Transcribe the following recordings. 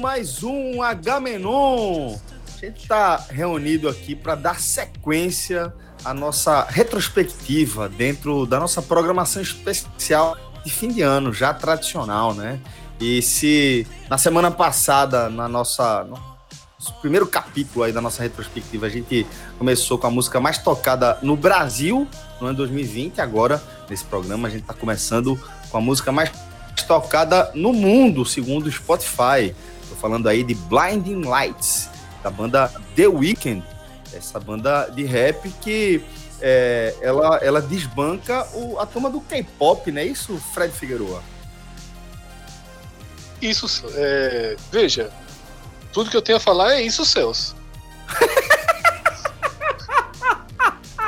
Mais um H-Menon. A gente está reunido aqui para dar sequência à nossa retrospectiva dentro da nossa programação especial de fim de ano, já tradicional, né? E se na semana passada, na nossa no primeiro capítulo aí da nossa retrospectiva, a gente começou com a música mais tocada no Brasil no ano 2020, agora nesse programa a gente está começando com a música mais tocada no mundo, segundo o Spotify. Falando aí de Blinding Lights, da banda The Weeknd, essa banda de rap que é, ela, ela desbanca o, a turma do K-pop, não é isso, Fred Figueroa? Isso, é, veja, tudo que eu tenho a falar é isso, Celso.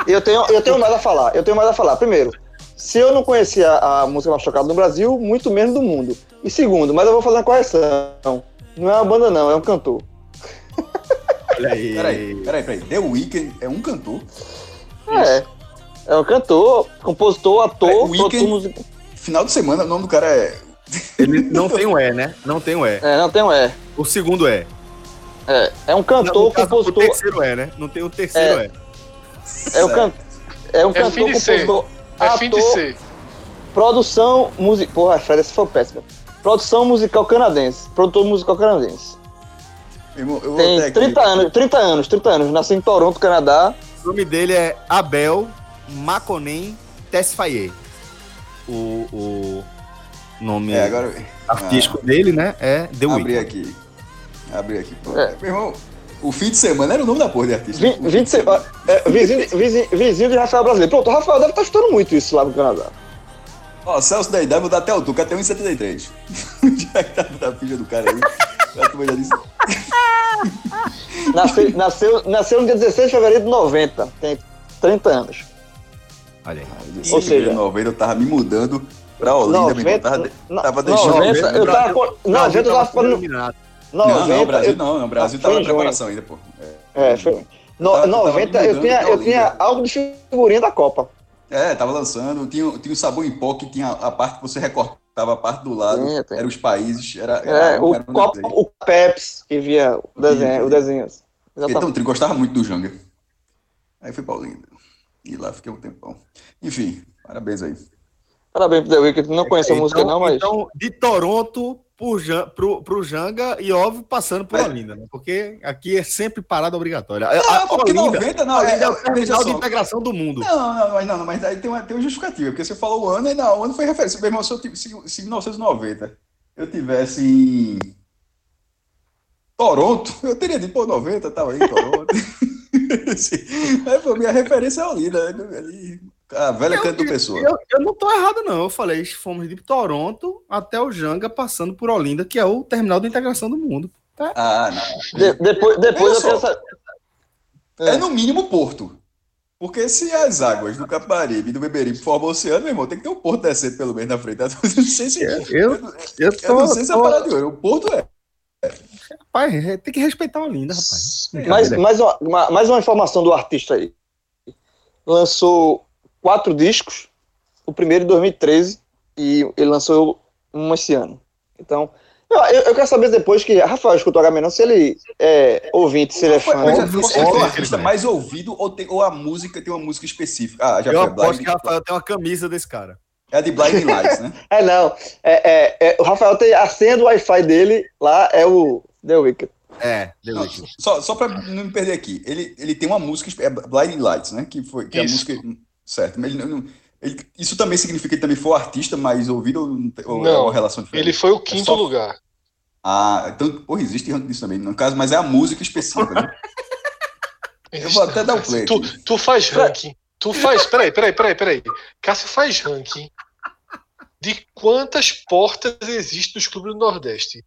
Eu tenho, eu tenho mais a falar. Eu tenho mais a falar. Primeiro, se eu não conhecia a música mais tocada no Brasil, muito menos do mundo. E segundo, mas eu vou fazer uma correção. Não é uma banda, não, é um cantor. Olha aí. Peraí, peraí, peraí. The Weeknd é um cantor. É. É um cantor, compositor, ator, É, produtor musical. Final de semana, o nome do cara é. Ele não tem um E, né? Não tem um E. É, não tem um é. O segundo é. É, é um Não, cantor, no caso, o compositor. terceiro é, né? Não tem o terceiro é. É um, can... é um É cantor, fim de ser. compositor, É fim de ator, ser. produção musical. Porra, Fred, essa foi péssima. Produção musical canadense. Produtor musical canadense. Irmão, eu vou Tem até aqui. 30 anos, 30 anos, 30 anos. Nasceu em Toronto, Canadá. O nome dele é Abel Maconen Tesfaye. O, o nome É, agora. artístico dele, né? É The Ah, abri Weeknd. aqui. Abri aqui. Pô. É. Meu irmão, o fim de semana era o nome da porra de artista. Vi- 20, ó, é, vizinho, vizinho, vizinho de Rafael Brasileiro. Pronto, o Rafael deve estar estudando muito isso lá no Canadá. Ó, Celso da idade, vou dar até o tu, que até 1,73. Já que tá da ficha do cara aí. Já tu já disse. Nasceu, nasceu, nasceu no dia 16 de fevereiro de 90. Tem 30 anos. Olha aí. Ou seja- em 90 eu tava me mudando pra Olinda, meu irmão. Tava, no- tava deixando. 90, eu tava com. 90 eu tava. 90, Não, não, o Brasil eu- não, não, o Brasil tava em preparação ainda, pô. É, É, foi. No, tava- tava 90 eu tinha, eu tinha algo de figurinha da Copa. É, tava lançando, tinha, tinha o sabor em pó que tinha a parte que você recortava a parte do lado, Tem, tem. eram os países, era, É, era, o, era um desenho. o Peps, que via o desenho. O desenho. Então, eu gostava muito do Janga. Aí fui pra Olinda. E lá fiquei um tempão. Enfim, parabéns aí. Parabéns pro The Weeknd. Não conheço a Então- música, não, mas. Então, de Toronto pro, pro Janga e, óbvio, passando por É. Olinda, né? Porque aqui é sempre parada obrigatória. Não, a porque Olinda, 90 não, Olinda é, é- o terminal de integração do mundo. Não, não, mas não, mas aí tem uma, tem uma justificativa, porque você falou o ano e não, o ano foi referência. Meu irmão, se, eu, se, se em 1990 eu tivesse em Toronto, eu teria dito, pô, 90, tava aí em Toronto. Aí, pô, minha referência é Olinda, ali, a velha canto do Pessoa. Eu, eu não tô errado, não. Eu falei, fomos de Toronto até o Janga, passando por Olinda, que é o terminal de integração do mundo. Ah, não. De- depois depois eu só. saber. É no mínimo Porto. Porque se as águas do Caparibe e do Beberibe formam o oceano, meu irmão, tem que ter um porto descendo pelo menos na frente. Eu não sei se. Eu, Eu, eu eu tô, não sei se é tô- parada de ouro. O porto é. Rapaz, é, tem que respeitar Olinda, rapaz. Mais, mais, uma- mais uma informação do artista aí. Lançou quatro discos, o primeiro em 2013 e ele lançou um esse ano. Então, Eu, eu- quero saber depois que Rafael escutou o Agamenon, se ele é ouvinte, se ele é fã. Mas né? óbvio é o que ele artista vai. mais ouvido ou, tem, ou a música tem uma música específica? Ah, já Eu foi. aposto Blind, que o Rafael tem uma camisa desse cara. É a de Blinding Lights, né? É, não. É, é, é, o Rafael tem a senha do Wi-Fi dele, lá é o The Wicked. É, deu Não, líquido. só, só pra não me perder aqui, ele, ele tem uma música, é Blinding Lights, né? Que foi que é a música. Certo, mas ele, não- ele- isso também significa que ele também foi o artista mais ouvido ou, não ou é Não, uma relação diferente? Ele foi o quinto só- lugar. Ah, então, porra, existe ranking disso também, no caso, mas é a música específica, né? Eu vou até dar o play Tu, tu faz ranking. Tu faz. Peraí, peraí, peraí, peraí. Cássio faz ranking de quantas portas existem nos clubes do Nordeste.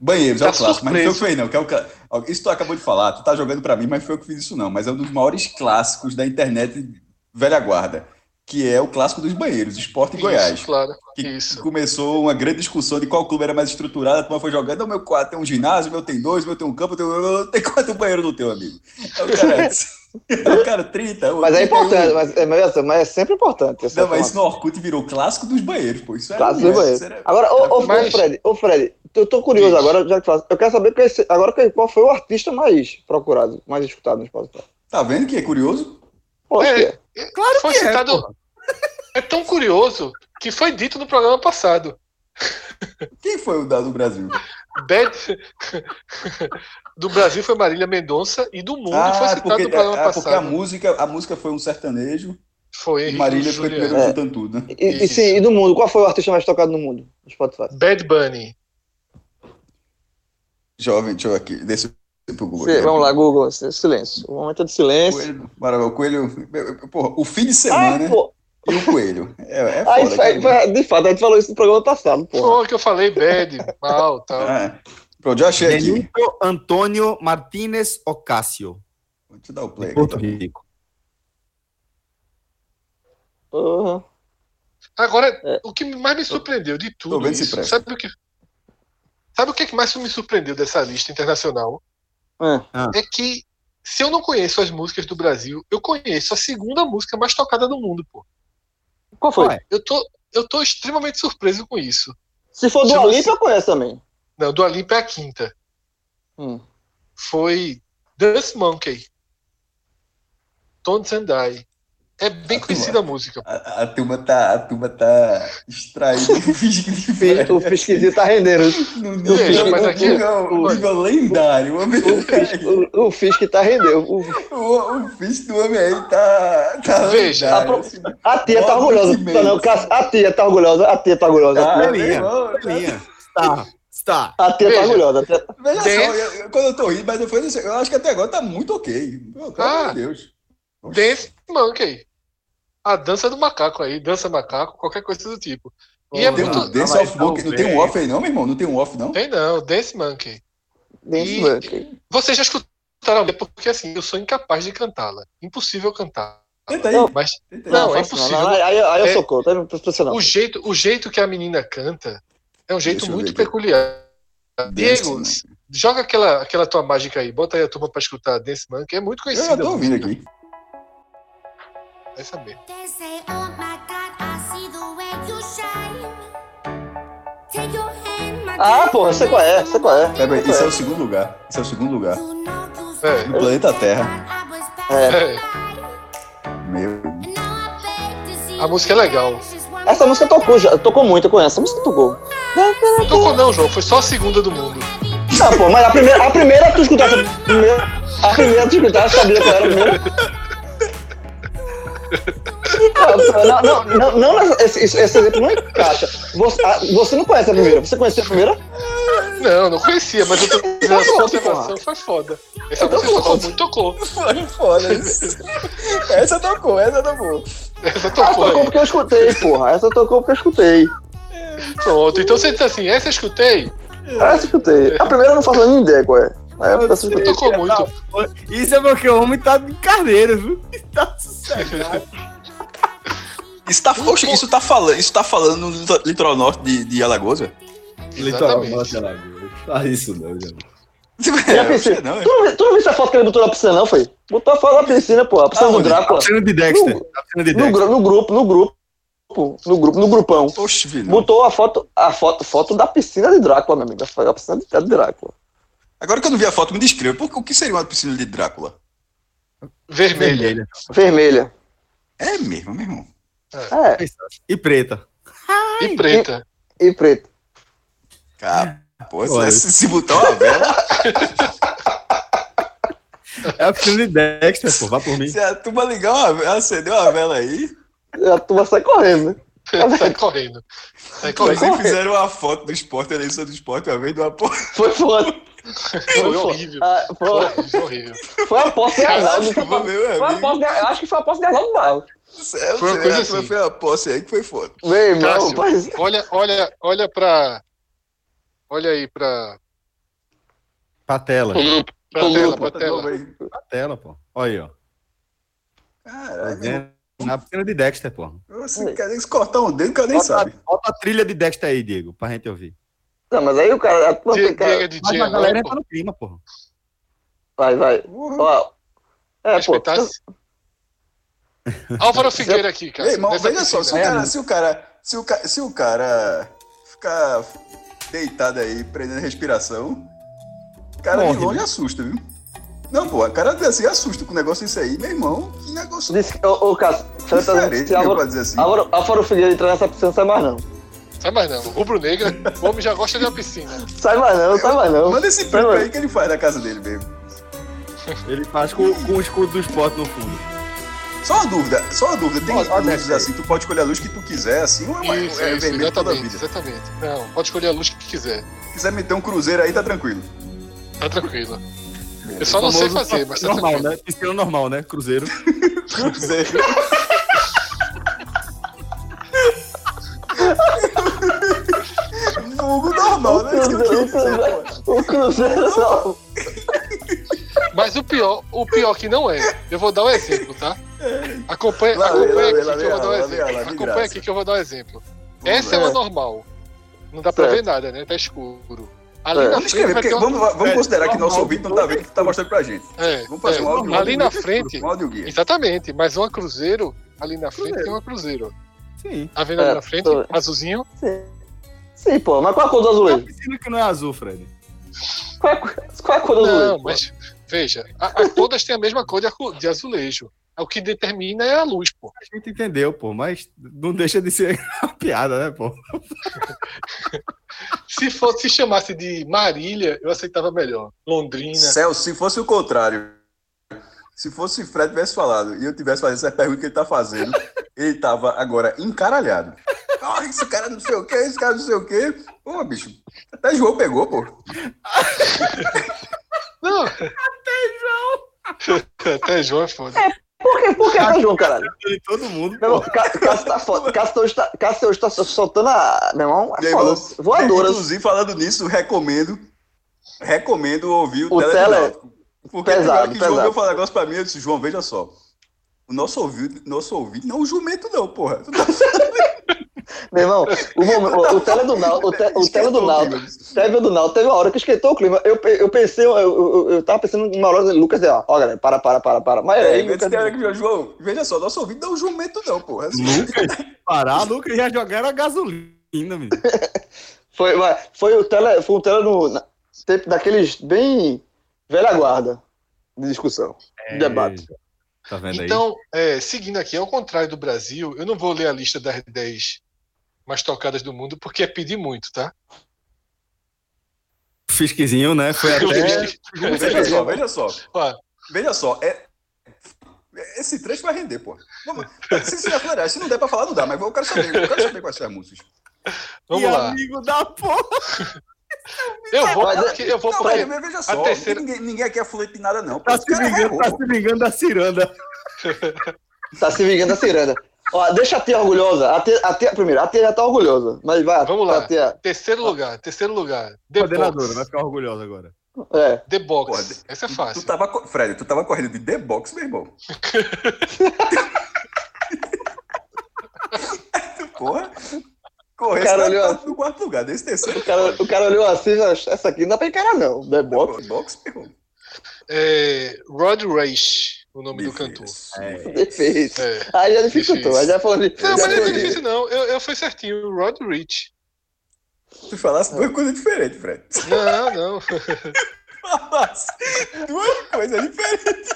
Banheiros, é Tá o clássico, mas não foi eu surpreso. que não. Que é o Isso tu acabou de falar, tu tá jogando pra mim, mas foi eu que fiz isso, não. Mas é um dos maiores clássicos da internet velha guarda, que é o clássico dos banheiros, Esporte Goiás. Isso, claro. Que Isso. começou uma grande discussão de qual clube era mais estruturado, a turma foi jogando, o meu quadro tem um ginásio, o meu tem dois, meu tem um campo, meu tem quanto banheiro no teu, amigo? É o cara, é o cara 30, o Mas é 31. importante, mas é, mas é- mas é sempre importante. Não, mas isso no Orkut virou clássico dos banheiros, pô. Isso era Clássico dos banheiros. era- Agora, ô, ô, ô, Fred, ô Fred, eu tô curioso agora, já que faz. Eu quero saber qual é esse- agora qual- foi o artista mais procurado, mais escutado no Spotify. Tá vendo que é curioso? É. que é. Claro Foi que é, citado. porra. É tão curioso que foi dito no programa passado. Quem foi o da do Brasil? Bad... do Brasil foi Marília Mendonça e do mundo foi Ah, citado porque, no programa ah, porque a passado. música, a música foi um sertanejo Foi e Henrique Marília foi Juliano. primeiro juntando tudo, né? E, e sim, e do mundo, qual foi o artista mais tocado no mundo? No Spotify. Bad Bunny. Jovem, deixa eu aqui, Google. Sim, aqui. vamos lá, Google, si- silêncio. O momento é de silêncio. Coelho, maravilha, o coelho, porra, o fim de semana pô. e o coelho. É, é foda, foi- cara. foi- de fato, a gente falou isso no programa passado, pô. Foi que eu falei bad, mal, tal. Ah, pronto, já achei aqui. Benito Antônio Martínez Ocasio, Deixa eu dar o play aqui. Porto Rico. Porra. Agora, É. o que mais me surpreendeu de tudo isso, sabe o que Sabe o que que mais me surpreendeu dessa lista internacional? É. É que se eu não conheço as músicas do Brasil, eu conheço a segunda música mais tocada do mundo, pô. Qual foi? Ué. Eu tô, eu tô extremamente surpreso com isso. Se for do Alipe, eu conheço também. Não, do Olimpo é a quinta. Hum. Foi Dance Monkey. Don't and Die. É bem Ah, conhecida a música. A, a turma tá, a turma tá extraindo o. O pesquisinho tá rendendo. No Veja, nível, mas aqui- lendário. O, homem- O Fisk, o, o Fisk tá rendendo. O- o, o do homem aí tá, tá Veja, lendário. a tia tá orgulhosa. que Tá, não, a tia tá orgulhosa. A tia tá orgulhosa. Ah, a meu irmão, linha. Está, está. a tia tá Veja. orgulhosa. a tia- Veja só, eu- quando eu tô rindo, mas eu, falei, eu acho que até agora tá muito ok. Pelo amor Ah. de Deus. Dance Monkey. A dança do macaco aí, dança macaco, qualquer coisa do tipo. E é Tem um muito. Dance Ah, of Monkey, não tem um off aí não, meu irmão? Não tem um off não? Tem não, Dance Monkey. Dance E- Monkey. Vocês já escutaram, porque assim, eu sou incapaz de cantá-la. Impossível cantar. Tenta aí. Não. Mas Tenta aí. Não, é impossível. Aí, aí, aí eu É- socorro, tá impressionante. o jeito, o jeito que a menina canta é um jeito Deixa eu muito ver peculiar. Diego, joga aquela, aquela tua mágica aí, bota aí a turma pra escutar Dance Monkey, é muito Eu conhecida. já tô ouvindo aqui. Vai saber. Oh Ah, porra, sei qual é, sei qual é. Pera aí, esse é o segundo lugar. Esse é o segundo lugar. É. No planeta Terra. É. É, Meu. A música é legal. Essa música tocou, já, tocou muito, eu conheço. Essa música tocou. não tocou não, João, foi só a segunda do mundo. Ah, pô, mas a primeira, a primeira tu escutaste. A primeira, a primeira tu escutaste, sabia qual era a primeira? Não, não, não, esse, esse esse exemplo não encaixa. Você, ah, você não conhece a primeira, você conhecia a primeira? Não, não conhecia, mas eu tô dizendo, a sua observação foi foda. Essa música tocou muito, tocou. Foi foda isso. Essa tocou, essa tocou. Essa Ah, tocou tocou aí. porque eu escutei, porra. Essa tocou porque eu escutei. Pronto, então você diz assim, essa eu escutei, Essa eu escutei. A primeira eu não faço a mínima ideia qual é. Essa eu escutei. tocou muito. Isso é porque o homem tá de carneiro, viu? Tá sossegado. Isso tá, oxe, isso tá falando, isso tá falando no lito- litoral norte de, de Alagoas, velho? Exatamente. Faz isso não, já. E a É, piscina? oxe, não, Tu não, vi- tu não viu essa foto que ele botou na piscina, não, foi? Botou a foto da piscina, pô. A piscina do Aonde? Drácula. Tá sendo de Dexter. No- sendo de No, Dexter. gru- no grupo, no grupo. no grupo, no grupão. Oxe, filho. Botou a foto, a foto, foto da piscina de Drácula, meu amigo. A piscina de de Drácula. Agora que eu não vi a foto, me descreva. Por- O que seria uma piscina de Drácula? Vermelha. Vermelha. É mesmo, meu irmão. É, E preta. E preta. e preto. Cara, pô, se, se botar uma vela, É a piscina de Dexter, pô. Vá por mim. se a turma ligar uma vela, acender uma vela aí, A turma sai correndo, né? Sai correndo. Sai correndo. fizeram uma foto do esporte, a eleição do esporte, uma vez de uma porra. Foi foda. Foi horrível. Ah, Foi foi, horrível, horrível. foi a posse de Arnaldo. Acho que foi Foi a amigo. posse de, eu acho que foi a posse de Arnaldo Barros. Céu, Foi uma coisa assim. Foi uma posse aí que foi foda. Meu irmão, Cássio, mas... Olha, olha, olha pra. Olha aí pra. Pra tela. Pra tela, pra de tela. Pra tela, pô. Olha aí, ó. Tá Caralho? Na piscina de Dexter, pô. Você quer nem se cortar um dedo, o cara nem Bota, sabe. bota a trilha de Dexter aí, Diego, pra gente ouvir. Não, mas aí o cara... A turma Diego fica... DJ Mas a agora, galera entra no clima, pô. Vai, vai. Porra. Ó, é, pô, Respeitasse. Álvaro Figueira aqui, cara. Ei, irmão, veja só, se o, piscina. É, cara, se, o cara, se, o ca- se o cara ficar deitado aí, prendendo a respiração, o cara Morre, de longe né? assusta, viu? Não, pô, o cara assim assusta com o negócio desse aí, meu irmão, que negócio disse que... Ô, ô Cássio, você tá dizendo que se né, Álvaro, dizer assim. Álvaro, Álvaro Figueiredo entrar nessa piscina, não sai mais não. Sai mais não. Rubro Negra, o homem já gosta de uma piscina. Sai mais não, sai mais não. Manda esse mais. aí que ele faz na casa dele mesmo. Ele faz com, com o escudo do esporte no fundo. Só uma dúvida, só uma dúvida. Tem Ó, luzes assim, tu pode escolher a luz que tu quiser, assim, ou é, Isso, é isso, vermelho toda a vida? exatamente. Não, pode escolher a luz que quiser. Se quiser meter um cruzeiro aí, tá tranquilo. Tá tranquilo. Eu só não sei fazer, mas tá normal, tranquilo. né? Piscina normal, né? Cruzeiro. Cruzeiro. Vulgo normal, né? O Cruzeiro, o Cruzeiro não. Mas o pior, o pior que não é. Eu vou dar um exemplo, tá? Acompanha, Lá acompanha lá aqui lá que eu vou dar um exemplo. Acompanha aqui que eu vou dar um exemplo. Essa é uma normal. Não dá pra Certo. ver nada, né? Tá escuro. Ali É. na frente uma... vamos, vamos É, considerar que nosso ouvinte não tá vendo o que tá mostrando pra gente. É, Vamos fazer é. um áudio. Ali na frente, Um exatamente, mas uma cruzeiro, ali na frente Cruzeiro. tem uma cruzeiro. Sim. Tá vendo ali É, na frente? tô- Azulzinho? Sim. Sim, pô, mas qual é a cor do Uma azulejo? piscina que não é azul, Fred. Qual é, qual é a cor do azulejo? Não, mas veja, a- a- todas têm a mesma cor de, de azulejo. O que determina é a luz, pô. A gente entendeu, pô, mas não deixa de ser uma piada, né, pô? Se fosse se chamasse de Marília, eu aceitava melhor. Londrina. Celso, se fosse o contrário, se fosse o Fred tivesse falado e eu tivesse fazendo essa pergunta que ele tá fazendo, ele tava agora encaralhado. Ah, esse cara não sei o que, esse cara não sei o que. Pô, bicho, até João pegou, pô. Não. Até João. Até João é foda. Por que, por que tá João, caralho? Todo mundo, Meu irmão, Cássio tá foda. Cássio hoje tá, Cássio hoje tá soltando a. Meu irmão, é foda. Voadoras. Inclusive, falando nisso, recomendo, recomendo ouvir o, O Tele. Porque pesado, que o João pesado. veio falar um negócio pra mim, eu disse, João, veja só. O nosso ouvinte, nosso ouvinte não é um jumento, não, porra. Meu irmão, o, momento, o, o tele do Náutico, o, te, o tele do o clima. teve o do Náutico, teve uma hora que esquentou o clima. Eu, eu pensei, eu, eu, eu, tava pensando numa hora, Lucas, ó, ó, galera, para, para, para, para. Mas É, aí, Lucas, que João, veja só, nosso ouvinte não é um jumento, não, porra. Lucas, parar, Lucas já jogaram a gasolina, menino. foi, mas foi o tele, foi um tele no, na, tempo daqueles bem velha guarda de discussão, de debate. Tá vendo aí? Então, é, seguindo aqui, ao contrário do Brasil, eu não vou ler a lista das 10 mais tocadas do mundo, porque é pedir muito, tá? Fisquezinho, né? Foi até. Veja só, veja só. Ó, Veja só, é. Esse trecho vai render, pô. Vamos, se, se, acelerar, se não der pra falar, não dá, mas eu quero saber, eu quero saber quais são as músicas. vamos E lá. amigo da porra. Eu vou, Mas é- porque eu vou Não, pra- mas veja só, terceira- ninguém, ninguém aqui é fluente de nada, não. Tá se errou, tá se vingando da ciranda. Tá se vingando da ciranda. Ó, deixa a tia orgulhosa. A tia, a tia, primeiro, a tia já tá orgulhosa. Mas vai, Vamos lá. tia, Terceiro lugar, terceiro lugar. The Coordenadora, Box. vai ficar orgulhosa agora. é. The Box. Essa é Tu fácil. tava, co- Fred, tu tava correndo de The Box, meu irmão. Porra. Correr Cara, tá olhou- no quarto lugar, desse terceiro. O cara, o cara olhou assim, essa aqui não dá pra encarar, não. The Box. The Box, meu irmão. É, Road Race. O nome do cantor. É. Difícil. É. Aí já dificultou, Difícil. aí já falou de. Não, já mas não é difícil, não. Eu, eu fui certinho. Rod Rich. Tu falasse duas coisas diferentes, Fred. Não, não. Falasse duas coisas diferentes.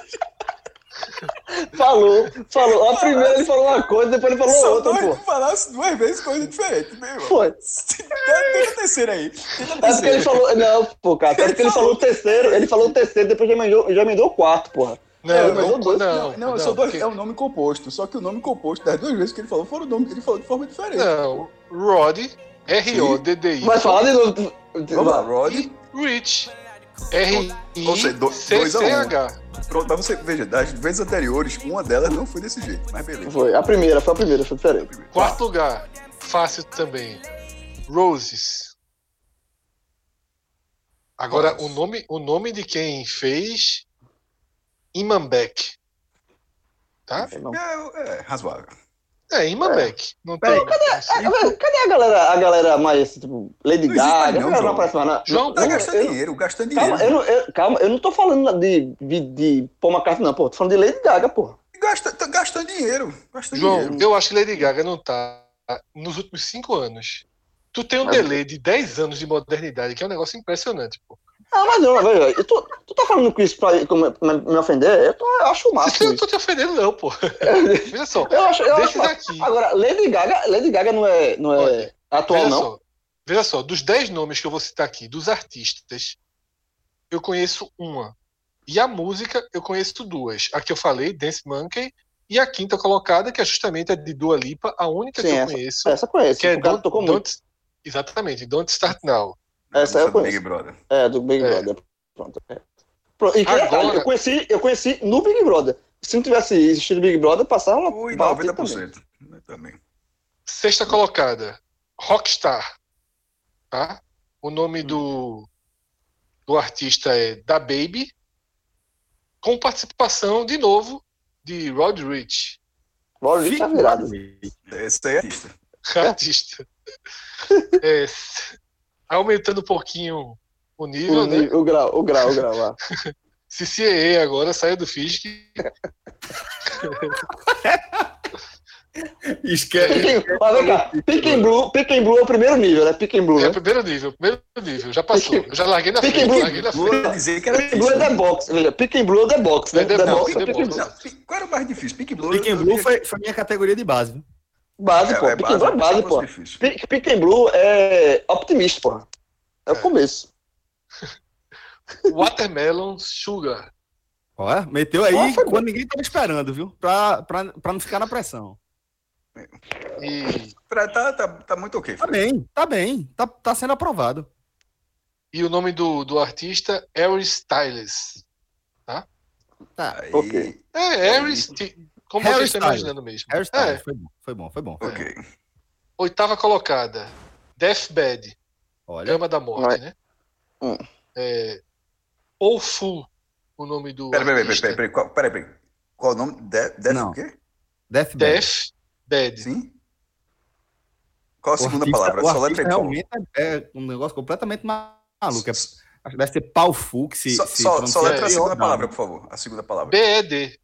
Falou, falou. A primeira ele falou uma coisa, depois ele falou Só outra, pô. tu falasse duas vezes coisas diferentes, meu irmão. Foi. Tenta a terceira aí. Tenta a É porque ele falou. Não, pô, cara. É porque ele falou o terceiro, ele falou o terceiro, depois já emendou, já emendou o quarto, porra. Não, É, não, mas eu dois- não, Não, não, são dois, porque- é um nome composto. Só que o nome composto das duas vezes que ele falou foram o nome que ele falou de forma diferente. Não, Rod, R-O-D-D-I. Mas fala de novo. Vamos lá, Rod. E Rich, Ou seja, do- dois a um. R-I-C-C-H. Pronto, pra você veja, das vezes anteriores, uma delas não foi desse jeito. Mas beleza. Foi, a primeira, foi a primeira, foi diferente. Quarto lugar, fácil também. Roses. Agora, o nome, o nome de quem fez Imambek. Tá? Não. É, é razoável. É, Imambek. Não Peraí, tem. Ah, velho, Cadê a galera, a galera mais, tipo, Lady Não Gaga? não, não João. aparece mais. João, Tá não, gastando dinheiro, gastando dinheiro. Calma eu, não, eu, calma, eu não tô falando de, de, de Paul McCartney, não, pô. Tô falando de Lady Gaga, pô. Gasta, tá gastando dinheiro. Gastando João, dinheiro. eu acho que Lady Gaga não tá nos últimos cinco anos. Tu tem um Mas- delay de 10 anos de modernidade, que é um negócio impressionante, pô. Ah, mas não, velho. eu tô- Tu tá falando com isso pra me, me ofender? Eu, tô, eu acho o Eu máximo não isso. tô te ofendendo, não, pô. Veja só. Eu acho, eu acho aqui. Agora, Lady Gaga, Lady Gaga não é, não é Olha, atual, Veja não? só, veja só, dos 10 nomes que eu vou citar aqui, dos artistas, eu conheço uma. E a música, eu conheço duas. A que eu falei, Dance Monkey, e a quinta colocada, que é justamente a de Dua Lipa, a única Sim, que eu essa- conheço, Essa eu conheço. que é Don't, tocou muito. Don't- Exatamente, Don't Start Now. Essa eu Música do. Big Brother. É, do Big É. Brother. Pronto. É. Pronto, E que detalhe, Agora- eu conheci, eu conheci no Big Brother. Se não tivesse existido Big Brother, passava uma Ui, batida também. 90%. Eu Também. Sexta colocada, Rockstar. Tá? O nome do, do artista é Da Baby, com participação, de novo, de Rod Rich, Bora tá virado. Esse aí é artista. artista. É, aumentando um pouquinho o nível, O, né? nível- o grau, o grau, o grau lá. CCAA agora saiu do Fisk. Esquece. Piquen Blue, Piquen Blue é o primeiro nível, né? Piquen Blue, É o né? primeiro nível, primeiro nível, já passou. Eu já larguei na Pique frente, Blue. larguei na frente. Vou dizer que era Piquen Blue é. The Box. Veja, Blue é The Box, né? É The The Box, Box é Box. Não, qual era o mais difícil? Pick Blue. Pick and Blue foi, foi minha categoria de base, viu? Base, É, pô. é Piquen Blue é base, fosse pô. Piquen Blue é optimista, porra. É o começo. Watermelon Sugar. Ó, meteu aí Ó, quando ninguém tava esperando, viu? Pra, pra, pra não ficar na pressão. E, Tá, tá, tá muito ok, Tá Fred. bem, tá bem. Tá, tá sendo aprovado. e o nome do, do artista, Harry Styles. Tá. Aí, Ok. É, Harry Styles. Como Harry você está Styles. imaginando mesmo. Hairstyle, É, foi bom, foi bom, foi bom. ok. oitava colocada, Deathbed, Olha, Cama da Morte, Vai. né? Hum. É, Ou Fu, o nome do Peraí, peraí, peraí, peraí, qual- peraí, peraí. Qual o nome? De, Death Não. o quê? Deathbed. Deathbed. Sim? Qual a segunda artista- palavra? Só letra realmente é, é um negócio completamente maluco. É, deve ser pau fu que se. Só, se só, só letra a segunda palavra, por favor. A segunda palavra. BED.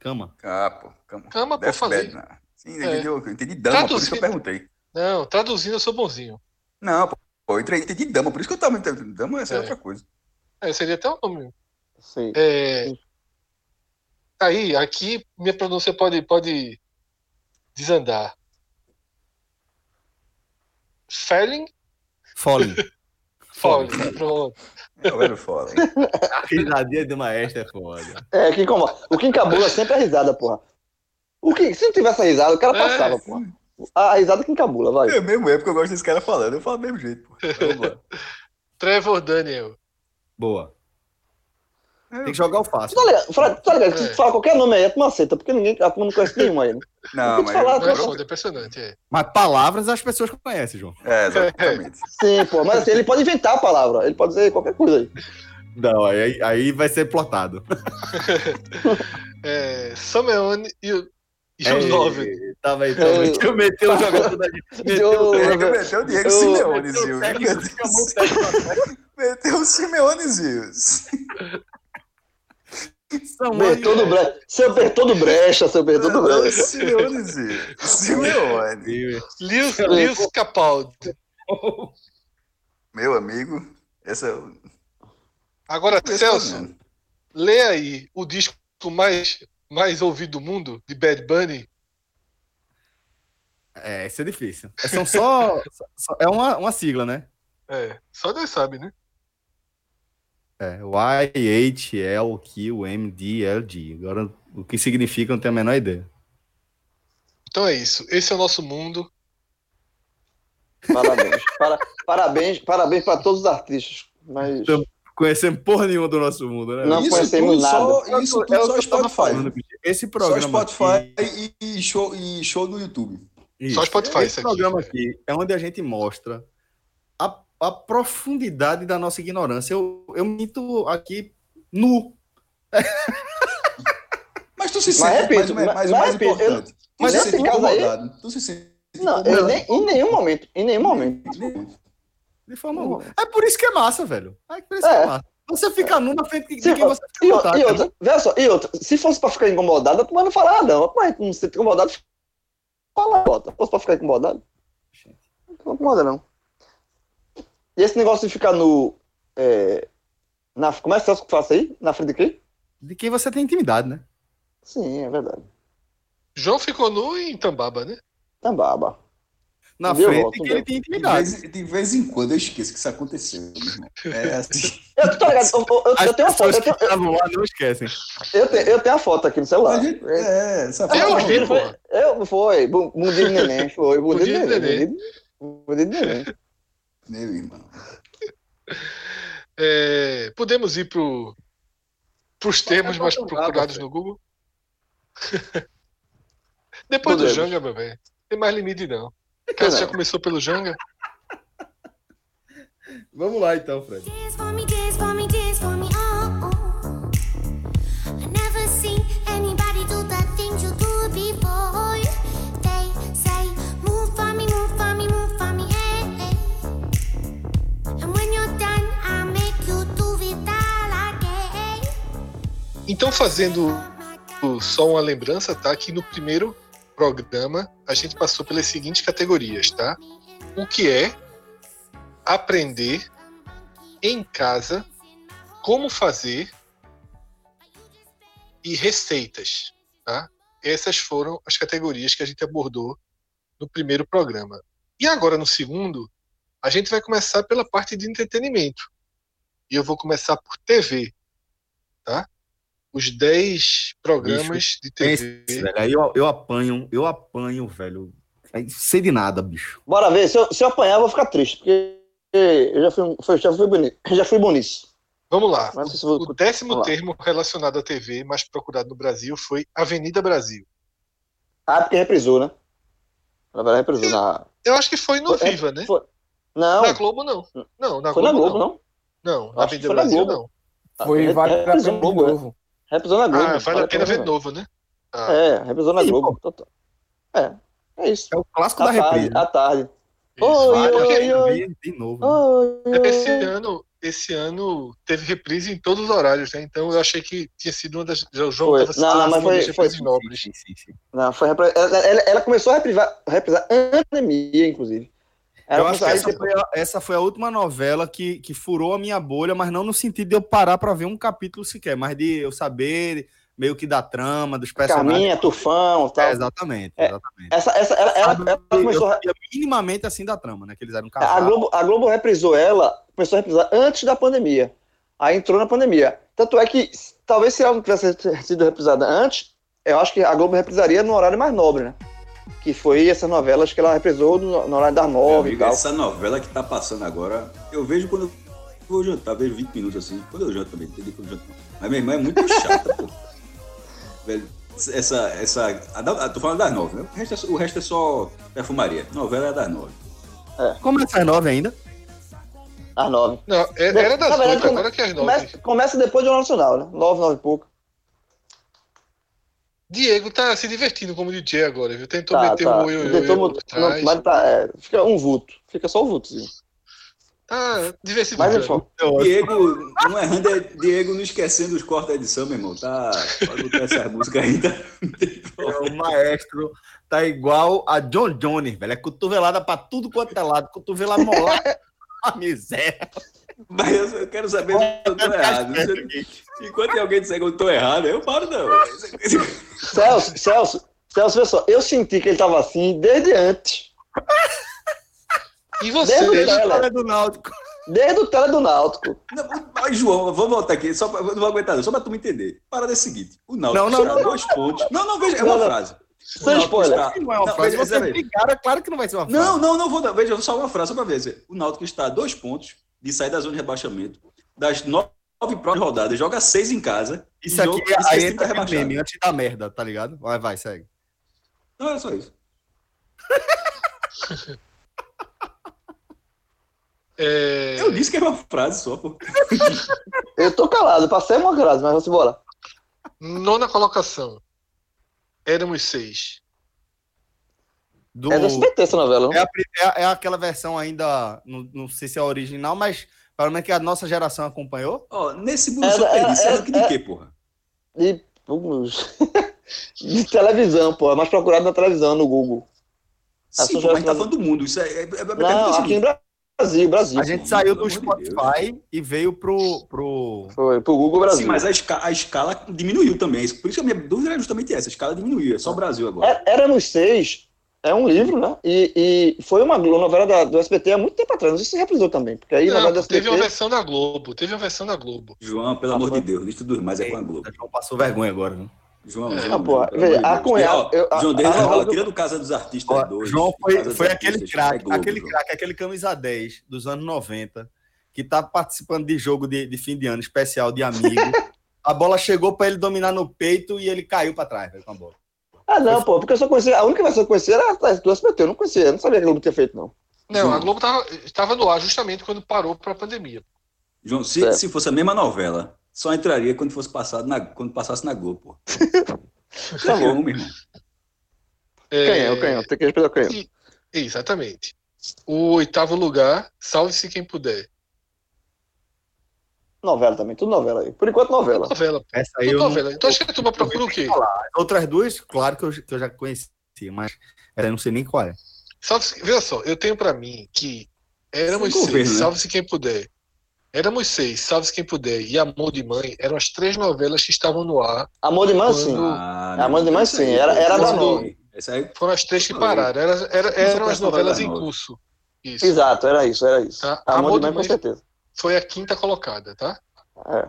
Cama. Ah, pô. Cama, pô, Death falei. Bed, né? Sim, É. entendi, eu entendi dama, por isso que eu Traduzindo. perguntei. Não, traduzindo eu sou bonzinho. Não, pô, pô, eu entendi dama, por isso que eu tava entendendo. Dama essa é É. outra coisa. É, seria até o nome. Sim. É, Sim. aí, aqui, minha pronúncia pode, pode desandar. Felling? Falling. É o velho foda. A risadinha de maestro é foda. É, que incomoda. O que encabula sempre é a risada, porra. O que, se não tivesse a risada, o cara É. passava, porra. A risada que encabula, vai. É mesmo, é porque eu gosto desse cara falando. Eu falo do mesmo jeito, lá. Trevor Daniel. Boa. Tem que jogar o fácil. Tá ligado? Fala, tá ligado? Se É. tu falar qualquer nome aí, a turma aceita, porque ninguém, a turma não conhece nenhum aí. Né? Não, mas. falar, Não é foda, é impressionante. É. Mas palavras as pessoas conhecem, João. É, exatamente. Sim, pô, mas assim, ele pode inventar a palavra, ele pode dizer qualquer coisa aí. Não, aí, aí vai ser plotado. É, Sameone e, e É, nove. Tava aí, tava aí. Eu meteu o jogador da gente. Meteu Eu- o É, que meteu o Diego meteu o técnico, chamou o técnico. Meteu o Simeonezinho. Samuel Bertoldo Brecha. Seu Bertoldo Brecha, seu Bertoldo Brecha. Simeone. Simeone. Lewis, Lewis Capaldi. Meu amigo, essa é o. Agora, esse Celso, é lê aí o disco mais, mais ouvido do mundo, de Bad Bunny. É, isso é difícil. São só. só- é uma, uma sigla, né? É, só Deus sabe, né? É, Y, H, L, Q, M, D, L, G. Agora, o que significa, eu não tenho a menor ideia. Então é isso. Esse é o nosso mundo. Parabéns. Para- parabéns, parabéns para todos os artistas. Mas Então, Conhecemos porra nenhuma do nosso mundo, né? Não isso conhecemos tudo nada. só, isso É tudo o só Spotify. falando. Esse Só programa Spotify aqui, e, show, e show no YouTube. Isso. Só Spotify, Esse isso aqui. programa aqui é onde a gente mostra a, profundidade da nossa ignorância. Eu, eu minto aqui nu. Mas tu se Mas sente, repito, mas, mas, mas- o mas mais repito, eu- importante, tu mas se nesse sente caso aí- incomodado. Tu se sente não, eu incomodado. nem- em nenhum momento, em nenhum momento. De forma alguma. É por isso que é massa, velho. É por isso que É. é massa. Você fica nu na frente de Se- quem você fica E, vontade, outra, veja só, e outra, se fosse pra ficar incomodado, tu não falar, não, mas não se incomodado, fala, bota. Se fosse pra ficar incomodado, não incomoda, não. E esse negócio de ficar no. É, na, como é que que faça aí? Na frente de quem? De quem você tem intimidade, né? Sim, é verdade. João ficou nu em Tambaba, né? Tambaba. Na Deu frente volta, de quem deu. ele tem De intimidade. vez, de vez em quando eu esqueço que isso aconteceu. meu irmão. É assim. Eu, tô ligado, eu, eu- eu- eu tenho uma foto, eu tenho, estavam lá não esquecem. eu, tenho, eu tenho a foto aqui no celular. Gente- é, essa Eu foto- vi, foi, eu, foi, de neném, foi, de de neném. de neném. Meu irmão. É, podemos ir pro, pros termos mais procurados no Google? Depois do Podemos. Janga, meu velho. Tem mais limite, não. Caso já começou pelo Janga. Vamos lá então, Fred. Então, fazendo só uma lembrança, tá? Que no primeiro programa a gente passou pelas seguintes categorias, tá? O que é aprender em casa como fazer e receitas, tá? Essas foram as categorias que a gente abordou no primeiro programa. E agora no segundo, a gente vai começar pela parte de entretenimento. E eu vou começar por TV, tá? Os 10 programas de TV. Esse, velho, aí eu, eu apanho, eu apanho, velho. Aí, sei de nada, bicho. Bora ver, se eu, se eu apanhar, eu vou ficar triste, porque eu já fui, foi- já fui bonito. Já fui bonito. Vamos lá. Se eu vou- O décimo Vamos lá. termo relacionado à TV mais procurado no Brasil foi Avenida Brasil. Ah, porque reprisou, né? Na verdade, reprisou. Na... Eu acho que foi no Foi- Viva, né? Foi... Não, Na Globo, não. Não, na foi na Globo, Globo, não. não? Não, na Avenida foi na Brasil, Globo. não. Foi Re- vale a reprisou pena na de Globo, é. novo. Reprisou na Globo. Ah, vale a pena ver de novo, né? Ah, É, reprisou na Globo. Total. É, é isso. É o clássico À da tarde, reprise. à tarde. isso. Oi, Ah, oi, oi. De novo. Oi, é esse oi. ano, esse ano teve reprise em todos os horários, né? Então eu achei que tinha sido uma das. O João Foi. Não, não, mas foi- foi- nobres. Sim, sim, sim. Não, foi ela, ela- ela começou a reprisar, a reprisar antes da pandemia, inclusive. Eu acho que essa foi, a, essa foi a última novela que, que furou a minha bolha, mas não no sentido de eu parar pra ver um capítulo sequer, mas de eu saber meio que da trama, dos personagens. Carminha, Tufão e tal. É, exatamente, É, exatamente. Essa, essa, ela, ela, ela começou eu a, minimamente assim da trama, né? Que eles eram a casados. Globo, a Globo reprisou ela, começou a reprisar antes da pandemia. Aí entrou na pandemia. Tanto é que, talvez se ela não tivesse sido reprisada antes, eu acho que a Globo reprisaria no horário mais nobre, né? Que foi essas novelas que ela reprisou no, no horário das Meu nove e tal. essa novela que tá passando agora, eu vejo quando eu vou jantar, vejo 20 minutos assim. Quando eu janto também, entendi quando eu janto. Mas minha irmã é muito chata, pô. Velho, essa. essa a, da- tô falando das nove, né? O resto, é, só- o resto é só perfumaria. Novela é das nove. Começa às nove ainda. Às nove. Não, é- era das verdade, oito, agora que é às nove. Começa, começa depois do Jornal Nacional, né? Nove, nove e pouco. Diego tá se divertindo como DJ agora, viu? Tentou Tá, meter tá. Tentou oi mu- por não, mas tá, é, fica um vulto. Fica só o vultozinho. Tá Mas diversificando. enfim, Diego, não errando, é Diego não esquecendo os cortes da edição, meu irmão. Tá, pode botar essa música ainda. É, o maestro tá igual a John Jones, velho. É cotovelada pra tudo quanto é lado. Cotovelada molada. A miséria. Mas eu, eu quero saber se eu tô errado. Enquanto alguém disser que eu tô errado, eu paro, não. Celso, Celso, Celso, só, eu senti que ele tava assim desde antes. E Desde você? o tele, do Náutico. desde o tele do Náutico. Não, mas, João, vamos voltar aqui, só pra, não vou aguentar, não, só pra tu me entender. Parada é a seguinte: o Náutico Não, não, está não, dois pontos. Não, não, veja, é uma não. frase. Sem spoiler. está- Não é uma Não, frase. veja, Você veja, brigaram, é claro que não vai ser uma frase. Não, não, não vou dar. Veja, só uma frase, só pra ver. O Náutico está a dois pontos de sair da zona de rebaixamento. Das nove próximas rodadas, joga seis em casa. Isso e aqui joga- é aí entra tá rebaixado. meme antes da merda, tá ligado? Vai, vai, segue. Não, era só isso. É, Eu disse que era uma frase só, pô. Eu tô calado, passei uma frase, mas vamos embora. Nona colocação. Éramos seis. Do... É do SBT essa novela? É, a é- é aquela versão ainda, não, não sei se é a original, mas pelo menos que a nossa geração acompanhou. Ó, nesse mundo É, só tem isso. É é, ranking de quê, porra? De, de televisão, pô. É mais procurado na televisão, no Google. Sim, pô, mas a gente tá falando do mundo. Isso é, é, é, é, Não, aqui em Brasil, Brasil. A gente saiu do Spotify e veio pro. pro... Foi pro Google Brasil. Sim, mas a, esca- a escala diminuiu também. Por isso que a minha dúvida era justamente essa. A escala diminuiu. É só o Brasil agora. É- Éramos seis. É um livro, né? E, e foi uma novela da- do SBT há muito tempo atrás. Não sei se reprisou também. Porque aí, na Não, verdade, do teve uma SBT. versão na Globo. Teve uma versão na Globo. João, pelo Ah, amor foi. de Deus, lista dos mais é com a Globo. João passou vergonha agora, né? João, É. João, Não, porra, veja, a cunhada- Ó, eu- a- João, desde a a tira do Casa dos Artistas Ó, 2. João foi, foi aquele craque, é aquele João. craque, aquele camisa 10 dos anos 90, que tá participando de jogo de, de fim de ano especial de amigo. a bola chegou pra ele dominar no peito e ele caiu pra trás velho, com a bola. Ah, não, pô. Porque eu só conhecia. A única versão que eu conhecia era a do SBT. Eu não conhecia. Eu não sabia que a Globo tinha feito, não. Não, João. a Globo tava, estava no ar justamente quando parou para a pandemia. João, se, se fosse a mesma novela, só entraria quando fosse passado na, quando passasse na Globo, pô. Tá bom, meu irmão. Canhão, canhão. Tem que respeitar o canhão. Exatamente. O oitavo lugar, salve-se quem puder. Novela também. Tudo novela aí. Por enquanto, novela. Novela. Essa aí Tudo eu não- novela. Então acho que a turma procura o quê? Outras duas, claro que eu, que eu já conhecia, mas eu não sei nem qual é. Salve Veja só, eu tenho pra mim que éramos Sem seis, né? salve-se quem puder. Éramos seis, salve-se quem puder. E Amor de Mãe eram as três novelas que estavam no ar. Amor de Mãe, sim. Quando- Ah, A mãe de mãe, sim, era- era da esse aí- Foram as três que pararam. Era, era- eram as novelas novela em curso. Isso. Exato, era isso, era isso. Tá. Amor, Amor de Mãe, de com Mãe. certeza. Foi a quinta colocada, tá? É.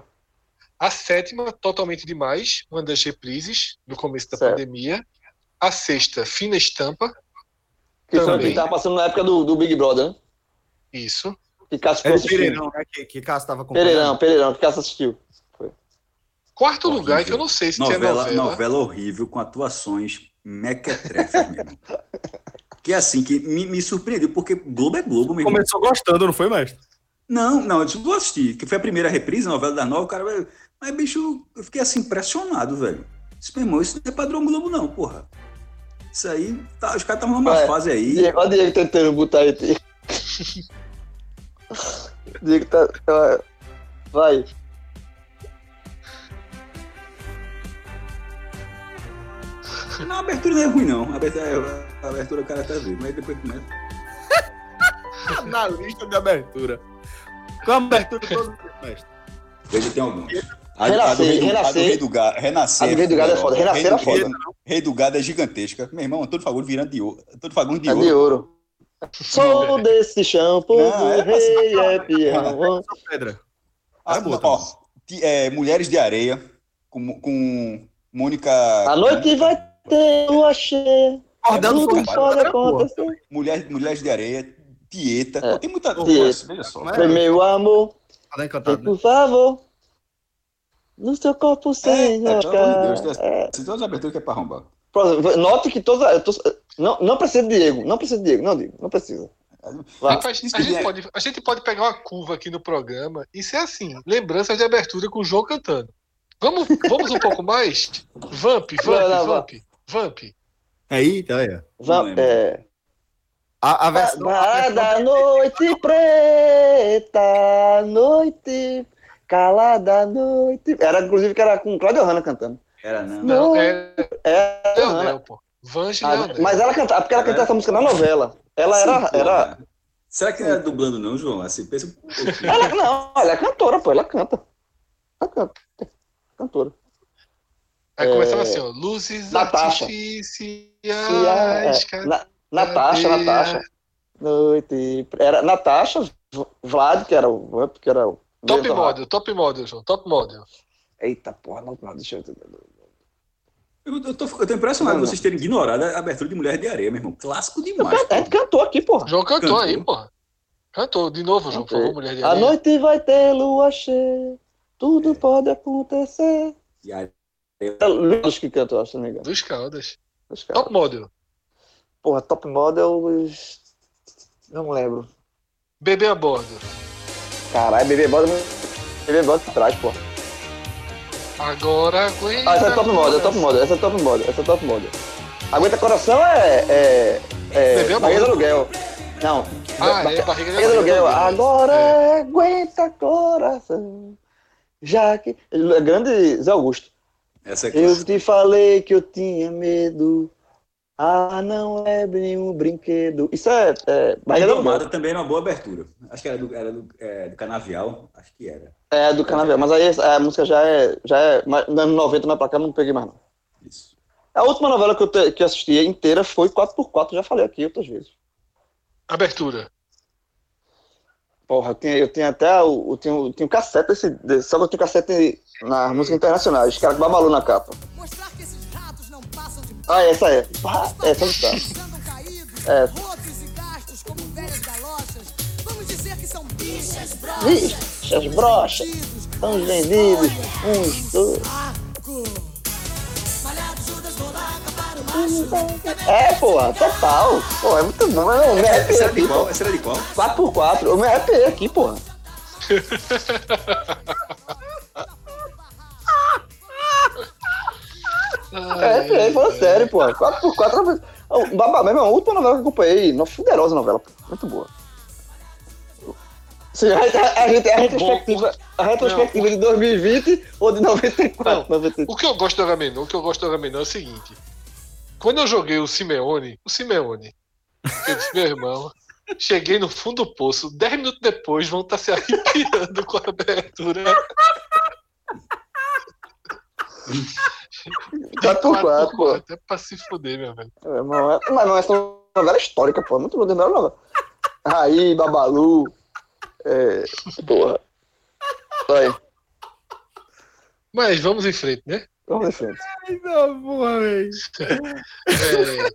A sétima, totalmente demais, uma das reprises no começo da Certo. pandemia. A sexta, fina estampa. Que foi o Também. que tava passando na época do, do Big Brother, né? Isso. Que Cássio Era. Pereirão, né? Que, que Cássio tava acompanhando. Pereirão, Pereirão, que Cássio assistiu. Quarto Horrível. lugar, que eu não sei se novela, tinha novela. novela horrível, com atuações mequetrefes mesmo. Que é assim, que me, me surpreendeu, porque Globo é Globo, meu irmão. Começou gostando, não foi, mestre? Não, não, eu vou assistir, que foi a primeira reprise, a novela das nove, o cara vai... Mas, bicho, eu fiquei assim, impressionado, velho. Disse, meu irmão, isso não é padrão Globo, não, porra. Isso aí, tá, os caras estavam numa fase aí. Diego, olha o Diego tentando botar aí. Diego tá. tá- Vai. Não, a abertura não é ruim, não. A abertura, a abertura o cara até vê, mas depois começa. Na lista de abertura. Com a abertura todo mestre. Veja, tem alguns. A, Renascer, a do Rei do, a do Renascer. Rei do Gado, Renascer. A do Rei do Gado é foda. Renascer é foda. Rei do- Rei do Gado é gigantesca. Meu irmão, Antônio Fagundes virando de ouro. Antônio Fagundes de É ouro. de ouro. Sou desse chão, povo Não, é rei é peão. Só pedra. Ah, É ó, ti- é, Mulheres de Areia, com, com Mônica. A noite vai ter lua cheia. Acordando Tudo foi pode acontecer. Mulheres, Mulheres de Areia, Tieta. É. Tem muita Tieta. Veja só. Mas- Foi meu amor, Tá encantado, né? por favor. No seu corpo sem É, pelo amor de Deus, tem É. Tem todas as aberturas que é pra arrombar. Note que todas. eu tô- Não, não precisa de Diego. Não precisa de Diego. Não, Diego. Não precisa. A, gente é- pode, a gente pode pegar uma curva aqui no programa e ser assim, lembranças de abertura com o João cantando. Vamos, vamos um pouco mais? Vamp, Vamp, Não, não, Vamp, Vamp. Aí, tá aí. ó. Va- lembro. é, A, a versão. Calada noite preta, noite, calada noite. Era, inclusive, que era com Cláudio Hanna cantando. Era não. Não, é É, Leonel, pô. Vange Ah, Leonel. mas ela cantava, porque ela cantava essa música na novela. Ela Sim, era, pô, era, né? Será que não era dublando, não, João? Assim, pensa um pouquinho. ela, não, ela é cantora, pô, ela canta. Ela canta, cantora. Aí começava é, assim, ó. Luzes Natasha. artificiais. Na, Natasha? Natasha. Noite, era Natasha, Vlad, que era o, que era o Top model, top model, João. Top model. Eita porra, não, não, deixa eu. Eu, eu tô, eu tô impressionado Não, não. vocês terem ignorado a abertura de Mulher de Areia, meu irmão. Clássico demais. A gente cantou aqui, porra. João cantou Cantou. aí, porra. Cantou. De novo, João, por favor, mulher de A areia. noite vai ter lua cheia, tudo pode acontecer. E aí, É Luiz que cantou, acho, se não me engano. Dos Caldas. Caras. Top model. Porra, top model. os- Não lembro. Bebê a bordo. Caralho, bebê bota. Bebê bota atrás, porra. Agora aguenta. Ah, essa é top model, é top model, essa é top model, essa é top model. Aguenta coração é. é. é Bebê barriga do Amor. aluguel. Não. Ah, ba- é, barriga, barriga do aluguel. Agora É. aguenta coração. Já que. é Grande Zé Augusto. essa é Eu te falei que eu tinha medo. Ah, não é bem um brinquedo. Isso é. é do aluguel. Domada também era uma boa abertura. Acho que era do, era do, é, do Canavial. Acho que era. É, do Canavial. Mas aí a música já é. Já é anos 90 mais pra cá, não peguei mais não. Isso. A última novela que eu, te- que eu assisti inteira foi 4x4, já falei aqui outras vezes. Abertura. Porra, eu tinha, eu tinha até o. Eu tinha, eu um cassete desse, desse. Só que eu tinha cassete nas músicas internacionais, os caras com Babalu na capa. Mostrar Ah, essa é. Ah, essa que tá. caídos, É. rotos e gastos como velhas galochas. Vamos dizer que são bichas brochas. Estão vendidos. Uns, dois. É, porra, total. Pô, é muito bom. Eu me Essa de qual? Essa era de qual? 4x4. Eu me arrepiei aqui, porra. É, arrepiei, falando sério, porra. 4x4. Ô, Babá, meu irmão, a última novela que eu acompanhei, uma fuderosa novela, pô. Muito boa. Sim, a, a, a, gente- a retrospectiva, a retrospectiva de 2020 ou de 94? 93. O que eu gosto do Agamenon, o que eu gosto do Agamenon é o seguinte. Quando eu joguei o Simeone, o Simeone, eu disse, meu irmão, cheguei no fundo do poço, 10 minutos depois vão estar se arrepiando com a abertura. 4x4, pô. Até pra se fuder, meu velho. É, mas, não é- mas não, essa é uma novela histórica, pô. Muito boa novela, novela. Raí, Babalu. É. Porra. Vai, Mas vamos em frente, né? vamos em frente. Não, porra, velho. É,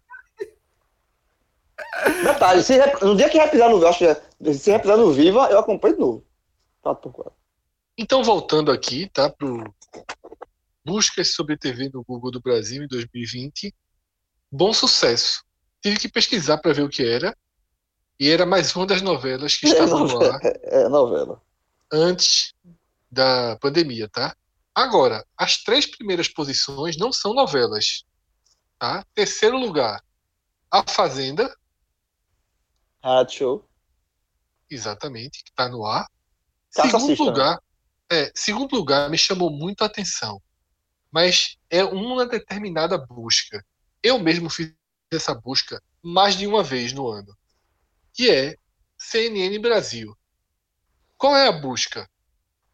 Detalhe, se rep- no dia que repisar no acho que é- se repisar no Viva, eu acompanho de novo. 4x4. então, voltando aqui, tá? Pro buscas sobre TV no Google do Brasil em 2020. Bom sucesso. Tive que pesquisar para ver o que era. E era mais uma das novelas que É estavam no novela. ar É novela. antes da pandemia, tá? Agora, as três primeiras posições não são novelas, tá? Terceiro lugar, A Fazenda, Rádio Show. exatamente, que tá no ar. Caça Segundo assista, né? lugar, é, segundo lugar me chamou muito a atenção, mas é uma determinada busca. Eu mesmo fiz essa busca mais de uma vez no ano, que é CNN Brasil. Qual é a busca?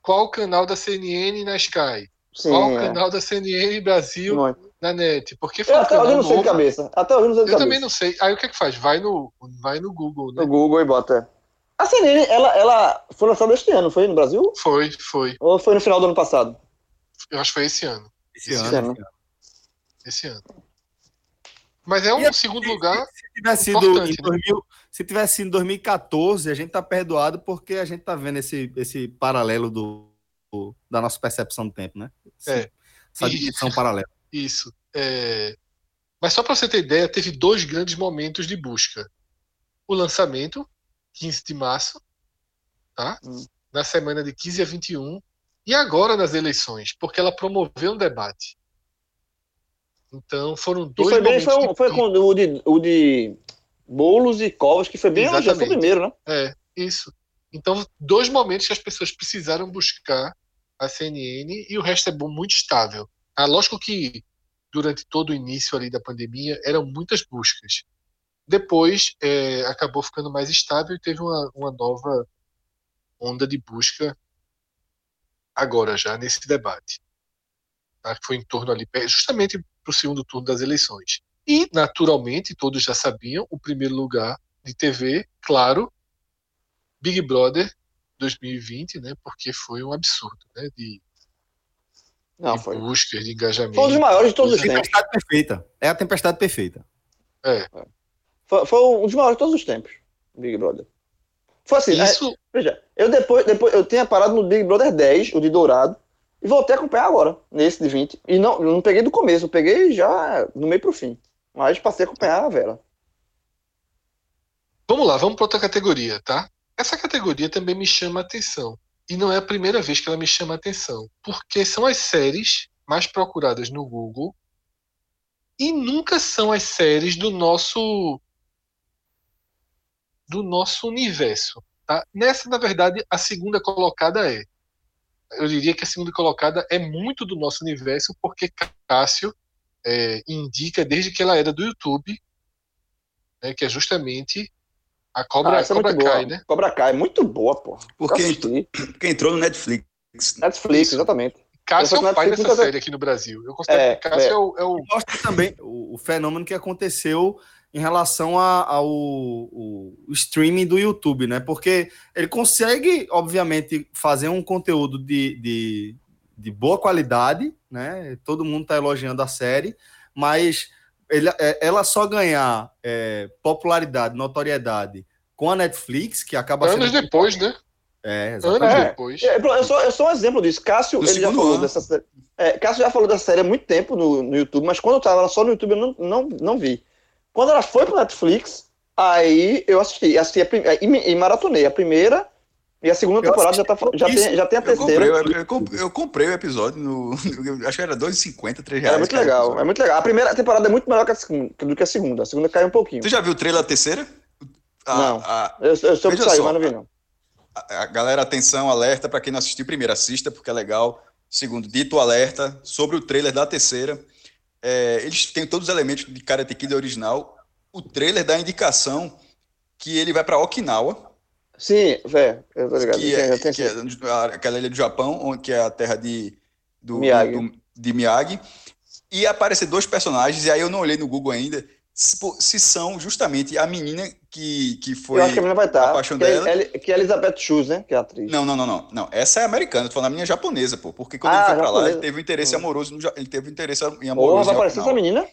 Qual o canal da CNN na Sky? Sim. Qual o é. canal da CNN Brasil Muito. na net? Porque foi Eu um até hoje não sei de cabeça. Até hoje não sei de Eu cabeça. também não sei. Aí o que é que faz? Vai no, vai no Google, né? No Google e bota. A CNN, ela, ela foi lançada este ano, foi no Brasil? Foi, foi. Ou foi no final do ano passado? Eu acho que foi esse ano. Esse Esse ano. ano. Esse ano. Mas é um E a- segundo lugar. Se tivesse sido Importante, em 2000, se tivesse sido em 2014, a gente tá perdoado porque a gente tá vendo esse, esse paralelo do, do- da nossa percepção do tempo, né? É. Essa dimensão paralela. Isso. É... Mas só para você ter ideia, teve dois grandes momentos de busca. O lançamento, 15 de março, tá? Hum. Na semana de 15 a 21. E agora nas eleições, porque ela promoveu um debate. Então foram E dois foi bem, momentos foi, um, foi o de, o de Boulos e Covas, que foi bem a geração Exatamente. primeiro, né? É, isso. Então, dois momentos que as pessoas precisaram buscar a CNN e o resto é bom, muito estável. Ah, lógico que durante todo o início ali da pandemia eram muitas buscas. Depois é, acabou ficando mais estável e teve uma, uma nova onda de busca agora já nesse debate. Tá? Que foi em torno ali, justamente para o segundo turno das eleições. E, naturalmente, todos já sabiam, o primeiro lugar de TV, claro, Big Brother 2020, né? Porque foi um absurdo, né? De, Não, de foi. buscas, de engajamento. Foi um dos maiores de todos os tempos. Tempestade perfeita. É a tempestade perfeita. É, Foi, foi um dos maiores de todos os tempos, Big Brother. Foi assim, é, isso, veja, eu depois, depois eu tinha parado no Big Brother 10, o de Dourado, e voltei a acompanhar agora, nesse de 20. E não, não peguei do começo, eu peguei já no meio pro fim. Mas passei a acompanhar a Vera. Vamos lá, vamos para outra categoria, tá? Essa categoria também me chama a atenção. E não é a primeira vez que ela me chama a atenção. Porque são as séries mais procuradas no Google e nunca são as séries do nosso do nosso universo. Tá? Nessa, na verdade, a segunda colocada é. Eu diria que a segunda colocada é muito do nosso universo, porque Cássio é, indica desde que ela era do YouTube, né, que é justamente a Cobra, Ah, essa é Cobra muito boa. Né? Cobra Kai, muito boa, pô. Porque assisti. Porque entrou no Netflix. Netflix, Isso. exatamente. Cássio é Essa o pai dessa série aqui no Brasil. Eu considero É, que Cássio é. é, o, é o- Mostra também o, o fenômeno que aconteceu em relação ao streaming do YouTube, né? Porque ele consegue, obviamente, fazer um conteúdo de, de, de boa qualidade, né? Todo mundo está elogiando a série, mas ele- é, ela só ganhar é, popularidade, notoriedade com a Netflix, que acaba anos sendo. depois, né? É, Anos exatamente. É. depois. É, Eu sou, eu sou um exemplo disso. Cássio, ele já falou ano. dessa série. É, Cássio já falou dessa série há muito tempo no, no YouTube, mas quando eu tava só no YouTube eu não, não, não vi. Quando ela foi pro Netflix, aí eu assisti. assisti a e, e maratonei a primeira e a segunda temporada já, tá, já, isso. tem, já tem a Eu comprei, terceira. eu, eu comp- eu comprei o episódio no. acho que era 2,50, 3 reais. É muito legal, é muito legal. A primeira temporada é muito melhor que a segunda, do que a segunda. A segunda caiu um pouquinho. Tu já viu o trailer da terceira? A- Não. a- Eu, eu soube que saiu, só, mas não vi não. a, a galera, atenção, alerta para quem não assistiu primeiro, assista, porque é legal. Segundo, dito alerta sobre o trailer da terceira. É, eles têm todos os elementos de Karate Kid original. O trailer dá a indicação que ele vai para Okinawa, Sim, velho, eu tô ligado. que é, que é aquela ilha do Japão, que é a terra de, do, Miyagi. do- de Miyagi. E aparecer dois personagens, e aí eu não olhei no Google ainda, se, se são justamente a menina que, que foi. eu acho que a vai estar. a paixão que, é, dela. Eli- que é Elizabeth Schultz, né? Que é a atriz. Não, não, não, não, não. Essa é americana, tô falando a minha japonesa, pô. Porque quando Ah, ele foi pra lá, japonesa. ele teve um interesse Hum. amoroso, no, ele teve um interesse em Porra, amoroso. vai em aparecer essa menina?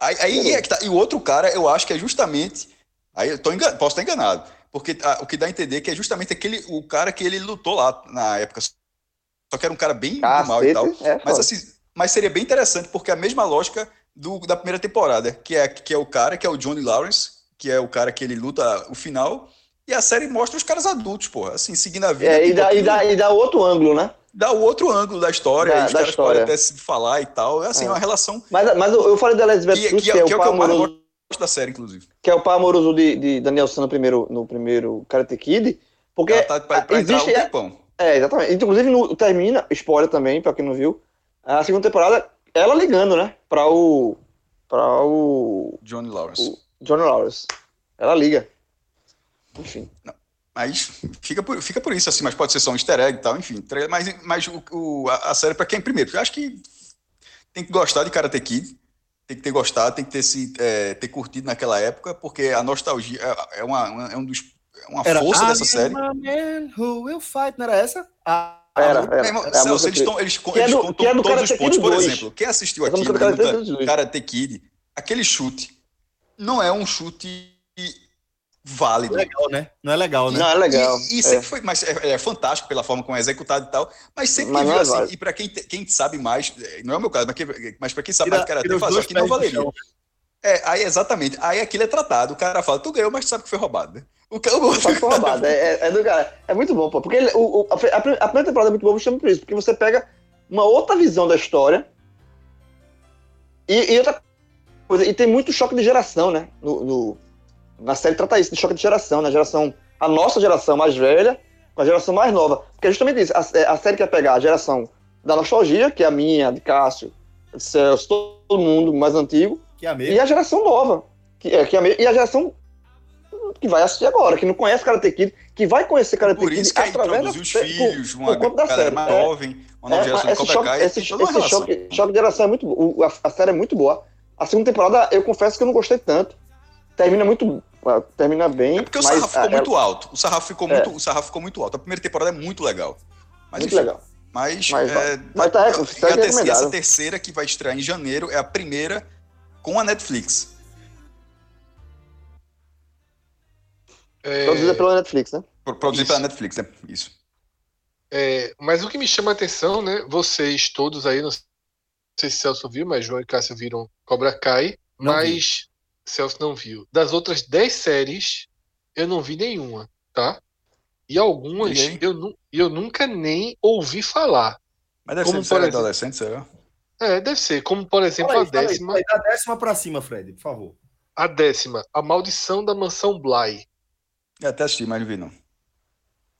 Aí, aí é que tá. E o outro cara, eu acho que é justamente. Aí eu tô engan- posso estar enganado. Porque ah, o que dá a entender é que é justamente aquele, o cara que ele lutou lá na época. Só que era um cara bem do mal e tal. Cacete, é, Mas, assim, mas seria bem interessante, porque é a mesma lógica do, da primeira temporada, que é, que é o cara, que é o Johnny Lawrence, que é o cara que ele luta o final, e a série mostra os caras adultos, porra, assim, seguindo a vida. É, e, dá, e, dá, e dá outro ângulo, né? dá o outro ângulo da história, Da- os da caras história. podem até se falar e tal. É assim, É. uma relação Mas, mas eu, falei da Elizabeth que, Schultz, que, que, é, é que é o que eu mais amoroso, gosto da série, inclusive. que é o par amoroso de, de Daniel San no primeiro, no primeiro Karate Kid. Porque Ela tá pra, pra entrar existe. um tempão. É, exatamente. Inclusive, no, termina, spoiler também, pra quem não viu, a segunda temporada, ela ligando, né? Pra o. Pra o. Johnny Lawrence. o Johnny Lawrence. Ela liga. Enfim. Mas fica por, fica por isso, assim, mas pode ser só um easter egg e tal, enfim. Mas, mas o, o- a, a série, pra quem primeiro? Eu acho que tem que gostar de Karate Kid, tem que ter gostado, tem que ter, se, é, ter curtido naquela época, porque a nostalgia é, é uma, uma- é um dos, é uma força I dessa série. man who will fight. Não era essa? Ah, Era, era. Meu irmão, é a Celso, música eles, que- tão- eles, é eles do- contam é do todos os pontos. Por 2. exemplo, quem assistiu aqui música do no Karate Kid 2. Karate Kid, aquele chute não é um chute válido. legal, né? Não é legal, né? Não, é legal. E, e é. sempre foi, mas é, é fantástico pela forma como é executado e tal, mas sempre Mas que não viu é assim, válido. e para quem, quem sabe mais, é, não é o meu caso, mas, que- mas para quem sabe mais karatê, tira os faz, só que não valeria. É, aí exatamente, aí aquilo é tratado, o cara fala, tu ganhou, mas tu sabe que foi roubado. né? O cara, o Só que foi roubado. É, é- é do cara. É muito bom, pô. Porque ele- o, o- a, a primeira temporada é muito boa justamente por isso. Porque você pega uma outra visão da história e, e outra coisa. E tem muito choque de geração, né? No, no, Na série trata isso, de choque de geração, né? Geração, a nossa geração mais velha com a geração mais nova. Porque é justamente isso. A, a série quer pegar a geração da nostalgia, que é a minha, de Cássio, de Celso, todo mundo mais antigo, Que é a e a geração nova. Que, é, que é a, e a geração que vai assistir agora, que não conhece Karate Kid, que vai conhecer Karate Por Kid isso que através os da- por- filhos, por uma conta da galera série. mais É. jovem, uma nova É, geração esse choque, Kai, esse, esse choque, choque de geração é muito bom. A, a série é muito boa. A segunda temporada, eu confesso que eu não gostei tanto. Termina muito. ah, Termina bem. É porque o mas, sarrafo ficou muito alto. O sarrafo ficou É. muito, o sarrafo ficou muito alto. A primeira temporada é muito legal. Mas, muito enfim, legal. Mas, Mas- é, mas tá- e a segue terceira, essa terceira que vai estrear em janeiro é a primeira com a Netflix. É, Produzida pela Netflix, né? Pro- Produzido Isso. pela Netflix, né? Isso. é, mas o que me chama a atenção, né? Vocês todos aí, não sei se Celso viu, mas João e Cássio viram Cobra Kai, Não mas Celso não viu. Das outras 10 séries, eu não vi nenhuma, tá? E algumas E eu, nu- eu nunca nem ouvi falar. Mas deve Como, ser de por série exemplo? adolescente, será? É, deve ser. Como, por exemplo, aí, a décima. aí, Da décima pra cima, Fred, por favor. A décima, A Maldição da Mansão Bly. Eu até assisti, mas não vi, não.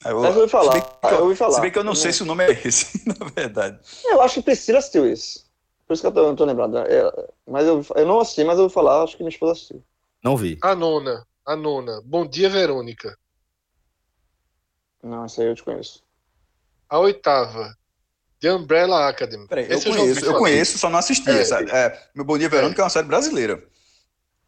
Eu, Mas eu ouvi falar. se bem que eu, eu ouvi falar. se bem que eu não sei se o nome é esse, na verdade. Eu acho que Priscila assistiu isso. Por isso que eu tô, não tô lembrado. É, mas eu, eu não assisti, mas eu ouvi falar, acho que minha esposa assistiu. Não vi. A nona, a nona, Bom Dia Verônica. Não, essa aí eu te conheço. A oitava, The Umbrella Academy. Peraí, eu conheço, eu conheço, só não assisti. É. essa- é, meu Bom Dia Verônica é uma série brasileira.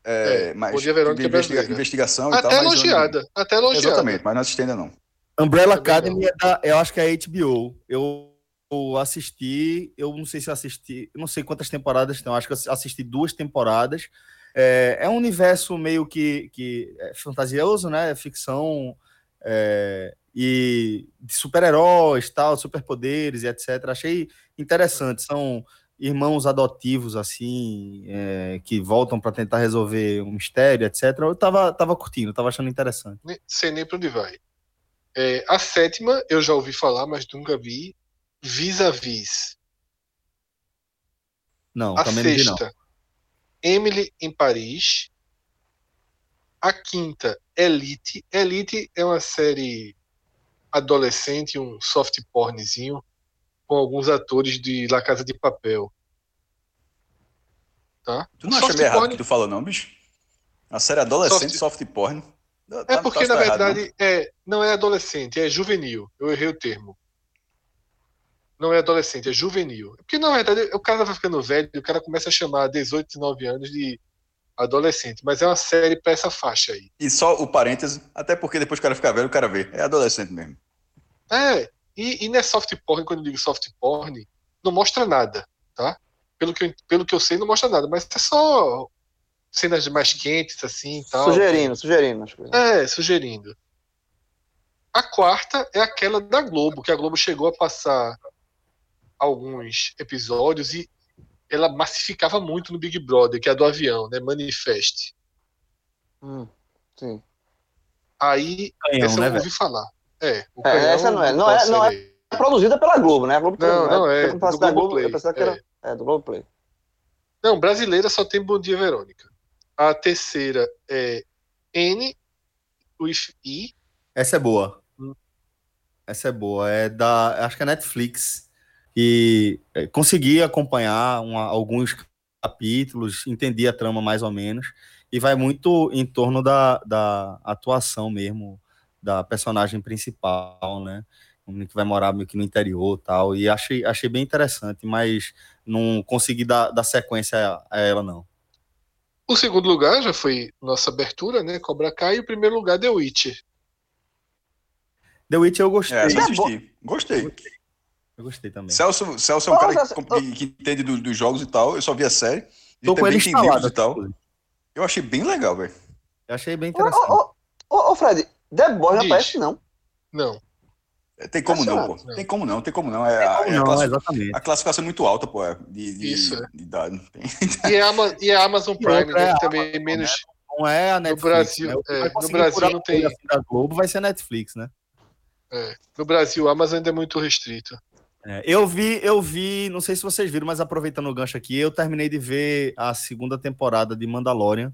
É, É, mas Bom Dia Verônica de é investiga- brasileira. investigação e Até tal. mas eu não- elogiada, até elogiada. Exatamente, mas não assisti ainda não. Umbrella Academy é da, eu acho que é HBO. Eu, eu assisti, eu não sei se assisti, não sei quantas temporadas tem, acho que assisti duas temporadas. É, é um universo meio que, que é fantasioso, né? É ficção é, e de super-heróis, tal, superpoderes e etc. Achei interessante. São irmãos adotivos, assim, é, que voltam para tentar resolver um mistério, etc. Eu tava, tava curtindo, tava achando interessante. Sei nem pra onde vai. É, a sétima, eu já ouvi falar, mas nunca vi. Vis-a-vis. Não, A também não vi, não. sexta, Emily em Paris. A quinta, Elite. Elite é uma série adolescente, um soft pornzinho, com alguns atores de La Casa de Papel. Tá? Tu não Soft acha meio errado o porn- que tu falou, não, bicho? Uma série adolescente, soft, porn. É Tá- porque, tá na errado, não. verdade, é, não é adolescente, é juvenil. Eu errei o termo. Não é adolescente, é juvenil. Porque, na verdade, o cara vai ficando velho e o cara começa a chamar 18, 19 anos de adolescente. Mas é uma série pra essa faixa aí. E só o parêntese, até porque depois que o cara fica velho, o cara vê. É adolescente mesmo. É, e, e não é soft porn, quando eu digo soft porn, não mostra nada, tá? Pelo que, eu, pelo que eu sei, não mostra nada. Mas é só cenas mais quentes, assim e tal. Sugerindo, sugerindo. Acho que... É, sugerindo. A quarta é aquela da Globo, que a Globo chegou a passar alguns episódios e ela massificava muito no Big Brother, que é a do avião, né? Manifest. Hum, sim. Aí, Canhão, essa né, eu velho? ouvi falar. É, o É, canhão essa não é. Não é- não é-? É produzida pela Globo, né? A Globo Não, não é. Quando falasse Do da Globo, eu que era. É, do Globo Play. Não, brasileira só tem Bom Dia Verônica. A terceira é N with E. Essa é boa. Hum. Essa é boa. É da. Acho que é Netflix. E é, consegui acompanhar uma- alguns capítulos, entendi a trama mais ou menos. E vai muito em torno da, da atuação mesmo da personagem principal, né? Um que vai morar meio que no interior e tal. E achei, achei bem interessante, mas não consegui dar, dar sequência a, a ela, não. O segundo lugar já foi nossa abertura, né? Cobra Kai. E o primeiro lugar, The Witcher. The Witch eu gostei. É, eu É assisti. Gostei. Eu gostei também. Celso, Celso é um cara que, que- que entende do- dos jogos e tal. Eu só vi a série. E Tô com ele também tem livros instalado. e tal. Eu achei bem legal, velho. Eu achei bem interessante. ô, ô, ô, ô, Fred, The Boys não aparece, não. Não. É, Tem como não, pô. Tem como não, tem como não. É, a, é a não, classi- exatamente. a classificação é muito alta, pô. é, De, de, Isso, é. de idade. E a, Ama- e a Amazon E Prime, é né? a também é menos. Não é a Netflix. Brasil, né? É, no Brasil não a tem- da Globo vai ser a Netflix, né? é, no Brasil, a Amazon ainda é muito restrito. É, eu vi, eu vi, não sei se vocês viram, mas aproveitando o gancho aqui, eu terminei de ver a segunda temporada de Mandalorian.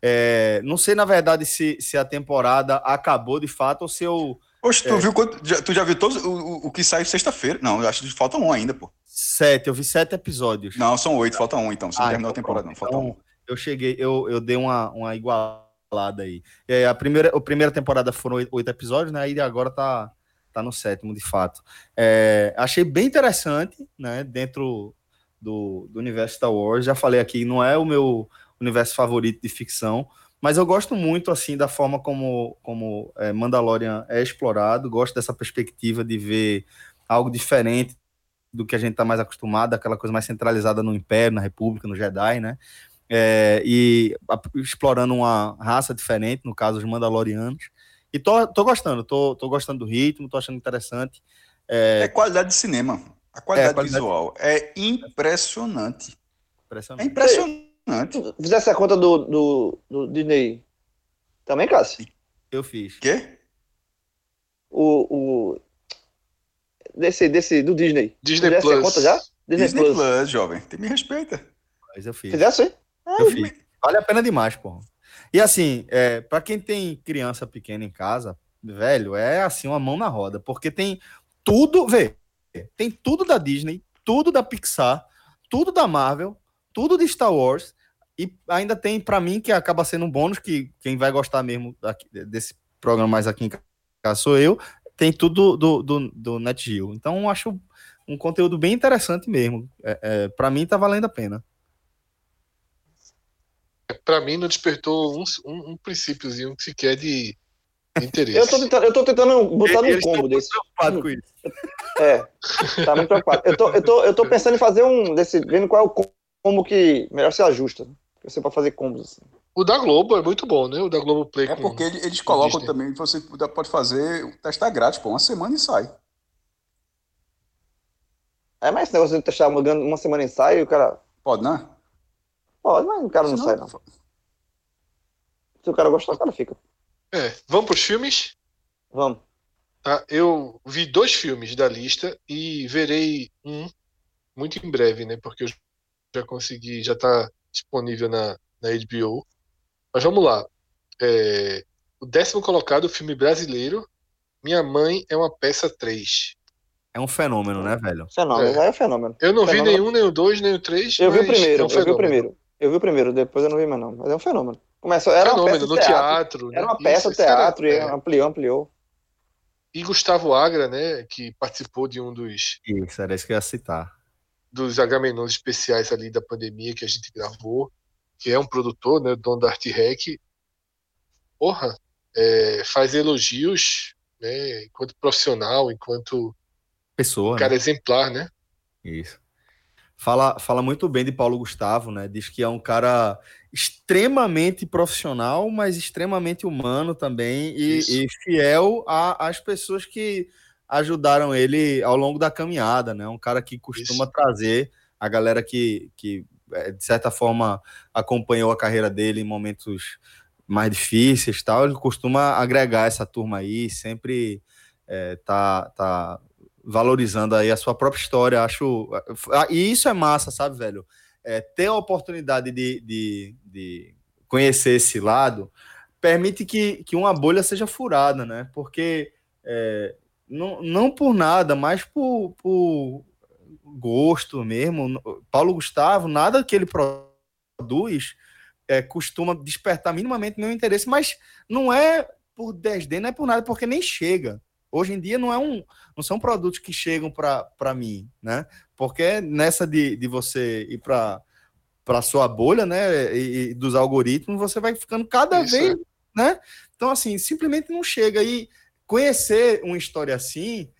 É, não sei, na verdade, se, se a temporada acabou de fato ou se eu. Poxa, tu É. viu quanto. já- tu já viu todos o, o, que saiu sexta-feira? Não, eu acho que falta um ainda, pô. Sete, eu vi sete episódios. Não, são oito, falta um então. Você não Ah, terminou a então temporada, não, falta um. Então, eu cheguei, eu, eu dei uma, uma igualada aí. É, a, primeira, a primeira temporada foram oito, oito episódios, né? E agora tá, tá no sétimo, de fato. É, achei bem interessante, né? Dentro do, do universo Star Wars. Já falei aqui, não é o meu universo favorito de ficção, mas eu gosto muito, assim, da forma como, como é, Mandalorian é explorado. Gosto dessa perspectiva de ver algo diferente do que a gente está mais acostumado, aquela coisa mais centralizada no Império, na República, no Jedi, né? É, e a- explorando uma raça diferente, no caso os Mandalorianos. E tô, tô gostando, tô, tô gostando do ritmo, tô achando interessante. É qualidade de cinema. A qualidade, É, qualidade- visual é impressionante. É Impressionante. impressionante. Tu fizesse a conta do, do, do Disney também, Cássio? Eu fiz. Quê? O, o... Desse, desse, do Disney. Disney Fizesse a Plus. conta já? Disney, Disney Plus. Plus, jovem. Te me respeita. Mas eu fiz. Fizesse, hein? Eu fiz. Vale a pena demais, porra. E assim, é, para quem tem criança pequena em casa, velho, é assim uma mão na roda, porque tem tudo, vê, tem tudo da Disney, tudo da Pixar, tudo da Marvel, tudo de Star Wars e ainda tem pra mim que acaba sendo um bônus que quem vai gostar mesmo daqui- desse programa mais aqui em casa sou eu, tem tudo do, do, do Net Geo. Então acho um conteúdo bem interessante mesmo. É, é, para mim tá valendo a pena. Pra mim não despertou um, um, um princípiozinho sequer de interesse. Eu tô tentando, eu tô tentando botar num tão combo muito desse. preocupados com isso. É, tá muito preocupado. Eu tô, eu, tô, eu tô pensando em fazer um desse, vendo qual é o combo que melhor se ajusta. Você pode fazer combos assim. O da Globo é muito bom, né? O da Globo Play. É porque ele- eles colocam Disney. também, você pode fazer, testar grátis, pô, uma semana e sai. É, mas esse negócio de testar uma semana ensaio, o cara. Pode, né? Pode, mas o cara não Senão- sai, não. Se o cara gostar, o cara fica. É, vamos pros filmes? Vamos. Tá? Eu vi dois filmes da lista e verei um muito em breve, né? Porque eu já consegui, já tá disponível na, na HBO. Mas vamos lá. É, o décimo colocado, o filme brasileiro, Minha Mãe é uma Peça 3. É um fenômeno, né, velho? Fenômeno, É. já é fenômeno. Eu não vi Fenômeno. nenhum, nem o dois, nem o três. Eu vi o mas primeiro, é um eu vi o primeiro. Eu vi o primeiro, depois eu não vi mais não. Mas é um fenômeno. Começou, era uma peça Fenômeno no teatro. teatro. Era né? uma peça Isso, cara- teatro e é. ampliou, ampliou. E Gustavo Agra, né? Que participou de um dos Isso, era isso que eu ia citar. dos Agamenons especiais ali da pandemia que a gente gravou, que é um produtor, né, dono da Arte Rec. Porra, é, faz elogios, né, enquanto profissional, enquanto Pessoa, né? cara exemplar, né? Isso. Fala, fala muito bem de Paulo Gustavo, né? Diz que é um cara extremamente profissional, mas extremamente humano também e, e fiel às pessoas que ajudaram ele ao longo da caminhada, né? Um cara que costuma Isso. trazer a galera que, que, eh, de certa forma, acompanhou a carreira dele em momentos mais difíceis tal. Ele costuma agregar essa turma aí, sempre eh, tá, tá valorizando aí a sua própria história. Acho. ah, E isso é massa, sabe, velho? É, ter a oportunidade de, de, de conhecer esse lado permite que, que uma bolha seja furada, né? Porque é, não, não por nada, mas por, por gosto mesmo. Paulo Gustavo, nada que ele produz é, costuma despertar minimamente meu interesse, mas não é por desdém, não é por nada, porque nem chega. Hoje em dia não é um, não são produtos que chegam para mim, né? Porque nessa de, de você ir para para sua bolha, né, e, e dos algoritmos, você vai ficando cada Isso, vez, né? Então assim, simplesmente não chega e conhecer uma história assim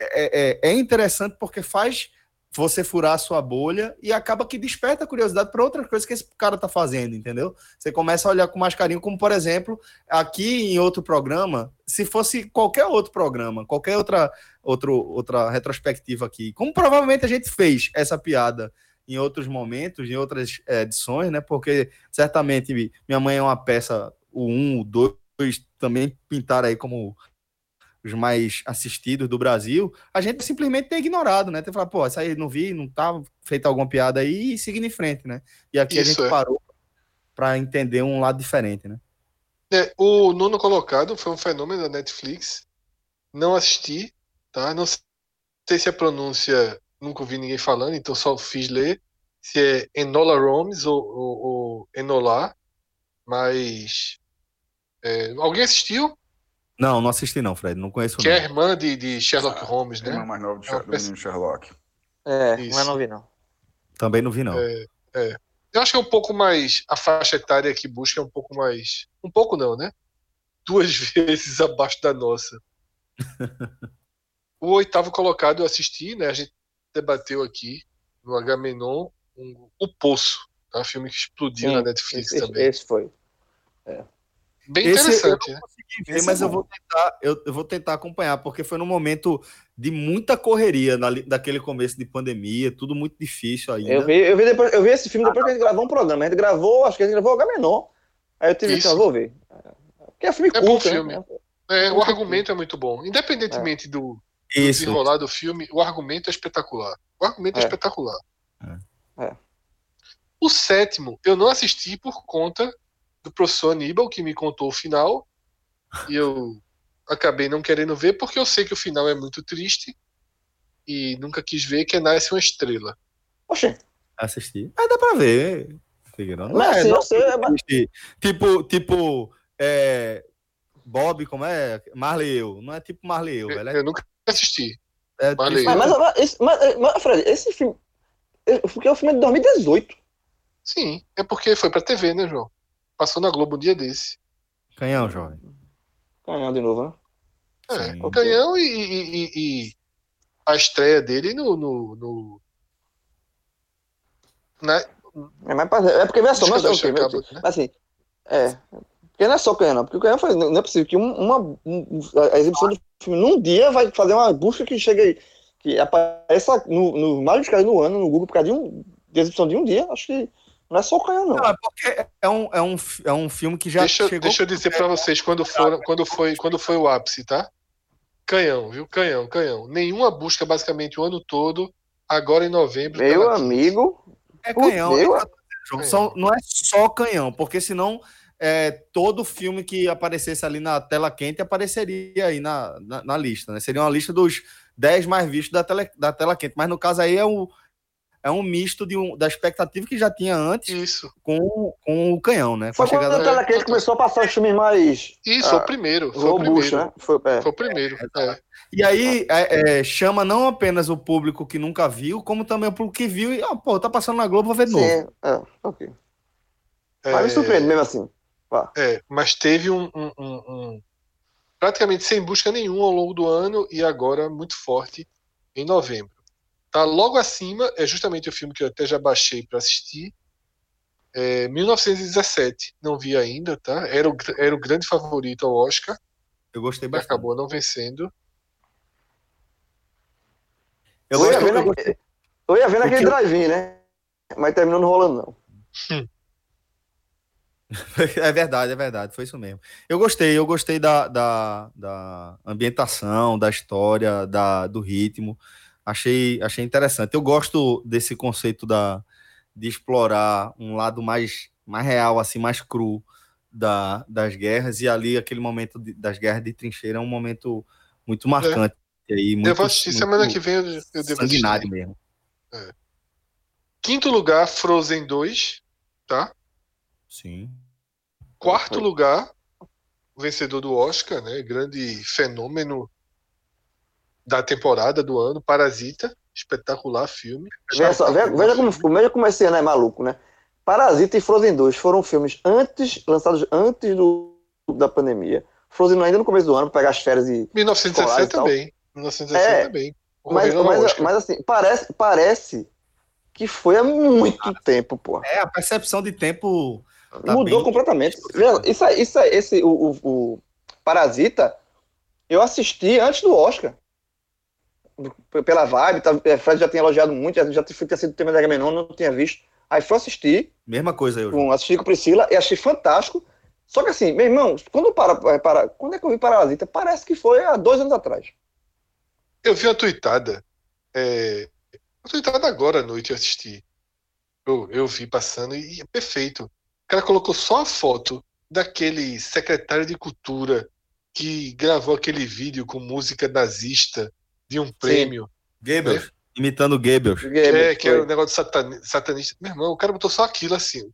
é, é, é interessante porque faz você furar a sua bolha e acaba que desperta a curiosidade para outras coisas que esse cara tá fazendo, entendeu? Você começa a olhar com mais carinho, como por exemplo, aqui em outro programa, se fosse qualquer outro programa, qualquer outra, outro, outra retrospectiva aqui, como provavelmente a gente fez essa piada em outros momentos, em outras eh, edições, né? Porque certamente minha mãe é uma peça, o 1, o 2 também pintaram aí como os mais assistidos do Brasil, a gente simplesmente tem ignorado, né? Tem falar, pô, isso aí não vi, não tava feita alguma piada aí e seguindo em frente, né? E aqui a Isso, gente é. parou para entender um lado diferente, né? É, o nono colocado foi um fenômeno da Netflix. Não assisti, tá? Não sei se a pronúncia nunca ouvi ninguém falando, então só fiz ler. Se é Enola Holmes ou, ou, ou Enola, mas é, alguém assistiu? Não, não assisti não, Fred, não conheço Que é a não. irmã de, de Sherlock Holmes, Irmã né? mais nova do, É do Sherlock. É, Isso. mas não vi, não. Também não vi não. É, é. Eu acho que é um pouco mais. A faixa etária que busca é um pouco mais. Um pouco não, né? Duas vezes abaixo da nossa. o oitavo colocado eu assisti, né? A gente debateu aqui no Agamenon um, O Poço, tá? filme que explodiu Sim, na Netflix esse, também. esse foi. Bem Esse interessante, eu né? consegui ver, Esse mas é eu vou tentar, eu, eu vou tentar acompanhar, porque foi num momento de muita correria na, daquele começo de pandemia, tudo muito difícil ainda. Eu vi, eu, vi depois, eu vi esse filme depois que a gente gravou um programa. A gente gravou, acho que a gente gravou o Gamenon. Aí eu tive eu vou ver. Porque é filme É bom curto, filme. né? É, o argumento é muito bom. Independentemente do, do Isso. desenrolar do filme, o argumento é espetacular. O argumento é, É. espetacular. É. É. O sétimo, eu não assisti por conta do professor Aníbal, que me contou o final. E eu acabei não querendo ver, porque eu sei que o final é muito triste. E nunca quis ver que é Nasce uma Estrela. Oxe, Assisti. Ah, dá pra ver. Não é, não sei, é mas- triste. Tipo, tipo, é, Bob, como é? Marley eu. Não é tipo Marley eu, Eu, velho. É, eu nunca assisti. é Marley mas, mas, mas, esse, mas, mas, Fred, esse filme. Porque é um filme de 2018. Sim, é porque foi pra TV, né, João? Passou na Globo um dia desse. Canhão, jovem. Canhão de novo, né? É, Sim. o Canhão e, e- e- e a estreia dele no. no, no- na- É, mas, é porque, veja só, eu ok, deixar mas, acaba, né? assim. É. Porque não é só o Canhão, não. Porque o Canhão foi. Não é possível que um- uma, um- a exibição do filme num dia vai fazer uma busca que chega aí. Que apareça no, no mais buscado no ano, no Google, por causa de, um, de exibição de um dia. Acho que não é só o Canhão, não. Não, é porque é um, é um, é um filme que já deixa, chegou. deixa eu dizer pra vocês quando, foram, quando, foi, quando foi o ápice, tá? Canhão, viu? Canhão, canhão. Nenhuma busca basicamente o ano todo. Agora em novembro. tá Meu amigo. É canhão. eu- é que eu tô dizendo, João. São- não é só canhão, porque senão é, todo filme que aparecesse ali na tela quente apareceria aí na, na, na lista, né? Seria uma lista dos 10 mais vistos da, tele, da tela quente. Mas no caso aí é, o, é um misto de um, da expectativa que já tinha antes Isso, com, com o canhão, né? Com Foi a quando tela quente começou a passar os filmes mais isso, Ah, foi o primeiro. Foi o primeiro. né? Foi, é. Foi o primeiro. é. E aí é, é, chama não apenas o público que nunca viu, como também o público que viu e, ah, pô, tá passando na Globo, vou ver de novo. Sim, é, ok. É, Mas me surpreende mesmo assim. É, mas teve um, um- um- um- praticamente sem busca nenhuma ao longo do ano e agora muito forte em novembro. Tá logo acima é justamente o filme que eu até já baixei para assistir. É 1917, não vi ainda, tá? Era o, era o grande favorito ao Oscar, Eu gostei bastante. acabou não vencendo. Eu, Eu, ia ver, naque- eu ia ver naquele Porque- drive-in, né? Mas terminou não rolando, não. É verdade, é verdade, foi isso mesmo. Eu gostei, eu gostei da, da, da ambientação, da história, da, do ritmo. Achei, achei interessante. Eu gosto desse conceito da, de explorar um lado mais, mais real, assim, mais cru da, das guerras. E ali, aquele momento de- das guerras de trincheira é um momento muito marcante. E aí, muito, eu vou assistir muito semana que vem, eu, eu devo sanguinário assistir. mesmo. Quinto lugar, Frozen 2, tá? Sim. Quarto lugar, o vencedor do Oscar, né? Grande fenômeno da temporada do ano, Parasita, espetacular filme. Veja, só, veja, veja como, veja como esse ano é maluco, né? Parasita e Frozen 2 foram filmes antes, lançados antes do, da pandemia. Frozen ainda no começo do ano, pra pegar as férias e. 1917 Escolar e tal. também. 1917 É, também. Mas, mas, mas assim, parece, parece que foi há muito tempo, pô. É, a percepção de tempo. tá Mudou bem- completamente. Veja, Isso, aí- isso, aí, esse, o, o, o Parasita, eu assisti antes do Oscar. Pela vibe, tá, é, Fred já tinha elogiado muito, já, já tinha sido tema da Agamenon, não tinha visto. Aí fui assistir, Mesma coisa eu. com, assisti com Priscila e achei fantástico. Só que assim, meu irmão, quando, para, é, para, quando é que eu vi Parasita? Parece que foi há dois anos atrás. Eu vi uma tuitada. É... Uma tuitada agora à noite eu assisti. Eu, eu vi passando e é perfeito. cara colocou só a foto daquele secretário de cultura que gravou aquele vídeo com música nazista de um prêmio. Goebbels, imitando o Goebbels. É, que era um negócio satani- satanista. Meu irmão, o cara botou só aquilo assim.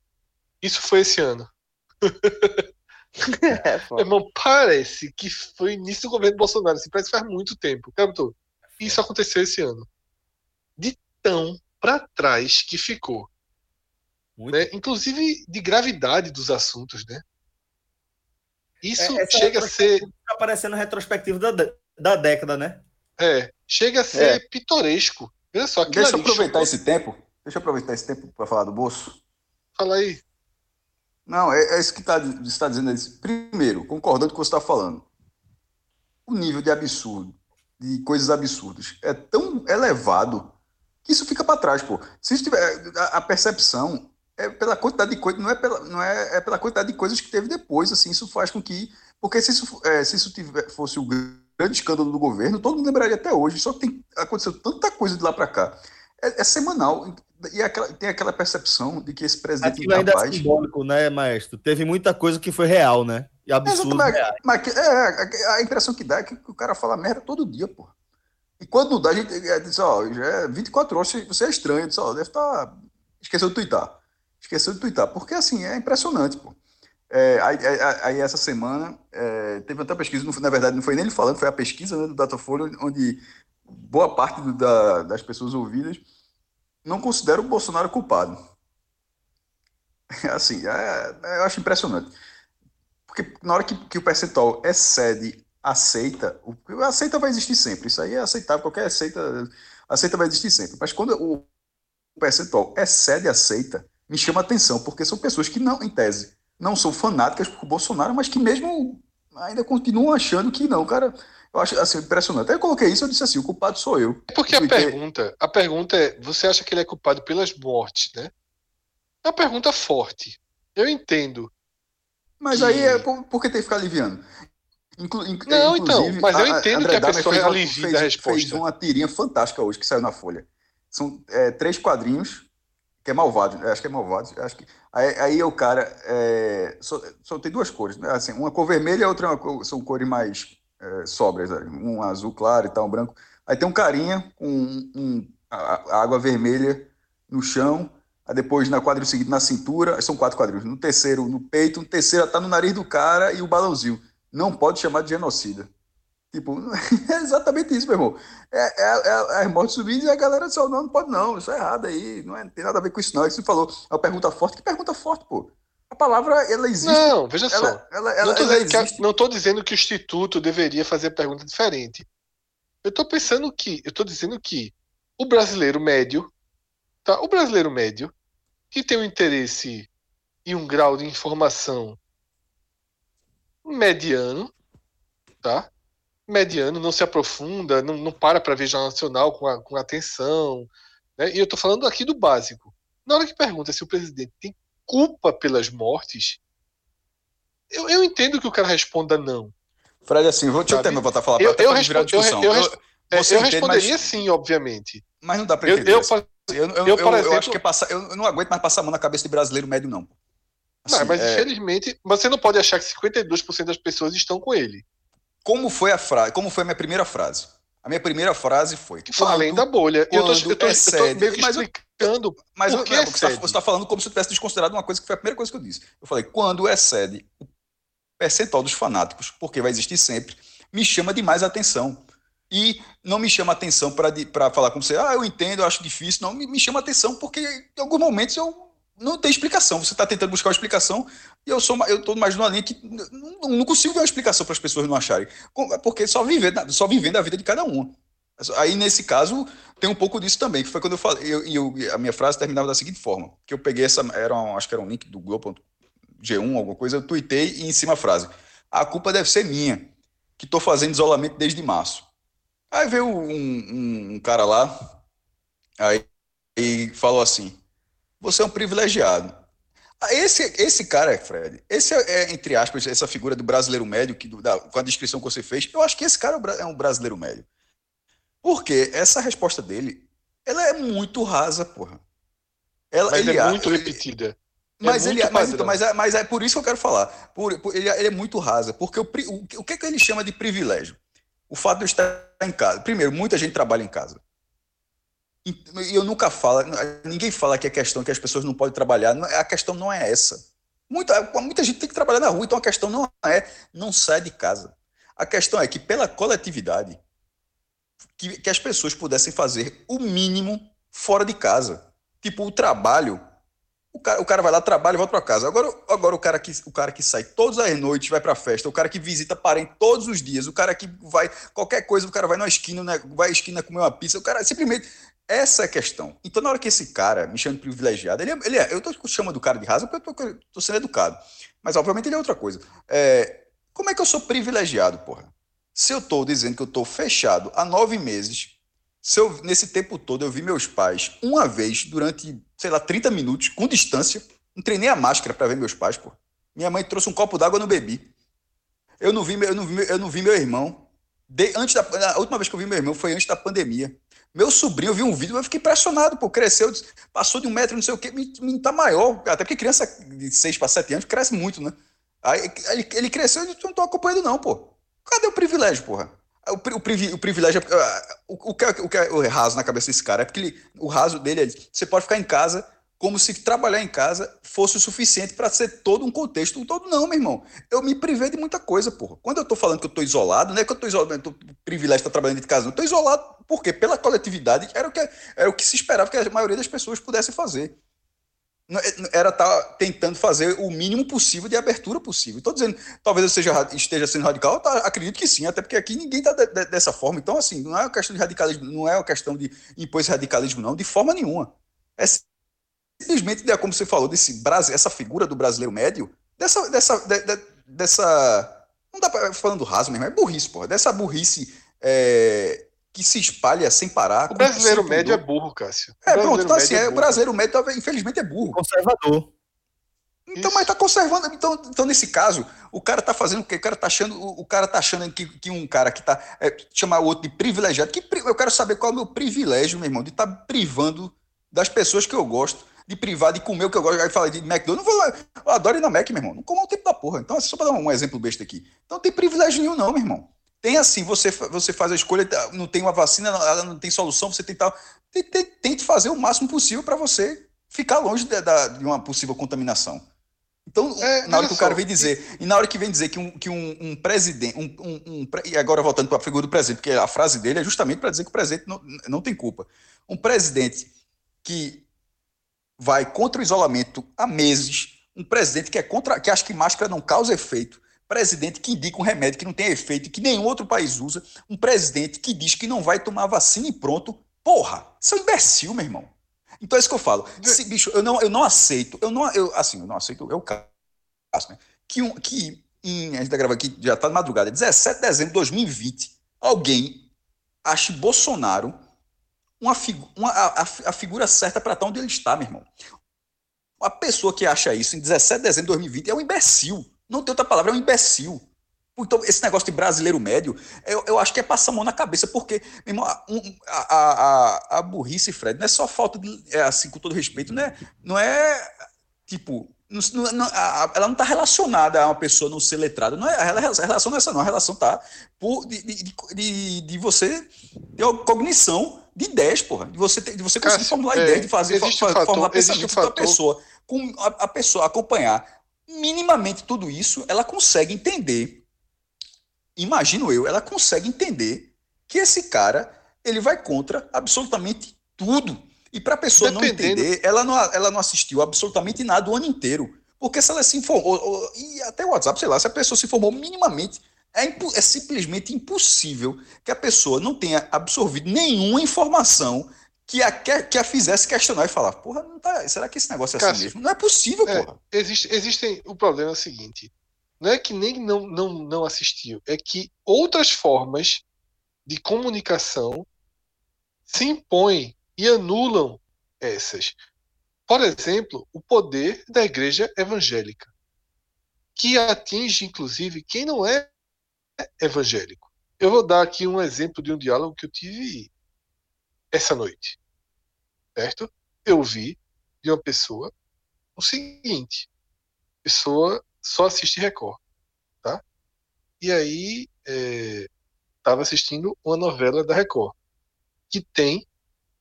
Isso foi esse ano. É, Meu irmão, parece que foi início do governo Bolsonaro. Assim, parece que faz muito tempo. O cara botou. Isso aconteceu esse ano. De tão pra trás que ficou. Né? Inclusive de gravidade dos assuntos, né? Isso É, chega a ser. Tá aparecendo retrospectivo da, da década, né? É, chega a ser pitoresco. Olha só, Deixa eu aproveitar esse tempo. Deixa eu aproveitar esse tempo para falar do bolso. Fala aí. Não, é, é isso que tá, você está dizendo. é isso. Primeiro, concordando com o que você está falando. O nível de absurdo, de coisas absurdas, é tão elevado que isso fica para trás, pô. Se tiver, a, a percepção é pela quantidade de coisas, não é pela, não é, é pela quantidade de coisas que teve depois, assim, isso faz com que, porque se isso, é, se isso tiver, fosse o grande escândalo do governo, todo mundo lembraria até hoje, só que tem, aconteceu tanta coisa de lá para cá. É, é semanal, e é aquela- tem aquela percepção de que esse presidente Aquilo ainda é incapaz... simbólico, né, maestro? Teve muita coisa que foi real, né? E absurdo. Mas que- é, a, impressão que dá é que o cara fala merda todo dia, pô. E quando não dá, a gente é, diz, ó, já é 24 horas, você- é estranho, diz, ó, deve estar. Esqueceu de twittar. Esqueceu de twittar. Porque assim, é impressionante, pô. É, aí, aí- essa semana é, teve até pesquisa, não na verdade, não foi nem ele falando, foi a pesquisa né, do Datafolha, onde boa parte do- da- das pessoas ouvidas não considera o Bolsonaro culpado. Assim, é- é- eu acho impressionante. Porque na hora que, que o percentual excede aceita, o aceita vai existir sempre. Isso aí é aceitável, qualquer aceita, aceita vai existir sempre. Mas quando o percentual excede aceita, me chama atenção, porque são pessoas que não, em tese, não são fanáticas por Bolsonaro, mas que mesmo ainda continuam achando que não, cara. Eu acho assim, impressionante. Eu coloquei isso, eu disse assim, o culpado sou eu. É porque a pergunta, a pergunta é, você acha que ele é culpado pelas mortes, né? É uma pergunta forte. Eu entendo. Mas que- aí é por, por que tem que ficar aliviando? Inclu, inc- Não, então, mas eu entendo André que a pessoa alivia fez- a resposta. Fez uma tirinha fantástica hoje que saiu na Folha. São é, três quadrinhos, que é malvado, acho que é malvado. Acho que, aí, aí o cara é, só, só tem duas cores, né? Assim, uma cor vermelha e outra é cor- são cores mais é, né? um azul claro e tal, um branco. Aí tem um carinha com um- um- a, a água vermelha no chão, aí depois na quadrilha seguinte na cintura, são quatro quadrinhos, no terceiro no peito, no terceiro tá no nariz do cara e o balãozinho. Não pode chamar de genocida. Tipo, é exatamente isso, meu irmão. É, é, é, as mortes subindo e a galera só, não, não pode não, isso é errado aí, não, é, não tem nada a ver com isso não. Isso você falou, é uma pergunta forte, que pergunta forte, pô? A palavra, ela existe. Não, veja só. ela, ela, ela, não, tô ela não tô dizendo que o Instituto deveria fazer a pergunta diferente. Eu tô pensando que, eu tô dizendo que o brasileiro médio, tá? O brasileiro médio, que tem um interesse e um grau de informação mediano, tá? Mediano, não se aprofunda, não, não para para ver Jornal Nacional com, a- com atenção, né? E eu tô falando aqui do básico. Na hora que pergunta se o presidente tem culpa pelas mortes, eu, eu entendo que o cara responda não. Fred, assim, vou, deixa eu Sabe? terminar voltar a falar Eu- eu respondo- eu- discussão. eu Eu- É, entende, responderia mas, sim, obviamente. mas não dá Eu, entender. eu. Eu, eu, eu, exemplo- acho que é passar, eu não aguento mais passar a mão na cabeça de brasileiro médio, não. não, Assim, mas é, infelizmente, você não pode achar que 52% das pessoas estão com ele. Como foi a frase? Como foi a minha primeira frase? A minha primeira frase foi. Além da bolha. Eu tô, eu tô, eu tô meio que mas explicando. Mas eu- que não, você está tá falando como se eu tivesse desconsiderado uma coisa que foi a primeira coisa que eu disse. Eu falei, quando excede o percentual dos fanáticos, porque vai existir sempre, me chama demais a atenção. E não me chama a atenção para falar com você, ah, eu entendo, eu acho difícil. Não, me, me chama a atenção porque em alguns momentos eu não tenho explicação. Você está tentando buscar uma explicação e eu sou eu estou mais numa linha que não, não consigo ver uma explicação para as pessoas não acharem. Porque só vivendo, só vivendo a vida de cada uma. Aí, nesse caso, tem um pouco disso também, que foi quando eu falei, eu, eu- a minha frase terminava da seguinte forma, que eu peguei essa, era um, acho que era um link do Globo.g1, alguma coisa, eu tuitei e em cima a frase, a culpa deve ser minha, que estou fazendo isolamento desde março. Aí veio um, um- um cara lá, aí e falou assim, você é um privilegiado. Ah, Esse, esse cara, Fred, esse é, é, entre aspas, essa figura do brasileiro médio, que, da- com a descrição que você fez, eu acho que esse cara é um é um brasileiro médio. Porque essa resposta dele, ela é muito rasa, porra. Ela, Mas ele é muito ele- repetida. Mas, muito ele, mas, padrão. então, mas, é, mas é por isso que eu quero falar. Por, por- ele, é- ele é muito rasa. Porque o, o, que- o que, é que ele chama de privilégio? O fato de eu estar em casa. Primeiro, muita gente trabalha em casa. E eu nunca falo, ninguém fala que a questão é que as pessoas não podem trabalhar. A questão não é essa. Muita, muita gente tem que trabalhar na rua, então a questão não é não sai de casa. A questão é que, pela coletividade, que, que as pessoas pudessem fazer o mínimo fora de casa. Tipo, o trabalho. O cara, o cara vai lá, trabalha e volta para casa. Agora, agora o, cara que, o cara que sai todas as noites, vai para festa, o cara que visita parente todos os dias, o cara que vai. Qualquer coisa, o cara vai na esquina, né, vai à esquina comer uma pizza, o cara simplesmente. Essa é a questão. Então, na hora que esse cara me chama de privilegiado, ele é. Ele é eu tô chamando do cara de rasa porque eu tô, tô sendo educado. Mas, obviamente, ele é outra coisa. É, como é que eu sou privilegiado, porra? Se eu tô dizendo que eu tô fechado há nove meses, se eu, nesse tempo todo eu vi meus pais uma vez durante, sei lá, 30 minutos, com distância, não treinei a máscara para ver meus pais, pô. Minha mãe trouxe um copo d'água, eu não bebi. Eu não vi, eu não vi, eu não vi meu irmão. De- antes da, a última vez que eu vi meu irmão foi antes da pandemia. Meu sobrinho, eu vi um vídeo, eu fiquei impressionado, pô, cresceu, passou de um metro, não sei o quê, me, tá maior, até porque criança de 6 para 7 anos cresce muito, né? Aí ele, cresceu e não tô acompanhando não, pô. Cadê o privilégio, porra? O, pri- o, privi- o privilégio, é- ah, o, o, que é, o que é o raso na cabeça desse cara é porque ele- o raso dele é, você pode ficar em casa como se trabalhar em casa fosse o suficiente para ser todo um contexto. Todo não, meu irmão. Eu me privei de muita coisa, porra. Quando eu tô falando que eu tô isolado, não é que eu tô isolado, tô privilégio de estar trabalhando de casa, não. Tô isolado porque pela coletividade era o que era o que se esperava que a maioria das pessoas pudesse fazer. Não- Era estar tentando fazer o mínimo possível de abertura possível. Estou dizendo, talvez eu seja, esteja sendo radical, tá, acredito que sim, até porque aqui ninguém está dessa forma. Então, assim, não é uma questão de radicalismo, não é uma questão de impor esse radicalismo, não, de forma nenhuma. É simplesmente, é como você falou, desse Brasil, essa figura do brasileiro médio, dessa. dessa, de- de- dessa não dá para falando raso mesmo, é burrice, porra. Dessa burrice é, que se espalha sem parar. O brasileiro médio é burro, Cássio. É, pronto, então assim, médio é, o brasileiro médio, infelizmente, é burro. Conservador. Então, Isso. mas tá conservando. Então, então, nesse caso, o cara tá fazendo o quê? O cara tá achando, o, o cara tá achando que, que um cara que tá. É, chamar o outro de privilegiado. Que, eu quero saber qual é o meu privilégio, meu irmão, de estar privando das pessoas que eu gosto, de privar de comer o que eu gosto. Aí fala de McDonald's, não vou, eu adoro ir na Mac, meu irmão. Não como o tempo da porra. Então, assim, só pra dar um exemplo besta aqui. Então, não tem privilégio nenhum, não, meu irmão. Tem assim, você, você faz a escolha, tá, não tem uma vacina, não- ela não tem solução, você tem- Tente fazer o máximo possível para você ficar longe de, de uma possível contaminação. Então, É, na hora que o cara vem dizer, e na hora que vem dizer que um, que um, um presidente, um, um- e agora voltando para a figura do presidente, porque a frase dele é justamente para dizer que o presidente não, não tem culpa. Um presidente que vai contra o isolamento há meses, um presidente que é contra, que acha que máscara não causa efeito, presidente que indica um remédio que não tem efeito, que nenhum outro país usa, um presidente que diz que não vai tomar vacina e pronto. Porra, isso é um imbecil, meu irmão. Então é isso que eu falo. Se, bicho, eu não, eu não aceito, eu não, eu, assim, eu não aceito, eu caso, né? Que, um, que em, a gente tá gravando aqui, já tá de madrugada, 17 de dezembro de 2020, alguém ache Bolsonaro uma, uma a, a, a figura certa para estar onde ele está, meu irmão. Uma pessoa que acha isso em 17 de dezembro de 2020 é um imbecil. Não tem outra palavra, é um imbecil. Então, esse negócio de brasileiro médio, eu, eu acho que é passar a mão na cabeça, porque, meu irmão, a, a, a, a- a burrice, Fred, não é só falta de. É assim, com todo respeito, não é, não é tipo. não- não- a- a- ela não está relacionada a uma pessoa não ser letrada. Não é, a rela- a relação não é essa, não. A relação está de, de, de- de, você ter cognição de ideias, porra. De você, ter, de você conseguir Cássio, formular é, ideias, de fazer existe um fator- formular pensamento a fator- pessoa. Com a, a pessoa acompanhar minimamente tudo isso, ela consegue entender imagino eu, ela consegue entender que esse cara ele vai contra absolutamente tudo. E para a pessoa não Dependendo- entender, ela não, ela não assistiu absolutamente nada o ano inteiro. Porque se ela se informou, ou- e até o WhatsApp, sei lá, se a pessoa se informou minimamente, é, impo- é simplesmente impossível que a pessoa não tenha absorvido nenhuma informação que a, que, a fizesse questionar e falar, porra, não tá, será que esse negócio é assim Cássio, mesmo? Não é possível, é, porra. Existe, existem. O problema é o seguinte: não é que nem não, não, não assistiu, é que outras formas de comunicação se impõem e anulam essas. Por exemplo, o poder da igreja evangélica, que atinge, inclusive, quem não é evangélico. Eu vou dar aqui um exemplo de um diálogo que eu tive essa noite. Certo? Eu vi de uma pessoa o seguinte: pessoa só assiste Record, tá? E aí estava assistindo uma novela da Record que tem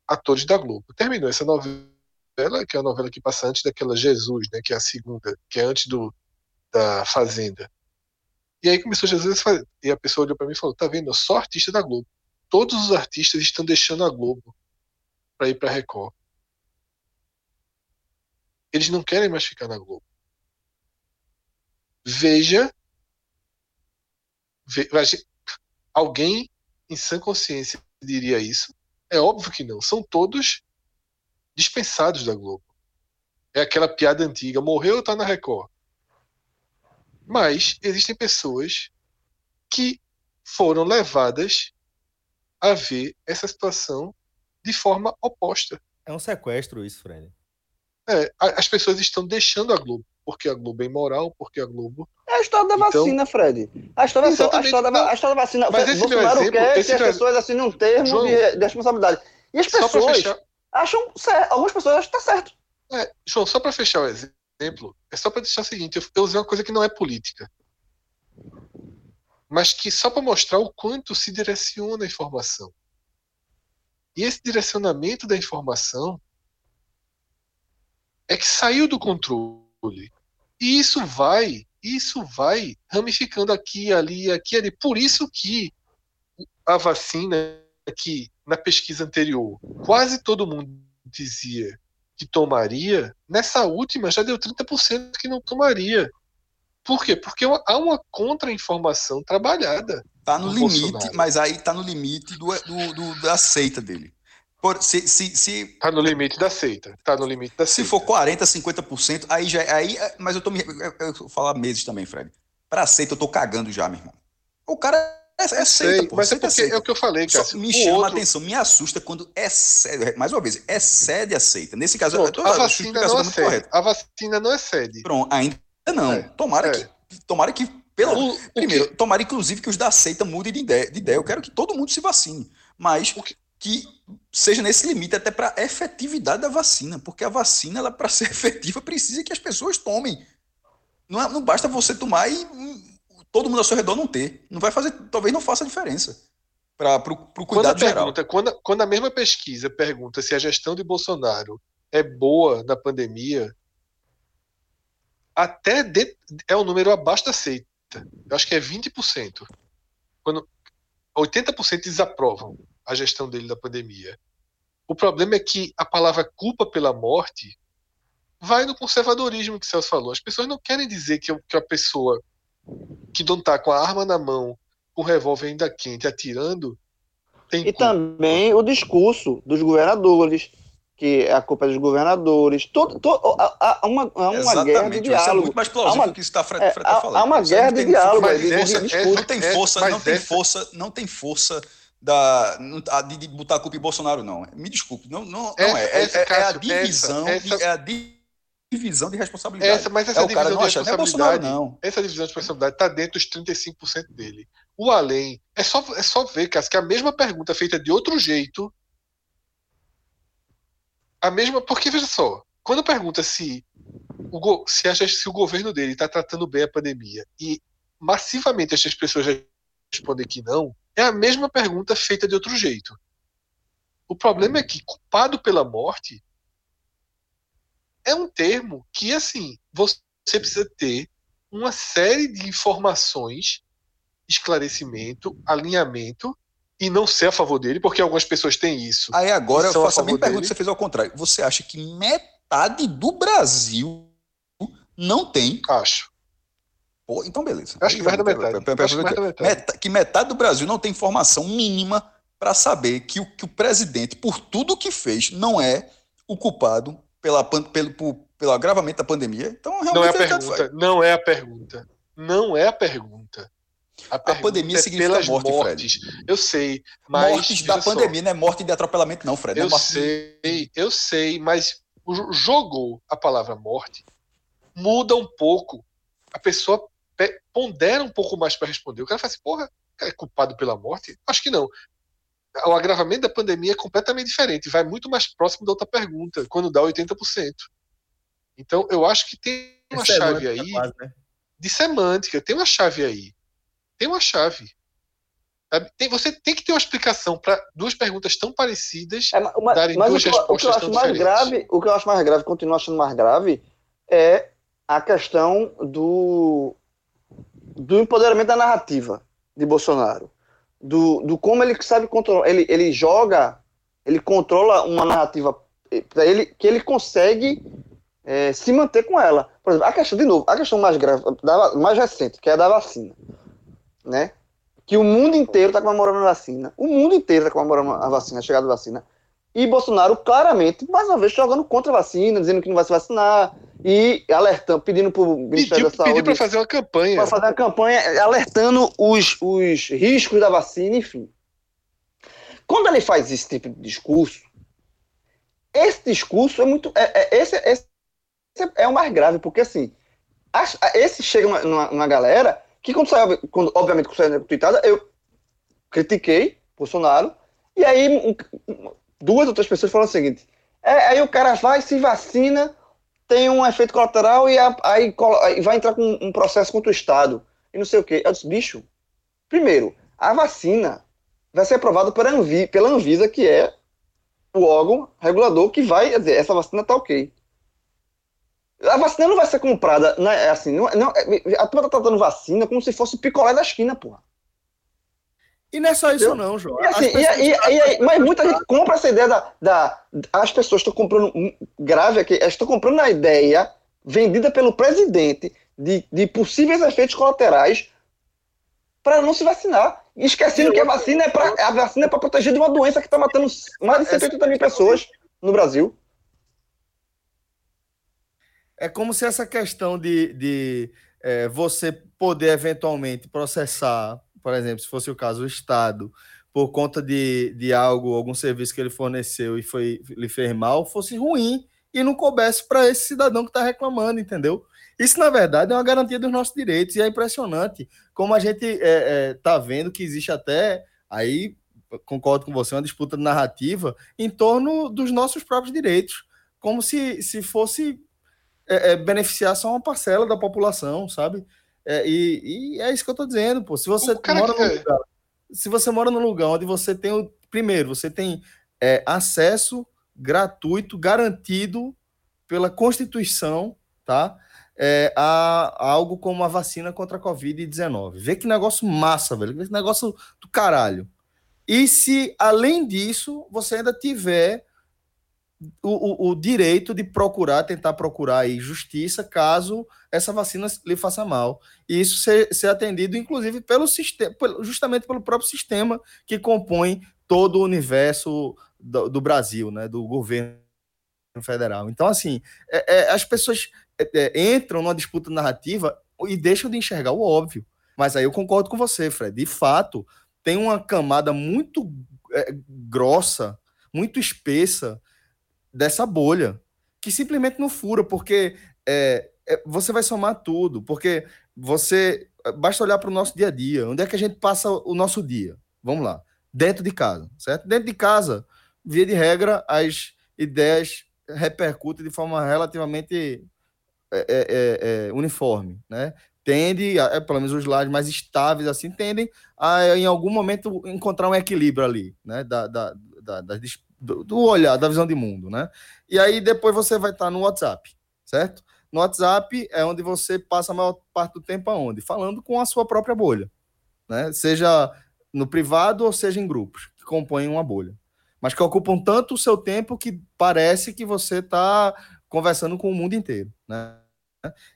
atores da Globo. Terminou essa novela, que é a novela que passa antes daquela Jesus, né? Que é a segunda, que é antes do da Fazenda. E aí começou Jesus a fazer- e a pessoa olhou para mim e falou: "Tá vendo? Eu sou artista da Globo. Todos os artistas estão deixando a Globo para ir para Record. Eles não querem mais ficar na Globo. Veja, ve- a alguém em sã consciência diria isso? É óbvio que não. São todos dispensados da Globo. É aquela piada antiga: morreu ou tá na Record? Mas existem pessoas que foram levadas a ver essa situação de forma oposta. É um sequestro isso, Fred. É, as pessoas estão deixando a Globo, porque a Globo é imoral, porque a Globo. É a história da Então- vacina, Fred. A história, só, a história, da, a história da vacina. Mas esse meu Bolsonaro exemplo- quer esse que as meu- pessoas assinem um termo João, de, de responsabilidade. E as pessoas fechar, acham certo. Algumas pessoas acham que tá certo. é, João, só para fechar o exemplo, é só para deixar o seguinte: eu usei uma coisa que não é política, mas que só para mostrar o quanto se direciona a informação. E esse direcionamento da informação é que saiu do controle. E isso vai, isso vai ramificando aqui, ali, aqui, ali. Por isso que a vacina que na pesquisa anterior quase todo mundo dizia que tomaria, nessa última já deu 30% que não tomaria. Por quê? Porque há uma contra-informação trabalhada. Tá no limite, Bolsonaro. mas aí tá no limite do, do, do- da seita dele. Por, se, se, se, Tá no limite da seita. Tá no limite da se seita. for 40, 50%, aí já. Aí, é- mas eu tô me. Eu, eu vou falar meses também, Fred. Pra seita eu tô cagando já, meu irmão. O cara é, é seita, pô. mas é porque seita. é o que eu falei, Só cara. me O chama a outro- atenção, me assusta quando excede, mais uma vez, excede a seita. Nesse caso, Pronto, a a sua vacina não tá muito correta. A vacina não excede. Pronto, ainda não. É, tomara, é. Que, tomara que, pelo O- o Primeiro, que- tomara inclusive que os da seita mudem de ideia, de ideia. Eu quero que todo mundo se vacine, mas O que- que seja nesse limite até para a efetividade da vacina, porque a vacina, ela para ser efetiva, precisa que as pessoas tomem. Não, é- não basta você tomar e todo mundo ao seu redor não ter. Não vai fazer, talvez não faça diferença para o Quando a, cuidado geral. pergunta, quando, a- quando a mesma pesquisa pergunta se a gestão de Bolsonaro é boa na pandemia, até de- é um número abaixo da seita. Eu acho que é 20%. Quando 80% desaprovam a gestão dele da pandemia. O problema é que a palavra culpa pela morte vai no conservadorismo que o Celso falou. As pessoas não querem dizer que, que a pessoa que não está com a arma na mão, com o revólver ainda quente, atirando, tem E culpa. também o discurso dos governadores, que a culpa é dos governadores. Todo, todo, há, há uma, há uma guerra de Exatamente, isso é diálogo. muito mais plausível Há uma- que isso está Fred, é, Fred tá há- falando. há uma guerra não de tem- diálogo, Mas de- de essa- discurso. Não tem É, força, não tem essa- força, não tem força da de, de botar a culpa em Bolsonaro, não. Me desculpe, não, não, não é. É, é- é a divisão, é a divisão de responsabilidade. Essa, mas essa é divisão de achar, não é responsabilidade, não. essa divisão de responsabilidade está dentro dos 35% dele. O além, é só, é só ver, Cássio, que a mesma pergunta feita de outro jeito, a mesma, porque veja só, quando pergunta se o, se, acha, se o governo dele está tratando bem a pandemia e massivamente essas pessoas respondem que não, é a mesma pergunta feita de outro jeito. O problema é que culpado pela morte é um termo que, assim, você precisa ter uma série de informações, esclarecimento, alinhamento, e não ser a favor dele, porque algumas pessoas têm isso. Aí agora eu a faço a mesma favor pergunta dele. que você fez ao contrário. Você acha que metade do Brasil não tem? Acho. Pô, então beleza. Acho que mais da metade. Que metade do Brasil não tem informação mínima para saber que o, que o presidente, por tudo que fez, não é o culpado pela, pelo, por- pelo agravamento da pandemia. Então, realmente, Não é a pergunta. Não é a pergunta. Não é a pergunta. A, pergunta pandemia é significa pelas morte, Fred. mortes. Eu sei, mas Mortes da só, pandemia, não é morte de atropelamento, não, Fred. é Eu de- sei, eu sei, mas jogou a palavra morte, muda um pouco. A pessoa pe- pondera um pouco mais para responder. O cara fala assim, porra, é culpado pela morte? Acho que não. O agravamento da pandemia é completamente diferente, vai muito mais próximo da outra pergunta, quando dá 80%. Então, eu acho que tem uma É chave semântica aí quase, né? de semântica, tem uma chave aí. Tem uma chave. Tem- você tem que ter uma explicação para duas perguntas tão parecidas. É, ma- ma- darem mas duas o que, eu- o que eu respostas acho tão mais diferentes. grave, o que eu acho mais grave, continuo achando mais grave, é a questão do, do empoderamento da narrativa de Bolsonaro. Do, do como ele sabe controlar. Ele, ele joga, ele controla uma narrativa para ele, que ele consegue é, se manter com ela. Por exemplo, a questão, de novo, a questão mais grave, da- mais recente, que é a da vacina. Né? Que o mundo inteiro está comemorando a vacina. O mundo inteiro está comemorando a vacina, a chegada da vacina. E Bolsonaro claramente, mais uma vez, jogando contra a vacina, dizendo que não vai se vacinar e alertando, pedindo para o Ministério Pediu, da Saúde pediu para fazer uma campanha. para fazer uma campanha alertando os, os riscos da vacina, enfim. Quando ele faz esse tipo de discurso, esse discurso é muito. É, é- esse, esse é o mais grave, porque assim, as- esse chega numa, numa- numa galera que, quando saiu, quando, obviamente, quando saiu tweetada, eu critiquei Bolsonaro, e aí um- um- duas outras pessoas falaram o seguinte: é, aí o cara vai, se vacina, tem um efeito colateral e aí, vai entrar com um processo contra o Estado. E não sei o quê. Eu disse, bicho, primeiro, a vacina vai ser aprovada pela, Anvi, pela Anvisa, que é o órgão regulador que vai dizer, essa vacina tá ok. A vacina não vai ser comprada, né, assim, não, não, a turma tá tratando vacina como se fosse picolé da esquina, porra. E não é só isso, não, João. As assim, e, pessoas- e- e mas muita gente compra essa ideia da. da as pessoas estão comprando. Grave aqui, estão comprando a ideia vendida pelo presidente de, de possíveis efeitos colaterais para não se vacinar. Esquecendo que a vacina é para a vacina é para proteger de uma doença que está matando mais de 180 mil pessoas no Brasil. É como se essa questão de, de é, você poder eventualmente processar, por exemplo, se fosse o caso, o Estado, por conta de, de algo, algum serviço que ele forneceu e foi, lhe fez mal, fosse ruim e não coubesse para esse cidadão que está reclamando, entendeu? Isso, na verdade, é uma garantia dos nossos direitos e é impressionante como a gente está vendo que existe até, aí concordo com você, uma disputa narrativa em torno dos nossos próprios direitos, como se, se fosse é, é, beneficiar só uma parcela da população, sabe? É, e, e é isso que eu tô dizendo, pô. Se você mora que- num lugar, se você mora num lugar onde você tem o primeiro, você tem é, acesso gratuito, garantido pela Constituição, tá? É, a, a algo como a vacina contra a Covid-19. Vê que negócio massa, velho. Vê que negócio do caralho. E se, além disso, você ainda tiver o, o, o direito de procurar, tentar procurar aí justiça caso essa vacina lhe faça mal. E isso ser, ser atendido, inclusive, pelo sistema, justamente pelo próprio sistema que compõe todo o universo do, do Brasil, né? Do governo federal. Então, assim, é- é, as pessoas é, é, entram numa disputa narrativa e deixam de enxergar o óbvio. Mas aí eu concordo com você, Fred. De fato, tem uma camada muito é, grossa, muito espessa dessa bolha, que simplesmente não fura, porque é, é, você vai somar tudo, porque você basta olhar para o nosso dia a dia, onde é que a gente passa o nosso dia? Vamos lá, dentro de casa, certo? Dentro de casa, via de regra, as ideias repercutem de forma relativamente é, é, é, é, uniforme, né? Tende, a, é, pelo menos os lados mais estáveis assim, tendem a em algum momento encontrar um equilíbrio ali, né? Da, da, da, das do, do olhar, da visão de mundo, né? E aí depois você vai estar no WhatsApp, certo? No WhatsApp é onde você passa a maior parte do tempo aonde? Falando com a sua própria bolha, né? Seja no privado ou seja em grupos que compõem uma bolha. Mas que ocupam tanto o seu tempo que parece que você está conversando com o mundo inteiro, né?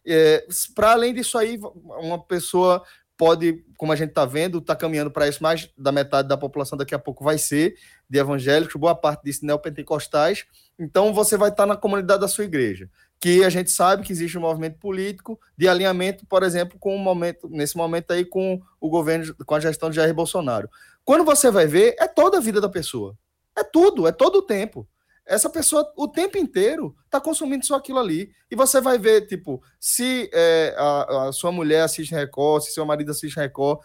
É, para além disso aí, uma pessoa pode, como a gente está vendo, está caminhando para isso, mais da metade da população daqui a pouco vai ser de evangélicos, boa parte disso neopentecostais. Então você vai estar na comunidade da sua igreja, que a gente sabe que existe um movimento político de alinhamento, por exemplo, com o momento, nesse momento aí com o governo, com a gestão de Jair Bolsonaro. Quando você vai ver, é toda a vida da pessoa. É tudo, é todo o tempo. Essa pessoa, o tempo inteiro, está consumindo só aquilo ali. E você vai ver, tipo, se é, a, a sua mulher assiste Record, se seu marido assiste Record,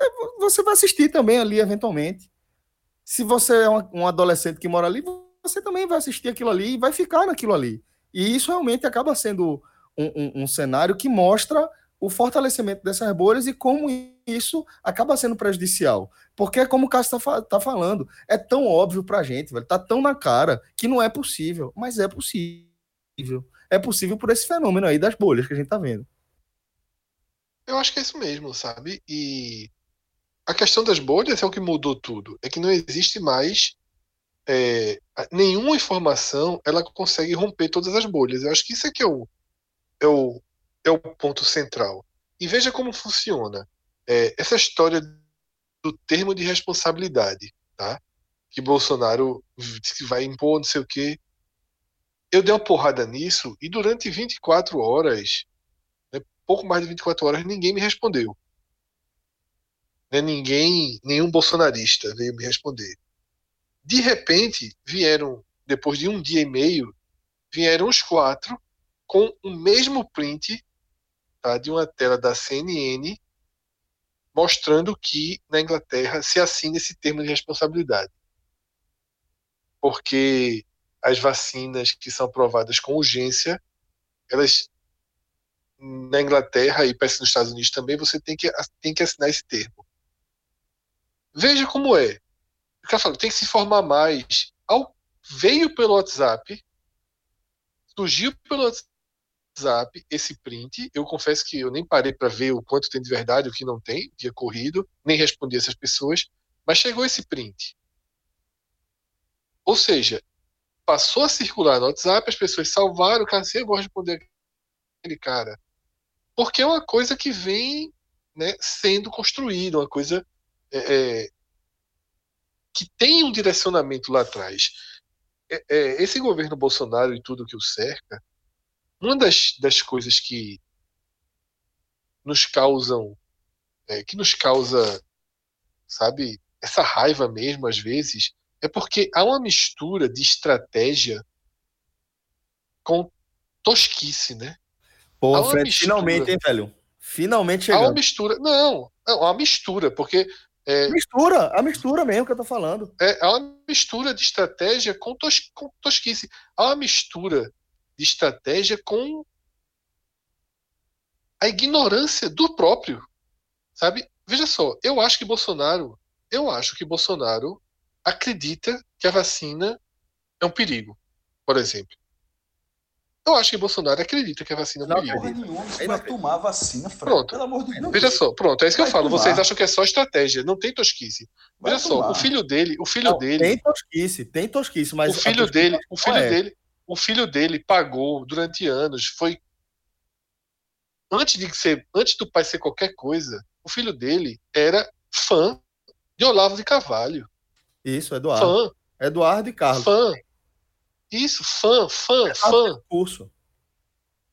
é, você vai assistir também ali, eventualmente. Se você é uma- um adolescente que mora ali, você também vai assistir aquilo ali e vai ficar naquilo ali. E isso realmente acaba sendo um, um- um cenário que mostra o fortalecimento dessas bolhas e como isso acaba sendo prejudicial. Porque, como o Cássio está tá falando, é tão óbvio pra gente, velho, tá tão na cara que não é possível, mas é possível. É possível por esse fenômeno aí das bolhas que a gente tá vendo. Eu acho que é isso mesmo, sabe? E a questão das bolhas é o que mudou tudo. É que não existe mais é, a- nenhuma informação ela consegue romper todas as bolhas. Eu acho que isso é que é o, é o, é o ponto central. E veja como funciona. É, essa história do termo de responsabilidade, tá? Que Bolsonaro disse que vai impor, não sei o quê. Eu dei uma porrada nisso e durante 24 horas, né, pouco mais de 24 horas, ninguém me respondeu. Né, ninguém, nenhum bolsonarista veio me responder. De repente, vieram, depois de um dia e meio, vieram os quatro com o mesmo print tá, de uma tela da CNN mostrando que na Inglaterra se assina esse termo de responsabilidade. Porque as vacinas que são aprovadas com urgência, elas na Inglaterra e parece nos Estados Unidos também, você tem que, tem que assinar esse termo. Veja como é. O cara fala, tem que se informar mais. Ao, veio pelo WhatsApp, surgiu pelo WhatsApp esse print. Eu confesso que eu nem parei para ver o quanto tem de verdade, o que não tem, dia corrido, nem respondi essas pessoas, mas chegou esse print. Ou seja, passou a circular no WhatsApp, as pessoas salvaram, o cara assim, eu responder aquele cara. Porque é uma coisa que vem né, sendo construída, uma coisa é, é, que tem um direcionamento lá atrás. É, é, esse governo Bolsonaro e tudo que o cerca, uma das, das coisas que nos causam, é, que nos causa, sabe, essa raiva mesmo às vezes, é porque há uma mistura de estratégia com tosquice, né? Pô, Fred, mistura. finalmente, hein, velho? Finalmente Há uma chegando. mistura. Não, não, há uma mistura, porque é, Mistura, a mistura mesmo que eu tô falando. é, há uma mistura de estratégia com, tos, com tosquice. Há uma mistura de estratégia com a ignorância do próprio. Sabe? Veja só, eu acho que Bolsonaro, eu acho que Bolsonaro acredita que a vacina é um perigo, por exemplo. Eu acho que Bolsonaro acredita que a vacina é um Não perigo. Porra nenhuma, você Aí vai tomar a vacina, Fred. Pronto. Pelo amor de Deus. Veja só, pronto, é isso que eu Vai falo. tomar. Vocês acham que é só estratégia, não tem tosquice. Vai Veja só, o filho dele, o filho Não, dele, Tem tosquice, tem tosquice, mas. o filho dele, o filho é. dele, o filho dele pagou durante anos, foi antes de ser, antes do pai ser qualquer coisa, o filho dele era fã de Olavo de Carvalho, Isso, Eduardo. fã, Eduardo e Carlos. fã. Isso, fã, fã, fã. Curso.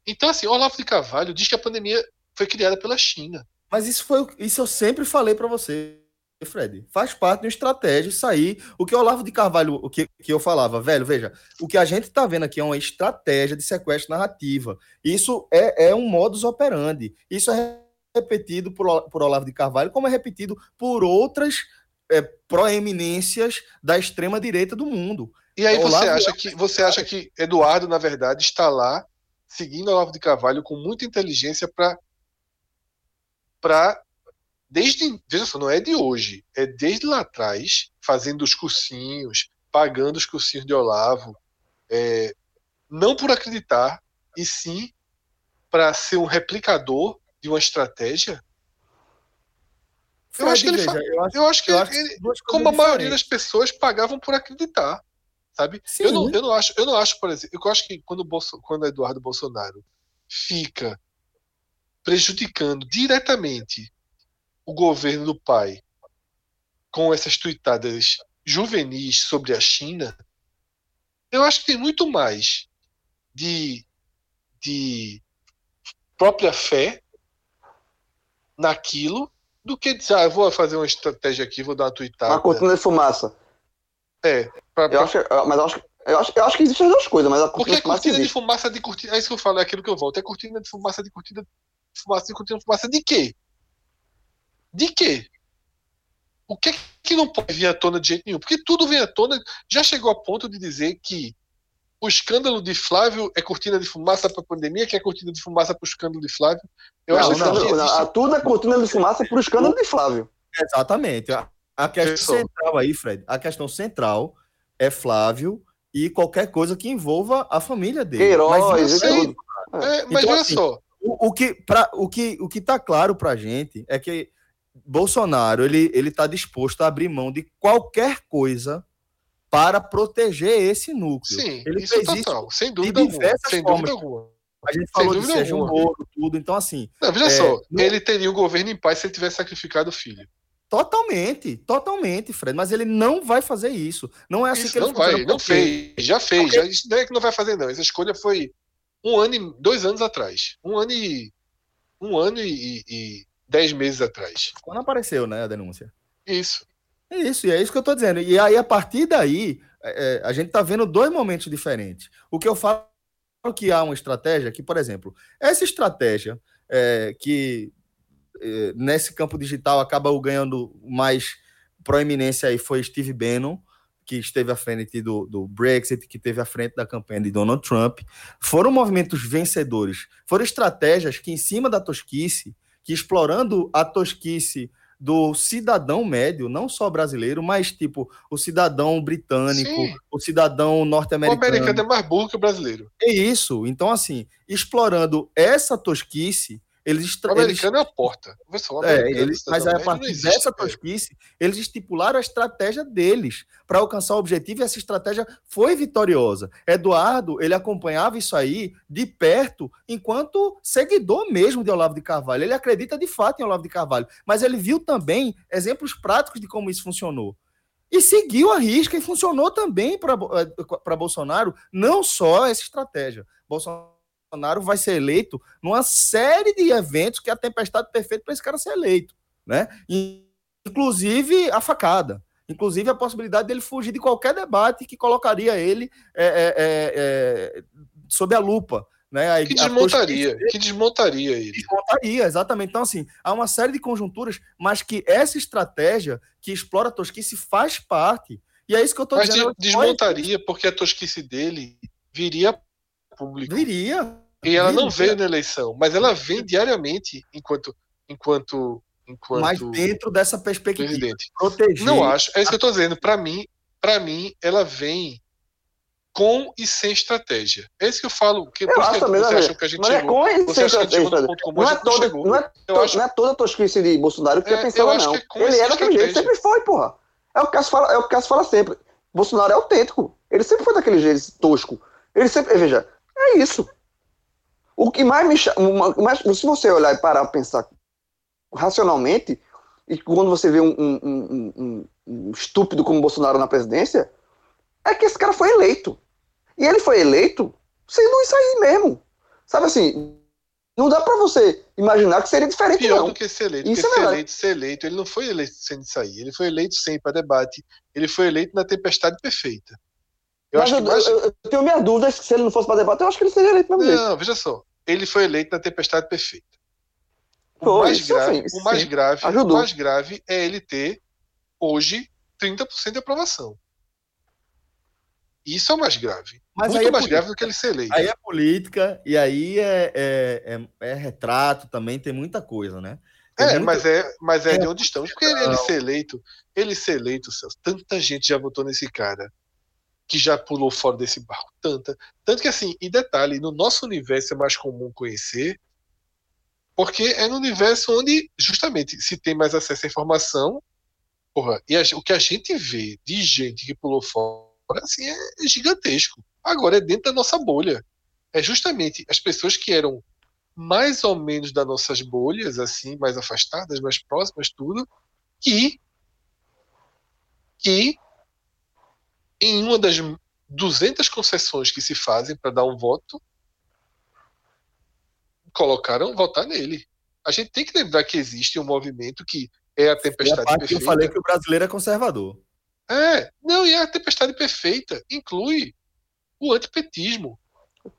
Então assim, Olavo de Carvalho diz que a pandemia foi criada pela China. Mas isso foi isso eu sempre falei pra você, Fred. Faz parte de uma estratégia aí. O que o Olavo de Carvalho, o que, que eu falava, velho, veja, o que a gente tá vendo aqui é uma estratégia de sequestro narrativa. Isso é, é um modus operandi. Isso é repetido por, por Olavo de Carvalho, como é repetido por outras é, proeminências da extrema direita do mundo. E aí você Olavo acha é que você acha que Eduardo, na verdade, está lá seguindo Olavo de Carvalho com muita inteligência para para desde veja só, não é de hoje, é desde lá atrás fazendo os cursinhos, pagando os cursinhos de Olavo, é, não por acreditar e sim para ser um replicador de uma estratégia. Eu acho que ele veja, eu acho, Eu acho que eu acho ele, como a maioria das pessoas pagavam por acreditar, sabe? Sim. Eu não, eu não acho, eu não acho, por exemplo, eu acho que quando o Bolso, quando Eduardo Bolsonaro fica prejudicando diretamente o governo do pai com essas tuitadas juvenis sobre a China, eu acho que tem muito mais de, de própria fé naquilo do que dizer, ah, eu vou fazer uma estratégia aqui, vou dar uma tuitada. Uma cortina de fumaça. É, pra- Eu pra- acho, eu- mas eu acho, eu, acho, eu acho que existem as duas coisas, mas a Porque cortina é de fumaça cortina de fumaça de cortina. É isso que eu falo, é aquilo que eu volto. É cortina de fumaça de cortina de fumaça de cortina de fumaça de quê? De quê? O que é que não pode vir à tona de jeito nenhum? Porque tudo vem à tona. Já chegou a ponto de dizer que o escândalo de Flávio é cortina de fumaça para a pandemia, que é cortina de fumaça para o escândalo de Flávio. Eu Não, acho o que não, a- tudo é cortina de fumaça pro escândalo de Flávio. Exatamente. A, a questão Pessoal. central aí, Fred, a questão central é Flávio e qualquer coisa que envolva a família dele. Queiroz, Mas isso sei. É, mas Então, olha assim, só, O, o que pra, o que o que tá claro pra gente é que Bolsonaro ele ele tá disposto a abrir mão de qualquer coisa para proteger esse núcleo. sim, ele isso fez é isso total, sem de dúvida alguma. diversas Sem formas. dúvida alguma. A gente Sem falou de Sérgio alguma. Moro, tudo. Então assim, Não, veja É, só, não- ele teria o governo em paz se ele tivesse sacrificado o filho. totalmente, totalmente, Fred, mas ele não vai fazer isso. Não é assim Isso que ele não vai, não fez, já fez. Porque- Já, isso não é que não vai fazer, não. Essa escolha foi um ano e dois anos atrás. Um ano e. Um ano e, e- e dez meses atrás. Quando apareceu, né, a denúncia. Isso. É isso, e é isso que eu tô dizendo. E aí, a partir daí, é, é, a gente tá vendo dois momentos diferentes. O que eu falo que há uma estratégia que, por exemplo, essa estratégia é, que é, nesse campo digital acaba ganhando mais proeminência aí foi Steve Bannon, que esteve à frente do, do Brexit, que esteve à frente da campanha de Donald Trump. Foram movimentos vencedores, foram estratégias que, em cima da tosquice, que explorando a tosquice do cidadão médio, não só brasileiro, mas tipo o cidadão britânico, Sim. o cidadão O norte-americano. americano é mais burro que o brasileiro. É isso. Então, assim, explorando essa tosquice, eles. O estra- eles americano é a porta. É, americano eles, do mas a partir existe, dessa tosquice, eles estipularam a estratégia deles para alcançar o objetivo e essa estratégia foi vitoriosa. Eduardo, ele acompanhava isso aí de perto enquanto seguidor mesmo de Olavo de Carvalho. Ele acredita de fato em Olavo de Carvalho, mas ele viu também exemplos práticos de como isso funcionou. E seguiu a risca e funcionou também para Bolsonaro, não só essa estratégia. Bolsonaro vai ser eleito numa série de eventos que é a tempestade perfeita para esse cara ser eleito, né? Inclusive a facada, inclusive a possibilidade dele fugir de qualquer debate que colocaria ele é, é, é, é, sob a lupa, né? A- Que desmontaria, que desmontaria ele. desmontaria, exatamente. Então, assim, há uma série de conjunturas, mas que essa estratégia que explora a tosquice faz parte. E é isso que eu estou Mas dizendo. de- desmontaria porque a tosquice dele viria público. Viria. E ela não veio na eleição, mas ela vem diariamente enquanto enquanto enquanto Mas dentro dessa perspectiva, presidente. proteger. Não acho, é isso que eu tô dizendo. Para mim, para mim, ela vem com e sem estratégia. É isso que eu falo. Que, Eu acho que também, você né, acha que a gente Mas é com e sem estratégia. comum, Não é não toda, não é, Eu to- acho- não é toda a tosquice de Bolsonaro que É, é, pensava, eu acho não. que é com ele é daquele jeito, estratégia. sempre foi, porra. É o que Cássio fala, é o que Cássio fala sempre. Bolsonaro é autêntico. Ele sempre foi daquele jeito tosco. Ele sempre. Veja, é isso. O que mais me chama. Mais, se você olhar e parar pensar racionalmente, e quando você vê um, um- um- um- estúpido como Bolsonaro na presidência, é que esse cara foi eleito. E ele foi eleito sendo isso aí mesmo. Sabe assim, não dá pra você imaginar que seria diferente, Pior não. do que ser eleito. Isso é ser verdade. eleito, ser eleito, ele não foi eleito sem sair. Ele foi eleito sem para debate. Ele foi eleito na tempestade perfeita. Eu Mas acho eu, que mais. eu- eu tenho minhas dúvidas que se ele não fosse pra debate, eu acho que ele seria eleito mesmo jeito. Não, veja só. Ele foi eleito na tempestade perfeita. O Foi, mais grave, sim, isso o mais sim. grave, o Ajudou. mais grave é ele ter hoje 30% de aprovação. Isso é o mais grave. Mas aí Muito é mais política. grave do que ele ser eleito. Aí é política, e aí é, é, é- é retrato também, tem muita coisa, né? Tem É, muita- mas é, mas é É, de onde estamos. Porque ele, ele ser eleito, ele ser eleito, Celso, tanta gente já votou nesse cara que já pulou fora desse barco. Tanta. Tanto que assim, e detalhe, no nosso universo é mais comum conhecer, porque é no universo onde, justamente, se tem mais acesso à informação, porra, e a- o que a gente vê de gente que pulou fora, assim, é gigantesco. Agora é dentro da nossa bolha. É justamente as pessoas que eram mais ou menos das nossas bolhas, assim, mais afastadas, mais próximas, tudo, que, que em uma das 200 concessões que se fazem para dar um voto, colocaram votar nele. A gente tem que lembrar que existe um movimento que é a E a tempestade parte que eu perfeita. falei que o brasileiro é conservador. É, não, e a tempestade perfeita inclui o antipetismo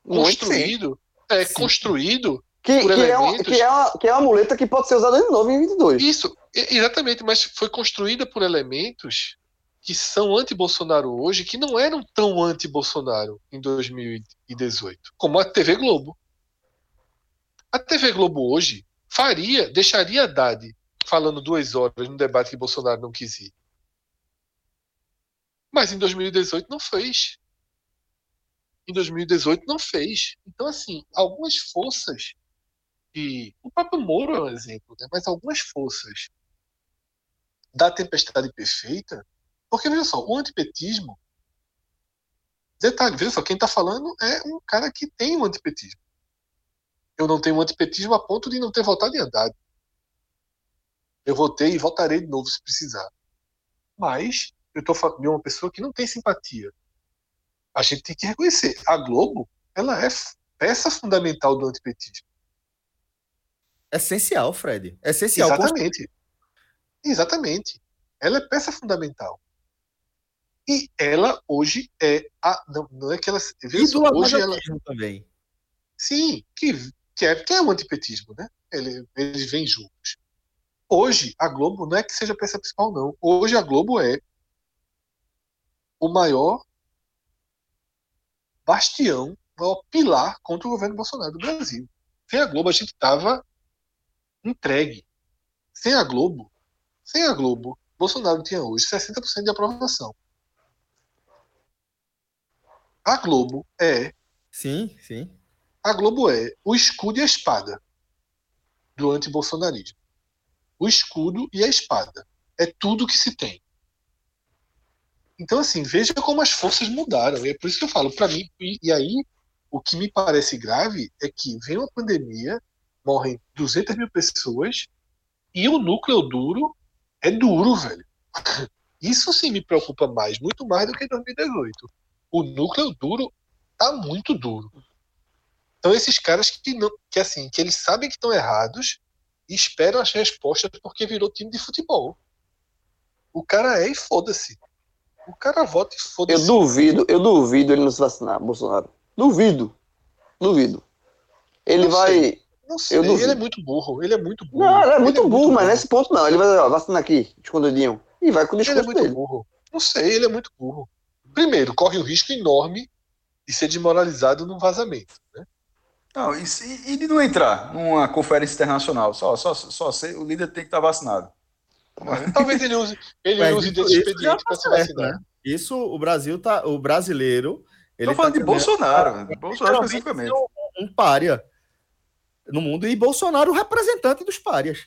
Muito sim. construído, é, Sim. construído Que, por que, é uma, elementos- que, é uma, que é uma muleta que pode ser usada de novo em 22. Isso, exatamente, mas foi construída por elementos que são anti-Bolsonaro hoje que não eram tão anti-Bolsonaro em 2018, como a TV Globo. A TV Globo hoje faria, deixaria Haddad falando duas horas no debate que Bolsonaro não quis ir. Mas em 2018 não fez. Em 2018 não fez. Então, assim, algumas forças. O próprio Moro é um exemplo, né? mas algumas forças da tempestade perfeita. Porque, veja só, o antipetismo. Detalhe, veja só, quem está falando é um cara que tem um antipetismo. Eu não tenho um antipetismo a ponto de não ter votado em Haddad. Eu votei e votarei de novo se precisar. Mas eu estou falando de uma pessoa que não tem simpatia. A gente tem que reconhecer. A Globo, ela é peça fundamental do antipetismo. Essencial, Fred. Essencial. Exatamente. Exatamente. Ela é peça fundamental. E ela hoje é a. Não, não é que ela. veja E só, do hoje ela. também. Sim, que, que, é, que é o antipetismo, né? Ele- eles vêm juntos. Hoje, a Globo não é que seja a peça principal, não. Hoje, a Globo é o maior bastião, o maior pilar contra o governo Bolsonaro do Brasil. Sem a Globo, a gente estava entregue. Sem a Globo, sem a Globo, Bolsonaro tinha hoje 60% de aprovação. A Globo é Sim, sim. a Globo é o escudo e a espada do antibolsonarismo. O escudo e a espada. É tudo que se tem. Então, assim, veja como as forças mudaram. E é por isso que eu falo, para mim, e, e aí, o que me parece grave é que vem uma pandemia, morrem 200 mil pessoas, e o núcleo duro é duro, velho. Isso sim me preocupa mais, muito mais do que em 2018. O núcleo duro tá muito duro. Então esses caras que não, que assim, que eles sabem que estão errados e esperam as respostas porque virou time de futebol. O cara é e foda-se. O cara vota e Eu foda-se. duvido, eu duvido ele não se vacinar, Bolsonaro. Duvido. Duvido. Ele Não vai. sei. Não sei, eu ele duvido. é muito burro. Ele é muito burro. Não, ele é muito Ele burro, mas nesse ponto não. Ele vai, ó, vacina aqui, escondidinho. E vai com o Ele é discurso muito dele. burro. Não sei, ele é muito burro. Primeiro, corre um risco enorme de ser desmoralizado num vazamento. Né? Não, e, se- e de não entrar numa conferência internacional? Só, só, só ser, o líder tem que estar vacinado. Talvez ele use, ele Mas use isso- desse isso expediente tá para se vacinar. né? Isso o Brasil tá. O brasileiro. Ele Tô falando tá de Bolsonaro, tá- né? Bolsonaro especificamente. Um, um pária no mundo e Bolsonaro o representante dos párias.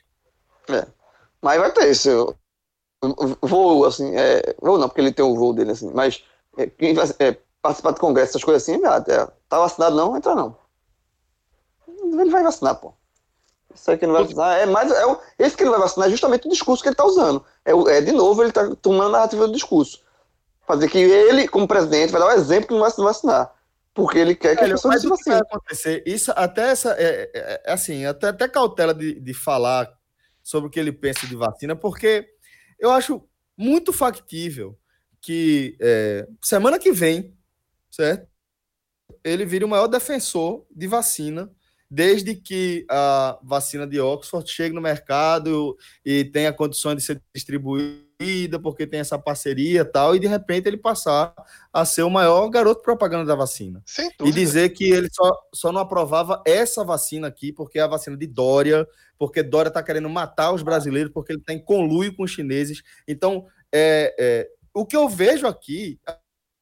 Mas vai ter eu- voo, assim, é, voo não, porque ele tem o voo dele, assim, mas é, quem vai é, participar do congresso, essas coisas assim, já, é, tá vacinado não, entra não. Ele vai vacinar, pô. Isso aí que ele não vai vacinar, é mais, é o, esse que ele vai vacinar é justamente o discurso que ele tá usando. É, é de novo, ele tá tomando a narrativa do discurso. Fazer que ele, como presidente, vai dar o exemplo que não vai se vacinar. Porque ele quer que as Velho, pessoas se vacinem. acontecer? Isso, até essa. É, é- é assim, até, até cautela de, de falar sobre o que ele pensa de vacina, porque eu acho muito factível que é, semana que vem, certo? Ele vire o maior defensor de vacina, desde que a vacina de Oxford chegue no mercado e tenha condições de ser distribuída, porque tem essa parceria e tal, e de repente ele passar a ser o maior garoto propaganda da vacina. E dizer que ele só, só não aprovava essa vacina aqui, porque é a vacina de Dória, porque Dória está querendo matar os brasileiros, porque ele está em conluio com os chineses. Então, é, é, o que eu vejo aqui é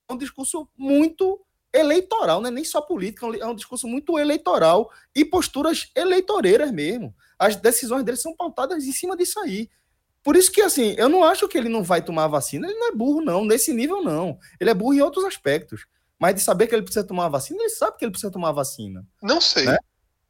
um discurso muito eleitoral, não é nem só político, é um discurso muito eleitoral e posturas eleitoreiras mesmo. As decisões dele são pautadas em cima disso aí. Por isso que, assim, eu não acho que ele não vai tomar a vacina, ele não é burro, não, nesse nível, não. Ele é burro em outros aspectos. Mas de saber que ele precisa tomar a vacina, ele sabe que ele precisa tomar a vacina. Não sei. Né?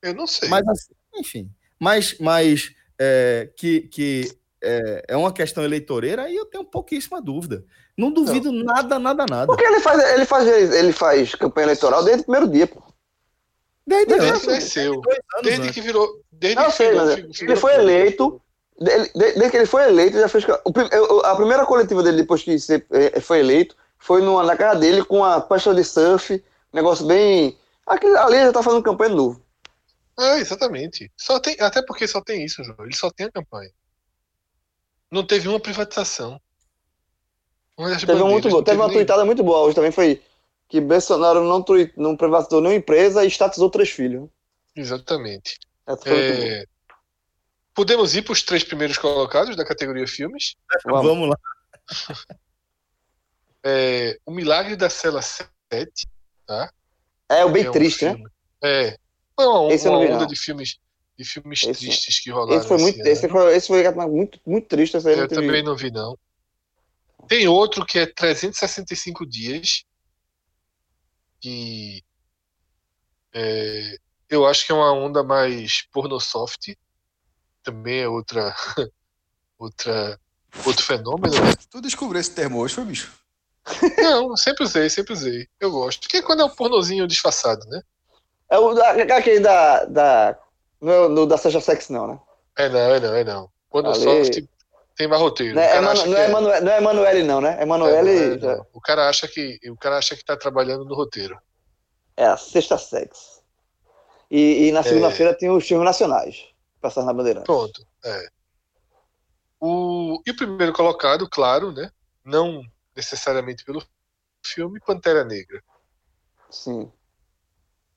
Eu não sei. Mas, assim, enfim. Mas, mas é, que, que é, é uma questão eleitoreira, aí eu tenho pouquíssima dúvida. Não duvido nada, nada, nada. Porque ele faz, ele faz, ele faz campanha eleitoral desde o primeiro dia, pô. Desde, Desde que nasceu. Desde antes. que virou. Desde Não, que sei, virou mas figu- ele foi eleito. Desde, desde que ele foi eleito, ele já fez. A primeira coletiva dele, depois que se- eh, foi eleito, foi numa, na casa dele com a pasta de surf, um negócio bem. Aquele, ali ele já tá fazendo campanha de novo. É, exatamente. Só tem, até porque só tem isso, João. Ele só tem a campanha. Não teve uma privatização. Uma Teve bandeiras, muito boa, não teve uma nem- tweetada muito boa hoje também, foi que Bolsonaro não, tui- não privatizou nenhuma empresa e estatizou três filhos. Exatamente. É, Podemos ir para os três primeiros colocados da categoria filmes. Vamos. Vamos lá. É, o Milagre da Cela 7. É o bem é um triste, né? É. Foi uma, Esse eu uma onda não. de filmes, de filmes Esse- tristes que rolaram. Esse foi muito, esse foi, esse foi muito, muito triste. Esse aí eu também não vi, não. Tem outro que é 365 dias. Que é, eu acho que é uma onda mais pornosoft. Também é outra, outra, outro fenômeno. né? Tu descobriu esse termo hoje, foi, bicho? Não, sempre usei, sempre usei. Eu gosto. Porque quando é um pornozinho disfarçado, né? É o da, aquele da. da não é o do- da Seja Sex, não, né? É não, é não, é não. Pornosoft Ali- tem mais roteiro. Não O é, acha não é, não é Emanuele, não, né? Emanuele. É, não, é, não. O cara acha que o cara acha que tá trabalhando no roteiro. É, a Sexta Sex. E, e na segunda-feira tem os filmes nacionais. Passando na bandeira. Pronto. É. O, e o primeiro colocado, claro, né? Não necessariamente pelo filme, Pantera Negra. Sim.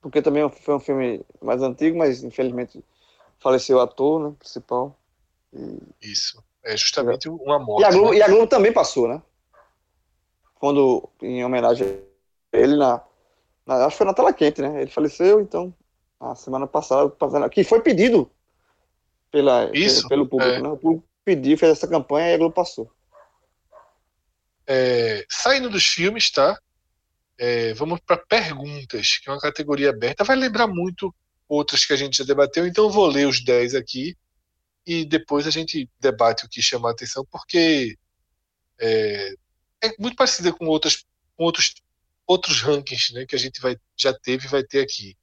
Porque também foi um filme mais antigo, mas infelizmente faleceu o ator, né? Principal. Isso. É justamente uma morte. E a, Globo, né? e a Globo também passou, né? Quando, em homenagem a ele, na, na- acho que foi na tela quente, né? Ele faleceu, então, a semana passada, passando- que foi pedido pela, Isso, pelo público, é. né? O público pediu, fez essa campanha e a Globo passou. É, saindo dos filmes, tá? É, vamos para perguntas, que é uma categoria aberta. Vai lembrar muito outras que a gente já debateu, então eu vou ler os 10 aqui e depois a gente debate o que chama a atenção, porque é, é muito parecida com, outras, com outros, outros rankings né, que a gente vai, já teve e vai ter aqui.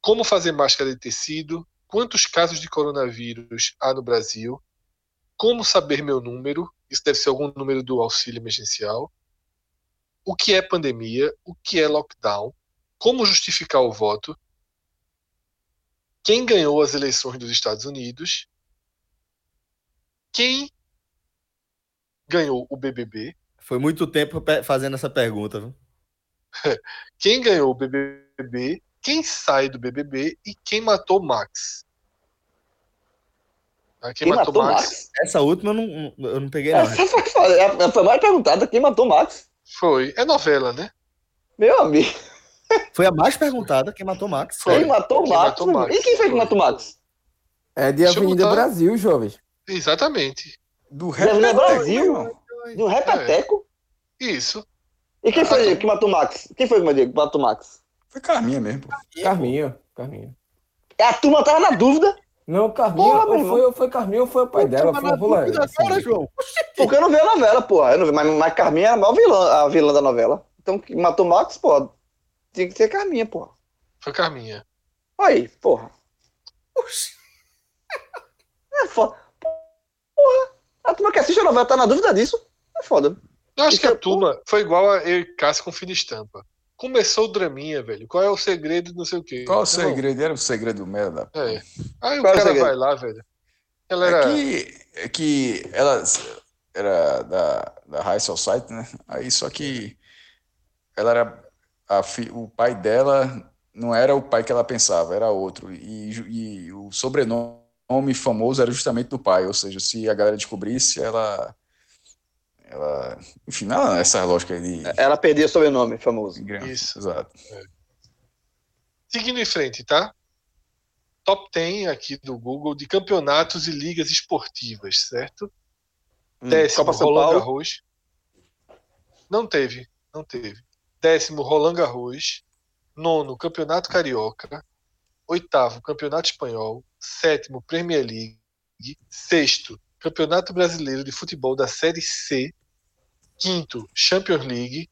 Como fazer máscara de tecido? Quantos casos de coronavírus há no Brasil? Como saber meu número? Isso deve ser algum número do auxílio emergencial. O que é pandemia? O que é lockdown? Como justificar o voto? Quem ganhou as eleições dos Estados Unidos? Quem ganhou o BBB? Foi muito tempo fazendo essa pergunta, viu? Quem ganhou o BBB? Quem sai do BBB? E quem matou Max? Ah, Quem, Quem matou, matou Max? Max? Essa última eu não, eu não peguei, não. Essa foi, foi, a- foi mais perguntada, quem matou Max? Foi. É novela, né? Meu amigo, Foi a mais perguntada, quem matou Max. Foi. quem matou Quem Max? matou? Max? E quem foi que matou Max? É de Deixa Avenida botar- Brasil, jovens. Exatamente. Do Zé Brasil. No Repeteco? Isso. E quem foi Ah, que matou Max? Quem foi que matou Max? Foi Carminha mesmo, pô. Carminho, Carminho. A turma tava na dúvida, Não, Carminho, Porra, ou foi, ou foi Carminho ou foi o pai dela. Foi dúvida agora, assim. João. porque eu não vi a novela, porra. Eu não vi, mas, mas Carminha era a maior vilã, a vilã da novela. Então, que matou Max, pô, tinha que ser Carminha, porra. Foi Carminha. Aí, porra. É foda. Porra, a turma que assiste a novela tá na dúvida disso. É foda. Eu acho Isso que a é- turma foi igual a eu e Cássio com fim de estampa. Começou o draminha, velho. Qual é o segredo, não sei o quê. Qual o segredo? Era o segredo merda. É. Aí o Qual é o cara segredo? vai lá, velho. Ela É era. que, é que ela era da, da High Society, né? Aí só que ela era a fi- o pai dela não era o pai que ela pensava, era outro. E, e o sobrenome famoso era justamente do pai, ou seja, se a galera descobrisse, ela ela, enfim, não é essa lógica de, Ela perdia o sobrenome famoso. Isso. Exato. Seguindo em frente, tá? Top 10 aqui do Google de campeonatos e ligas esportivas, certo? Hum, Décimo, Copa São Roland. Garros. Não teve, não teve. Décimo, Roland Garros. Nono, Campeonato Carioca. Oitavo, Campeonato Espanhol. Sétimo, Premier League. Sexto, Campeonato Brasileiro de Futebol da Série C. Quinto, Champions League.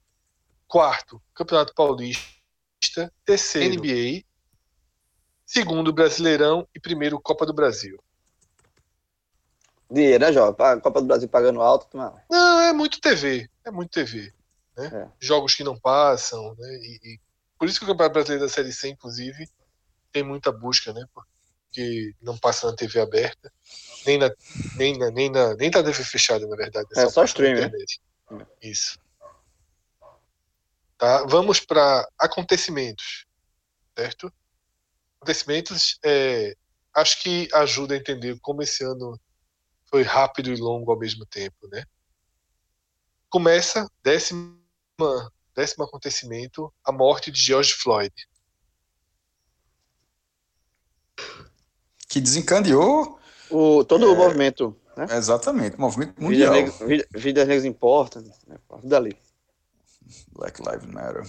Quarto, Campeonato Paulista. Terceiro, NBA. Segundo, Brasileirão. E primeiro, Copa do Brasil. Dinheiro, né, Jovem? A Copa do Brasil pagando alto. Não. Não, é muito TV. É muito TV. Né? É. Jogos que não passam. Né? E, e por isso que o Campeonato Brasileiro da Série C, inclusive, tem muita busca, né? Porque não passa na TV aberta, nem na, nem na, nem na, nem na TV fechada, na verdade. É, só streaming, né? Isso. Tá? Vamos para acontecimentos, certo? Acontecimentos, é, acho que ajuda a entender como esse ano foi rápido e longo ao mesmo tempo, né? Começa décima, décimo acontecimento, a morte de George Floyd. Que desencadeou O, todo o movimento, né? exatamente o movimento Vidas mundial. negras, vida- vidas negras importam, né? Tudo dali. Black Lives Matter.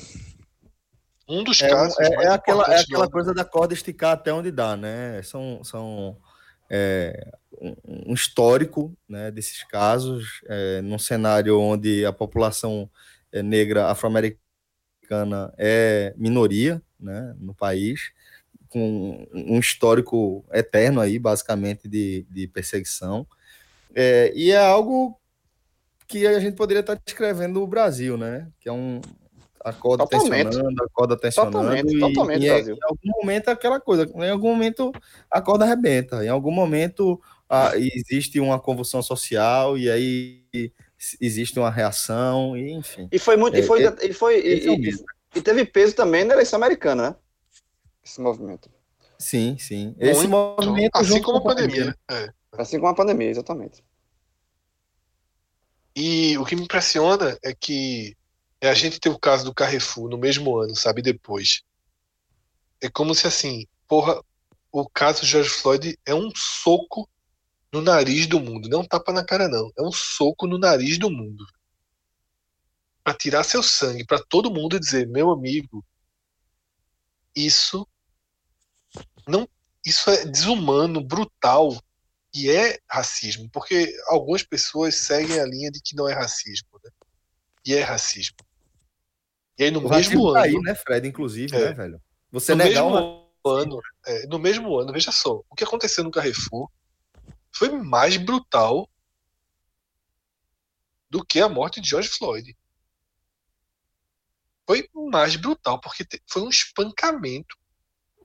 Um dos É, casos é- mais é aquela, é aquela coisa da corda esticar até onde dá, né? São, são é, um, um histórico né, desses casos, é, num cenário onde a população é, negra afro-americana é minoria né, no país, com um histórico eterno aí, basicamente, de, de perseguição. É, e é algo que a gente poderia estar descrevendo o Brasil, né? Que é um a corda Totalmente. tensionando, a corda tensionando. Totalmente, e, totalmente, e é- Brasil. em algum momento é aquela coisa, em algum momento a corda arrebenta, em algum momento ah, existe uma convulsão social e aí existe uma reação, e enfim. E foi muito. É, e, foi, é- e, foi é e, mesmo. e teve peso também na eleição americana, né? Esse movimento. Sim, sim. Esse Muito, movimento assim como a com pandemia. é. Assim como a pandemia, exatamente. E o que me impressiona é que é a gente ter o caso do Carrefour no mesmo ano, sabe? Depois. É como se assim, porra, o caso de George Floyd é um soco no nariz do mundo. Não é um tapa na cara, não. É um soco no nariz do mundo. Pra tirar seu sangue, pra todo mundo dizer, meu amigo, isso não, isso é desumano, brutal e é racismo, porque algumas pessoas seguem a linha de que não é racismo, né? E é racismo. E aí no O mesmo racismo tá ano, aí, né, Fred, inclusive, É. né, velho? Você no negar um mesmo ano, é, no mesmo ano, veja só, o que aconteceu no Carrefour foi mais brutal do que a morte de George Floyd. Foi mais brutal, porque foi um espancamento.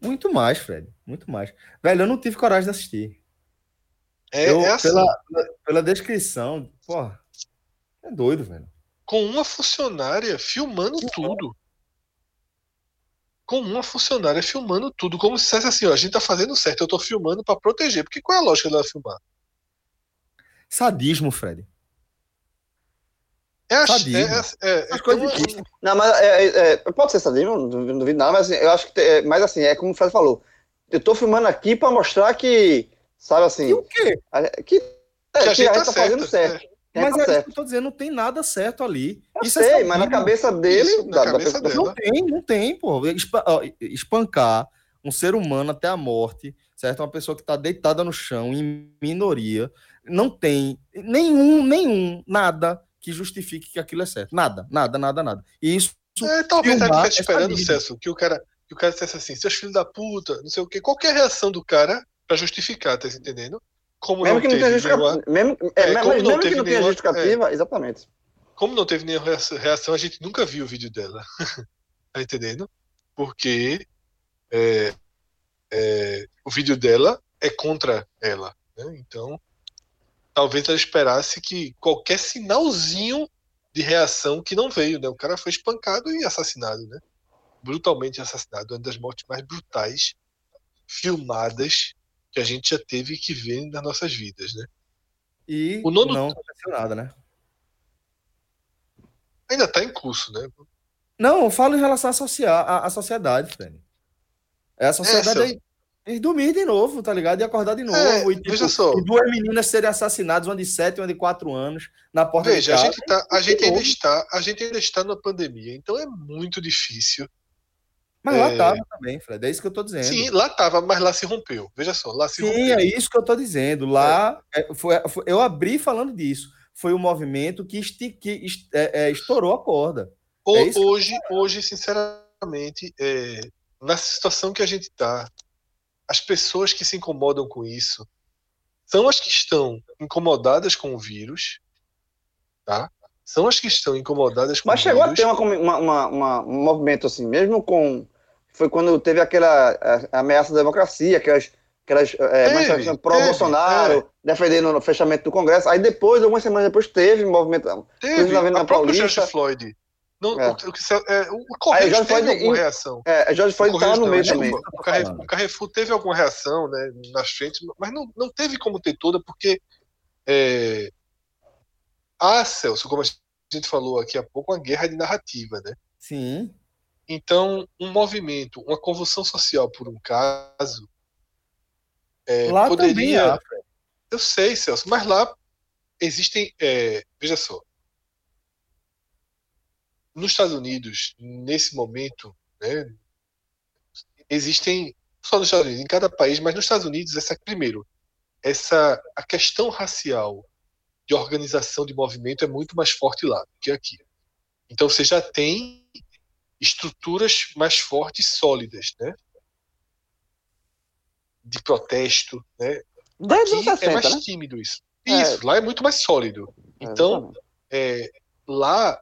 Muito mais, Fred. Muito mais. Velho, eu não tive coragem de assistir. É, eu, é assim, pela, pela descrição, porra, é doido, velho. com uma funcionária filmando tudo. Com uma funcionária filmando tudo, como se dissesse assim, ó, a gente tá fazendo certo, eu tô filmando pra proteger, porque qual é a lógica dela filmar? Sadismo, Fred. É, a- Sadismo. é, é, é, é uma- existem. Não, mas é, é, é, pode ser sadismo, não duvido não duvido nada, mas assim, eu acho que. É, mas assim, é como o Fred falou. Eu tô filmando aqui pra mostrar que, sabe assim, E o quê? a- que, é, que a gente tá fazendo certo. certo. a gente Mas tá é isso certo. que eu tô dizendo, não tem nada certo ali. Eu Isso é sei, mas na cabeça dele. Isso, na cabeça pessoa- dela. Não tem, não tem, pô. Espancar um ser humano até a morte, certo? Uma pessoa que tá deitada no chão, em minoria, não tem nenhum, nenhum, nada que justifique que aquilo é certo. Nada, nada, nada, nada. E isso É, talvez ele é esperando o sadismo. Celso, que o cara, que o cara dissesse assim, seus filhos da puta, não sei o quê, qualquer reação do cara pra justificar, tá entendendo? Como Mesmo não que não tenha teve justificativa. nenhuma, Mesmo, é, É, mas como não mesmo teve que não tenha nenhuma- justificativa, exatamente. como não teve nenhuma reação- reação, a gente nunca viu o vídeo dela. tá entendendo? Porque é, é, o vídeo dela é contra ela. né? Então, talvez ela esperasse que qualquer sinalzinho de reação que não veio, né? O cara foi espancado e assassinado, né? Brutalmente assassinado, uma das mortes mais brutais filmadas que a gente já teve que ver nas nossas vidas, né? e O nono- não aconteceu nada, né? Ainda tá em curso, né? Não, eu falo em relação à, sociedade, Fred. É a sociedade Celso. aí. E dormir de novo, tá ligado? E acordar de novo. É, e, tipo, veja só. e duas meninas serem assassinadas, uma de sete e uma de quatro anos, na porta Veja, de casa. gente, tá, a, gente ainda está, a gente ainda está na pandemia, então é muito difícil. Mas lá é- tava também, Fred. É isso que eu tô dizendo. Sim, lá estava, mas lá se rompeu. Veja só, lá se Sim, rompeu. é isso que eu tô dizendo. Lá, é, foi, foi- eu abri falando disso. Foi o movimento que, esti, que est- é, é, estourou a corda. É eu hoje, hoje, sinceramente, é, na situação que a gente está, as pessoas que se incomodam com isso são as que estão incomodadas com o vírus, tá? São as que estão incomodadas com Mas o chegou a ter uma, uma- uma- um movimento assim, mesmo com. Foi quando teve aquela a- a ameaça da democracia, aquelas aquelas é, teve, pró-Bolsonaro, é. defendendo o fechamento do Congresso. Aí depois, algumas semanas depois, teve movimento. Teve na Avenida a Paulista. George Floyd. Não, É. o, o, é, o teve alguma em- reação. É, Jorge Floyd estava no meio também. O Carrefour, o Carrefour teve alguma reação né, nas frentes, mas não, não teve como ter toda, porque é, há, Celso, como a gente falou aqui há pouco, uma guerra de narrativa. Né? Sim. Então, um movimento, uma convulsão social por um caso, é, Lá também poderia. há, Fred. Eu sei, Celso, mas lá existem. é, veja só. Nos Estados Unidos, nesse momento, né, existem. Só nos Estados Unidos, em cada país, mas nos Estados Unidos, essa primeiro, essa a questão racial de organização de movimento é muito mais forte lá do que aqui. Então você já tem estruturas mais fortes, sólidas, né? De protesto, né? Desde Aqui 60, é mais né? tímido isso. É. Isso, lá é muito mais sólido. É, Então, é, lá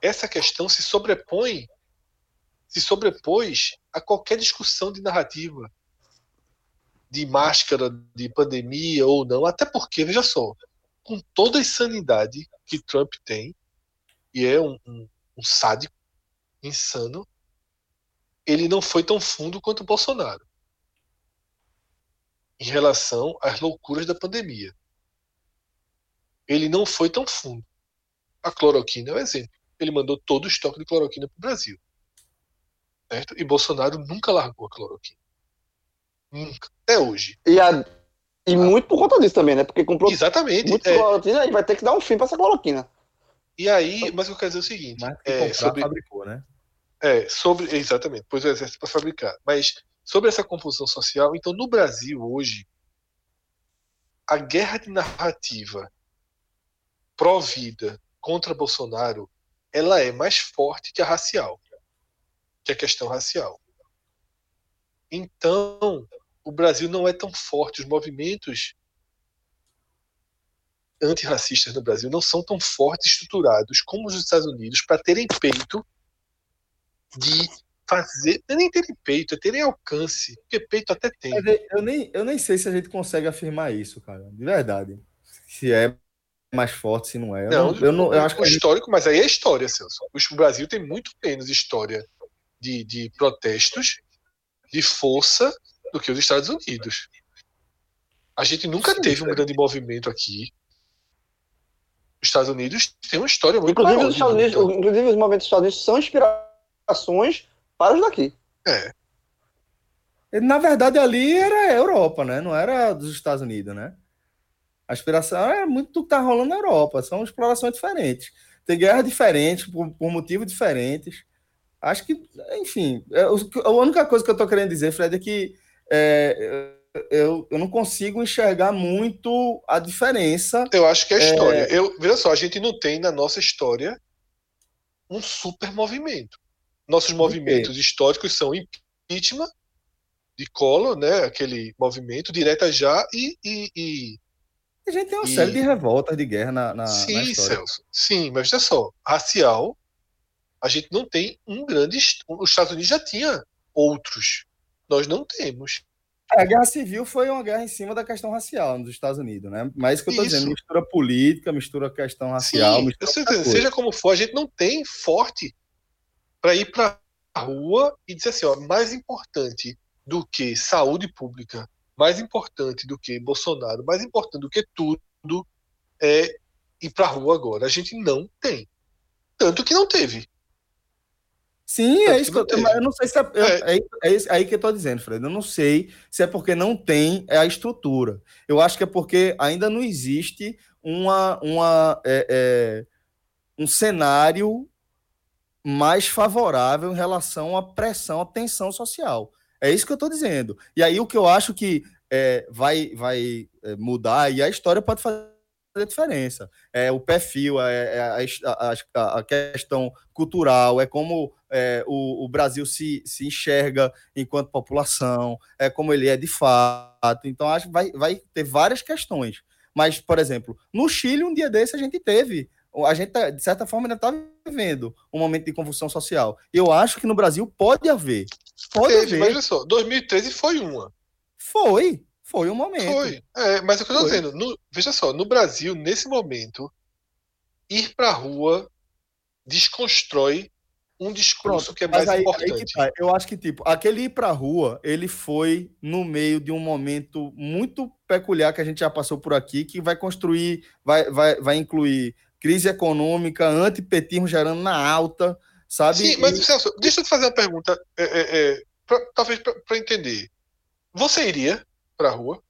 essa questão se sobrepõe, se sobrepôs a qualquer discussão de narrativa, de máscara, de pandemia ou não, até porque, veja só, com toda a insanidade que Trump tem, e é um, um, um sádico, insano, ele não foi tão fundo quanto o Bolsonaro em relação às loucuras da pandemia. Ele não foi tão fundo. A cloroquina é um exemplo. Ele mandou todo o estoque de cloroquina para o Brasil. Certo? E Bolsonaro nunca largou a cloroquina. Nunca. Até hoje. E, a- e muito por conta disso também, né? Porque comprou Exatamente. muito É, cloroquina e vai ter que dar um fim pra essa cloroquina. e aí, mas eu quero dizer o seguinte: Mas que é, comprar, sobre, fabricou, né? É, sobre. Exatamente, pois o exército para fabricar. Mas sobre essa confusão social, então no Brasil hoje, a guerra de narrativa pró-vida contra Bolsonaro, ela é mais forte que a racial, que a questão racial. Então, o Brasil não é tão forte, os movimentos antirracistas no Brasil não são tão fortes estruturados como os dos Estados Unidos para terem peito de fazer, é nem terem peito, é terem alcance, porque peito até tem. Eu nem, eu nem sei se a gente consegue afirmar isso, cara. De verdade. Se é mais forte, se não é. Eu Não, não, eu, não- eu acho que gente- histórico, mas aí é história, Celso. O Brasil tem muito menos história de, de protestos, de força, do que os Estados Unidos. A gente nunca Sim, teve um é. grande movimento aqui. Os Estados Unidos têm uma história muito Inclusive, maior os Estados Unidos, luta. inclusive, os movimentos dos Estados Unidos são inspirações para os daqui. É, Na verdade, ali era a Europa, né? Não era dos Estados Unidos, né? A aspiração é muito do que tá rolando na Europa. São explorações diferentes. Tem guerra diferente, por, por motivos diferentes. Acho que, enfim, é, a única coisa que eu tô querendo dizer, Fred, é que é, eu, eu não consigo enxergar muito a diferença. eu acho que é a história. Eu, veja só, a gente não tem na nossa história um super movimento. Nossos movimentos históricos são impeachment de Collor, né? Aquele movimento direta já e, e- e A gente tem uma E- série de revoltas de guerra na, na, na Sim, história. Celso. Sim, mas veja só, racial, a gente não tem um grande. Os Estados Unidos já tinha outros. Nós não temos. A guerra civil foi uma guerra em cima da questão racial nos Estados Unidos, né? Mas isso que eu tô Isso. dizendo, mistura política, mistura questão racial, Sim, mistura seja como for, a gente não tem forte para ir para a rua e dizer assim: ó, mais importante do que saúde pública, mais importante do que Bolsonaro, mais importante do que tudo é ir para a rua agora. A gente não tem. Tanto que não teve. Sim, Tanto é isso que eu, eu não sei se é, é, é, é isso aí que eu tô dizendo, Fred. Eu não sei se é porque não tem é a estrutura. Eu acho que é porque ainda não existe uma, uma é, é, um cenário mais favorável em relação à pressão, à tensão social. É isso que eu estou dizendo. E aí o que eu acho que é, vai, vai é, mudar, e a história pode fazer diferença. É o perfil, é, é a, a- a questão cultural, é como é, o, o Brasil se, se enxerga enquanto população, é como ele é de fato. Então, acho que vai, vai ter várias questões. Mas, por exemplo, no Chile, um dia desse, a gente teve. A gente, tá, de certa forma, ainda está vivendo um momento de convulsão social. Eu acho que no Brasil pode haver. Pode Teve, mas olha só, 2013 foi uma. Foi. Foi um momento. Foi. É, mas é o que eu tô Foi. dizendo. no- veja só, no Brasil, nesse momento, ir pra rua desconstrói um discurso Pronto, que é mas mais aí- aí importante. que tá. Eu acho que, tipo, aquele ir pra rua, ele foi no meio de um momento muito peculiar que a gente já passou por aqui, que vai construir, vai, vai, vai incluir crise econômica, antipetismo gerando na alta, sabe? Sim, mas E- Celso, deixa eu te fazer uma pergunta, é, é, é, pra- talvez para entender. Você iria pra rua,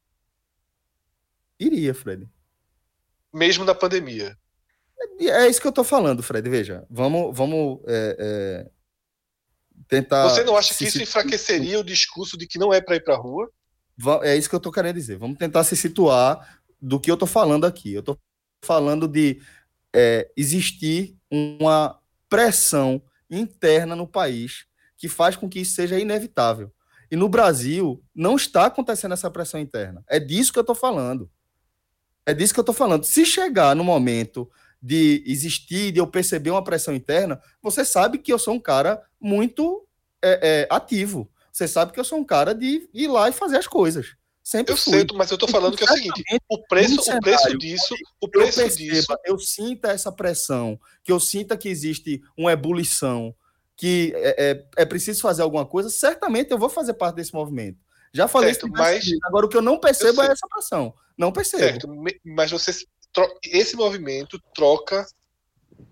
Iria, Fred. mesmo na pandemia? É isso que eu tô falando, Fred. Veja, vamos, vamos é, é, tentar. Você não acha que isso enfraqueceria o discurso de que não é para ir pra rua? Va- É isso que eu tô querendo dizer. Vamos tentar se situar do que eu tô falando aqui. Eu tô falando de é, existir uma pressão interna no país que faz com que isso seja inevitável. E no Brasil não está acontecendo essa pressão interna. É disso que eu tô falando. É disso que eu tô falando. Se chegar no momento de existir, de eu perceber uma pressão interna, você sabe que eu sou um cara muito é, é, ativo. Você sabe que eu sou um cara de ir lá e fazer as coisas. Sempre Eu fui. sei, mas eu tô falando que é o seguinte: o preço, o preço disso, o eu preço perceba, disso, eu sinta essa pressão, que eu sinta que existe uma ebulição, que é, é, é preciso fazer alguma coisa, certamente eu vou fazer parte desse movimento. Já falei Certo, isso mas-. Agora, o que eu não percebo Eu é essa pressão. Não percebo. certo? Mas você esse movimento troca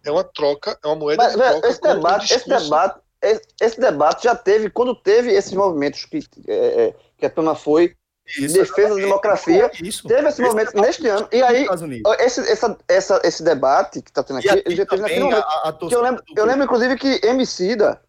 é uma troca, é uma moeda Mas, de velho, troca esse com um debate, esse debate, esse, esse debate já teve, quando teve esses movimentos que, é, é, que a turma foi, Isso, defesa da democracia, isso. teve esse movimento neste ano, e aí, esse, essa, essa, esse debate que tá tendo aqui, ele já teve naquele momento. a, a Que eu, lembro, eu lembro, inclusive, que Emicida,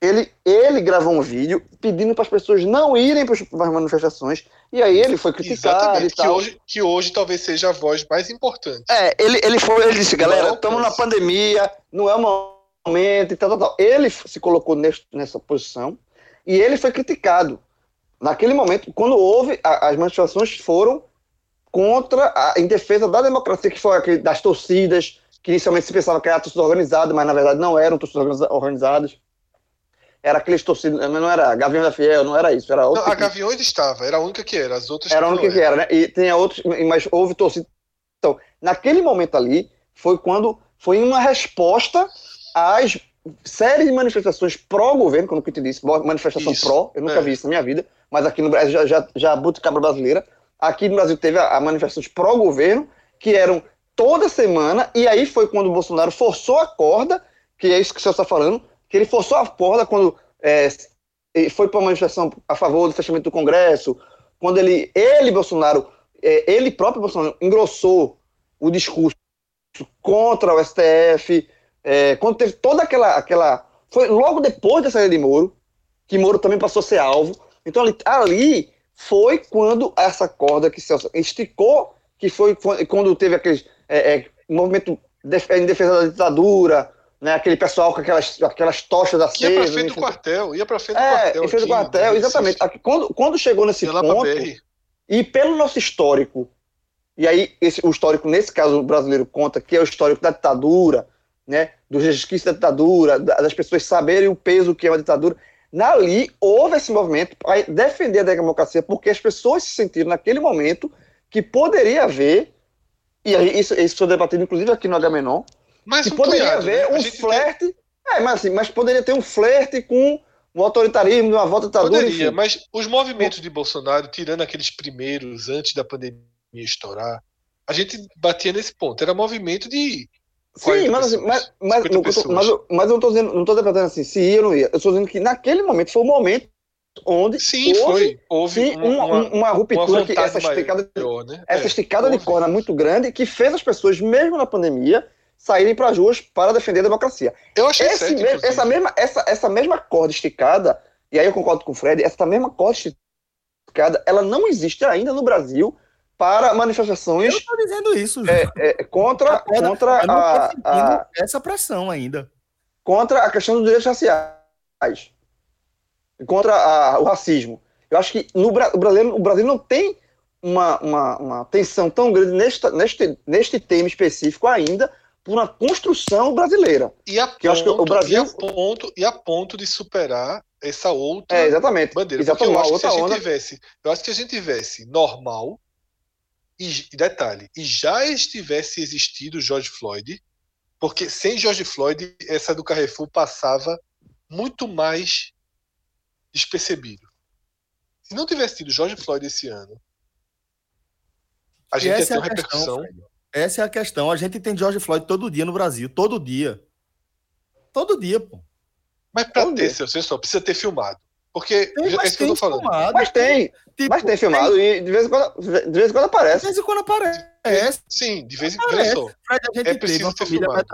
ele, ele gravou um vídeo pedindo para as pessoas não irem para as manifestações, e aí ele foi criticado e que hoje, que hoje talvez seja a voz mais importante. É, ele, ele foi, ele disse, galera, estamos na pandemia, não é o momento e tal, tal, tal. Ele se colocou nesse- nessa posição e ele foi criticado. Naquele momento, quando houve, a- as manifestações foram contra, a, em defesa da democracia, que foi aquele das torcidas, que inicialmente se pensava que era torcida organizada, mas na verdade não eram torcidas organiza- organizadas. Era aqueles torcidas, não era Gavião da Fiel, não era isso, era Não, a tipo. Gaviões estava, era a única que era, as outras Era a única que era, né? E tem outros, mas houve torcida. Então, naquele momento ali, foi quando foi uma resposta às séries de manifestações pró-governo, como que eu te disse, manifestação Isso, pró, eu nunca é. vi isso na minha vida, mas aqui no Brasil já, já, já brasileira. Aqui no Brasil teve a, a manifestações pró-governo, que eram toda semana, e aí foi quando o Bolsonaro forçou a corda, que é isso que o senhor está falando, que ele forçou a corda quando é, foi para uma manifestação a favor do fechamento do Congresso, quando ele, ele Bolsonaro, é, ele próprio Bolsonaro engrossou o discurso contra o STF, é, quando teve toda aquela, aquela, foi logo depois da saída de Moro, que Moro também passou a ser alvo. Então ali, ali foi quando essa corda que Celso esticou, que foi quando teve aquele é, é, movimento em defesa da ditadura, né, aquele pessoal com aquelas, aquelas tochas Ia acesas. pra frente do enfim. quartel, ia pra frente do É, quartel. em frente do quartel, né, exatamente. Aqui, Quando, quando chegou nesse Ia ponto, e pelo nosso histórico, e aí esse, o histórico, nesse caso, o brasileiro conta, que é o histórico da ditadura, né, dos resquícios da ditadura, da- das pessoas saberem o peso que é uma ditadura. Ali houve esse movimento para defender a democracia, porque as pessoas se sentiram naquele momento que poderia haver, e aí isso, isso foi debatido inclusive aqui no Agamenon, Mas que poderia haver né? Um gente tem- flerte, é, mas assim, mas poderia ter um flerte com o autoritarismo, uma volta ditadura, Poderia, enfim. mas os movimentos de Bolsonaro, tirando aqueles primeiros antes da pandemia estourar, a gente batia nesse ponto. Era movimento de. Sim, 40 mas, assim, mas, mas, 50 não, mas, eu- mas eu não estou dizendo, não tô interpretando assim, se ia ou não ia. Eu estou dizendo que naquele momento foi o momento onde Sim, houve, foi. Houve sim, uma, uma, uma ruptura, que essa esticada, maior, né? essa É, esticada de corda muito grande que fez as pessoas, mesmo na pandemia, saírem para as ruas para defender a democracia. Eu achei Esse certo, essa, mesma, essa, essa mesma corda esticada, e aí eu concordo com o Fred, essa mesma corda esticada, ela não existe ainda no Brasil para manifestações Eu estou dizendo isso. é, é, contra, A corda- contra, a, sentindo a, essa pressão ainda. contra a questão dos direitos raciais, contra a- o racismo. Eu acho que no o Brasil, o Brasil não tem uma, uma, uma tensão tão grande neste, neste, neste tema específico ainda por uma construção brasileira. E a Que eu acho que o ponto- Brasil- e a ponto, e a ponto de superar essa outra É, exatamente. bandeira. Porque eu acho que se a gente onda. tivesse, eu acho que se a gente tivesse normal e detalhe, e já estivesse existido George Floyd, porque sem George Floyd essa do Carrefour passava muito mais despercebido. Se não tivesse tido George Floyd esse ano, a gente ia essa ter é uma questão, repercussão. Essa é a questão. A gente tem George Floyd todo dia no Brasil. Todo dia. Todo dia, pô. Mas para Todo ter, dia. seu você só precisa ter filmado. Porque Tem, é mas isso que eu tem tô falando. filmado. Mas tem, Tipo, mas tem filmado e de vez em quando, de vez em quando De aparece. vez em quando aparece. Sim, de vez em quando. Fred, a gente É preciso uma ter família filmado.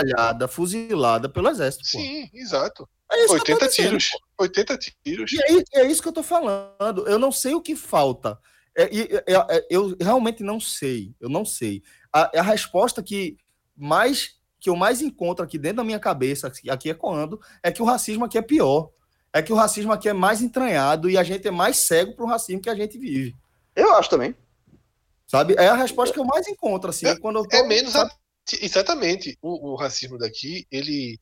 metralhada, fuzilada pelo exército. Pô. Sim, exato. É isso que eu tô 80 dizendo, tiros. pô. 80 tiros. E é, é isso que eu tô falando. Eu não sei o que falta. É, e- é- é- eu realmente não sei. Eu não sei. A, a resposta que mais que eu mais encontro aqui dentro da minha cabeça, aqui- aqui ecoando, é que o racismo aqui é pior. É que o racismo aqui é mais entranhado e a gente é mais cego pro racismo que a gente vive. Eu acho também. Sabe? É a resposta que eu mais encontro, assim, É- quando eu tô, É menos. sabe? a- Exatamente. O, o racismo daqui, ele.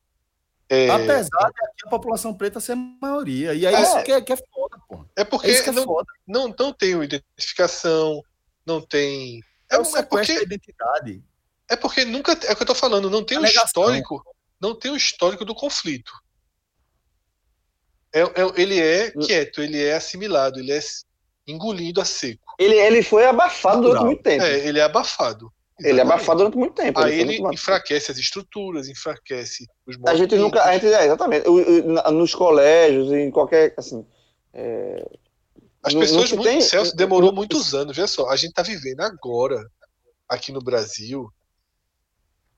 É, Apesar de aqui a população preta ser maioria. E é, É. isso que é, que é foda, pô. é É porque isso que é não, foda. não, não tem identificação, não tem. É, É, o é sequestro porque, da identidade. é porque nunca. É o que eu tô falando, não tem o negação. histórico. Não tem o histórico do conflito. É, é- ele é Hum. quieto, ele é assimilado, ele é engolido a seco. Ele, ele foi abafado durante muito tempo. É, ele é abafado. Ele é Exatamente. abafado durante muito tempo. Aí ele abafado. enfraquece as estruturas, enfraquece os A gente nunca. A gente, é, exatamente. Nos colégios, em qualquer. Assim, é, As pessoas muito. tem- Celso, não- demorou não- muitos anos. Veja só, a gente está vivendo agora, aqui no Brasil,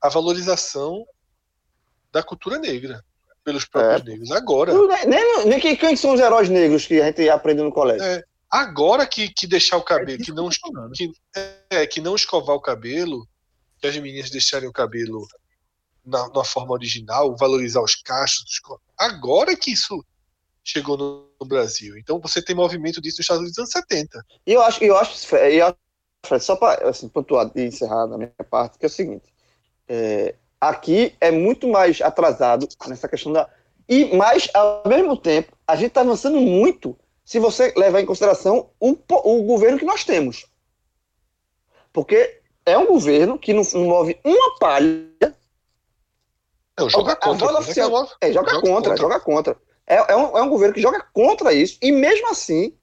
a valorização da cultura negra pelos próprios É. negros. Agora. não- nem, nem, nem quem, quem são os heróis negros que a gente aprende no colégio. É, agora que, que deixar o cabelo, isso que que não, que, é, que não escovar o cabelo, que as meninas deixarem o cabelo na, na forma original, valorizar os cachos. Agora que isso chegou no, no Brasil. Então você tem movimento disso nos Estados Unidos nos anos 70. E eu acho, eu acho, Fred, eu acho, só para assim, pontuar e encerrar da minha parte, que é o seguinte: é, aqui é muito mais atrasado nessa questão da. E mais, ao mesmo tempo, a gente está avançando muito se você levar em consideração o, o governo que nós temos. Porque é um governo que não, não move uma palha, Não, joga A contra. né? oficial- é é, joga, Joga contra, contra. joga contra. É, é, um, é um governo que joga contra isso, e mesmo assim,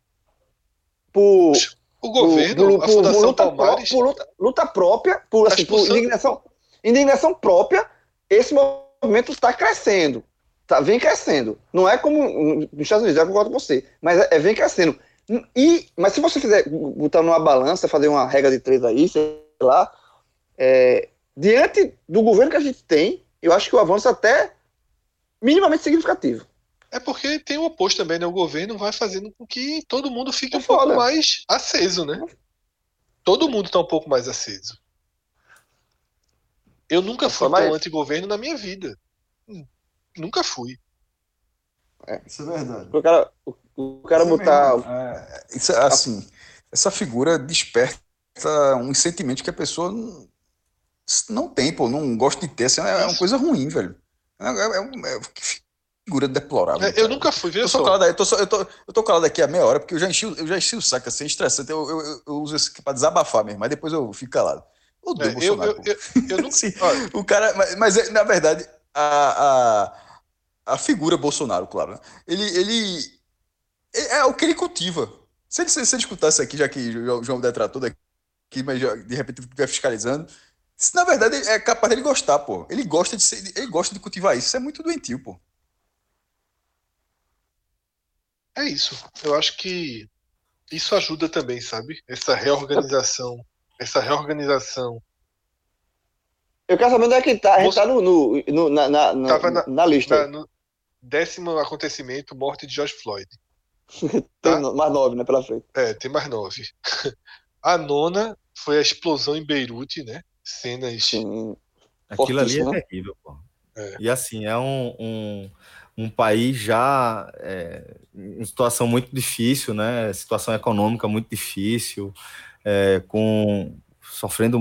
por, O governo, por- a por- Fundação por luta, pró- Palmares, por luta, luta própria, por, assim, por indignação, indignação própria, esse movimento está crescendo. Tá, vem crescendo. Não é como nos Estados Unidos, eu concordo com você, mas é, é- vem crescendo. E, mas se você fizer, botar numa balança, fazer uma regra de três aí, sei lá, é, diante do governo que a gente tem, eu acho que o avanço é até minimamente significativo. é porque tem o oposto também, né? O governo vai fazendo com que todo mundo fique É um pouco foda. mais aceso, né? Todo mundo tá um pouco mais aceso. Eu nunca É fui tão anti-governo na minha vida. Nunca fui. Isso é verdade. O cara, o, o cara Isso é botar. mesmo. É, isso, é assim, essa figura desperta uns sentimentos que a pessoa não, não tem, pô, não gosta de ter. Assim, é uma coisa ruim, velho. É, é- é um- é- que figura deplorável. É, cara. eu nunca fui, veja Eu tô, só. calado, eu, tô, eu, tô, eu tô calado aqui há meia hora, porque eu já enchi, o- eu já enchi o saco, assim, estressante. Eu, eu, eu- eu uso isso aqui pra desabafar mesmo, mas depois eu fico calado. Eu odeio É, eu, Bolsonaro, eu, pô. eu, eu nunca. Sim. O cara, mas, mas é, na verdade, a, a, a figura Bolsonaro, claro, né? ele, ele é é o que ele cultiva. Se ele, se ele escutasse aqui, já que o João detratou daqui, mas já, de repente estiver fiscalizando, isso, na verdade é capaz dele gostar, pô. Ele gosta de ser, ele gosta de cultivar isso. Isso é muito doentio, pô. É isso. Eu acho que isso ajuda também, sabe? Essa reorganização. Essa reorganização. Eu quero saber onde é que tá. A gente Bolsa- tá no, no- no- na, na, na, Tava na- na lista. Na- no décimo acontecimento, morte de George Floyd. Tem tá. mais nove, né, pela frente. É, tem mais nove. A nona foi a explosão em Beirute, né? Cenas. Sim. Aquilo ali é né? terrível, pô. É. E assim, é um, um, um país já é, em situação muito difícil, né? Situação econômica muito difícil, é, com sofrendo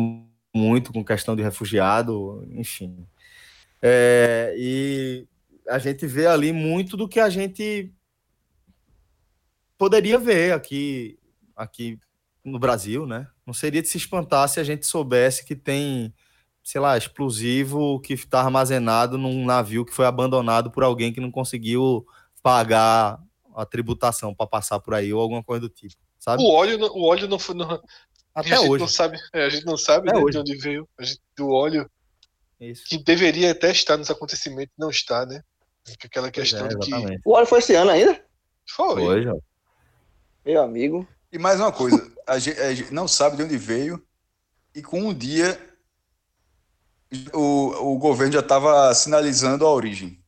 muito com questão de refugiado, enfim. É, e a gente vê ali muito do que a gente poderia ver aqui, aqui no Brasil, né? Não seria de se espantar se a gente soubesse que tem, sei lá, explosivo que está armazenado num navio que foi abandonado por alguém que não conseguiu pagar a tributação para passar por aí ou alguma coisa do tipo, sabe? O óleo, não- o óleo não foi. Não, Até a gente hoje. não sabe, é, a gente não sabe né, de onde veio. A gente, do óleo Isso. que deveria até estar nos acontecimentos, não está, né? Aquela Pois questão é, de que. O óleo foi esse ano ainda? Foi. Foi, João. Meu amigo. E mais uma coisa, a gente, a gente não sabe de onde veio e com um dia o, o governo já estava sinalizando a origem.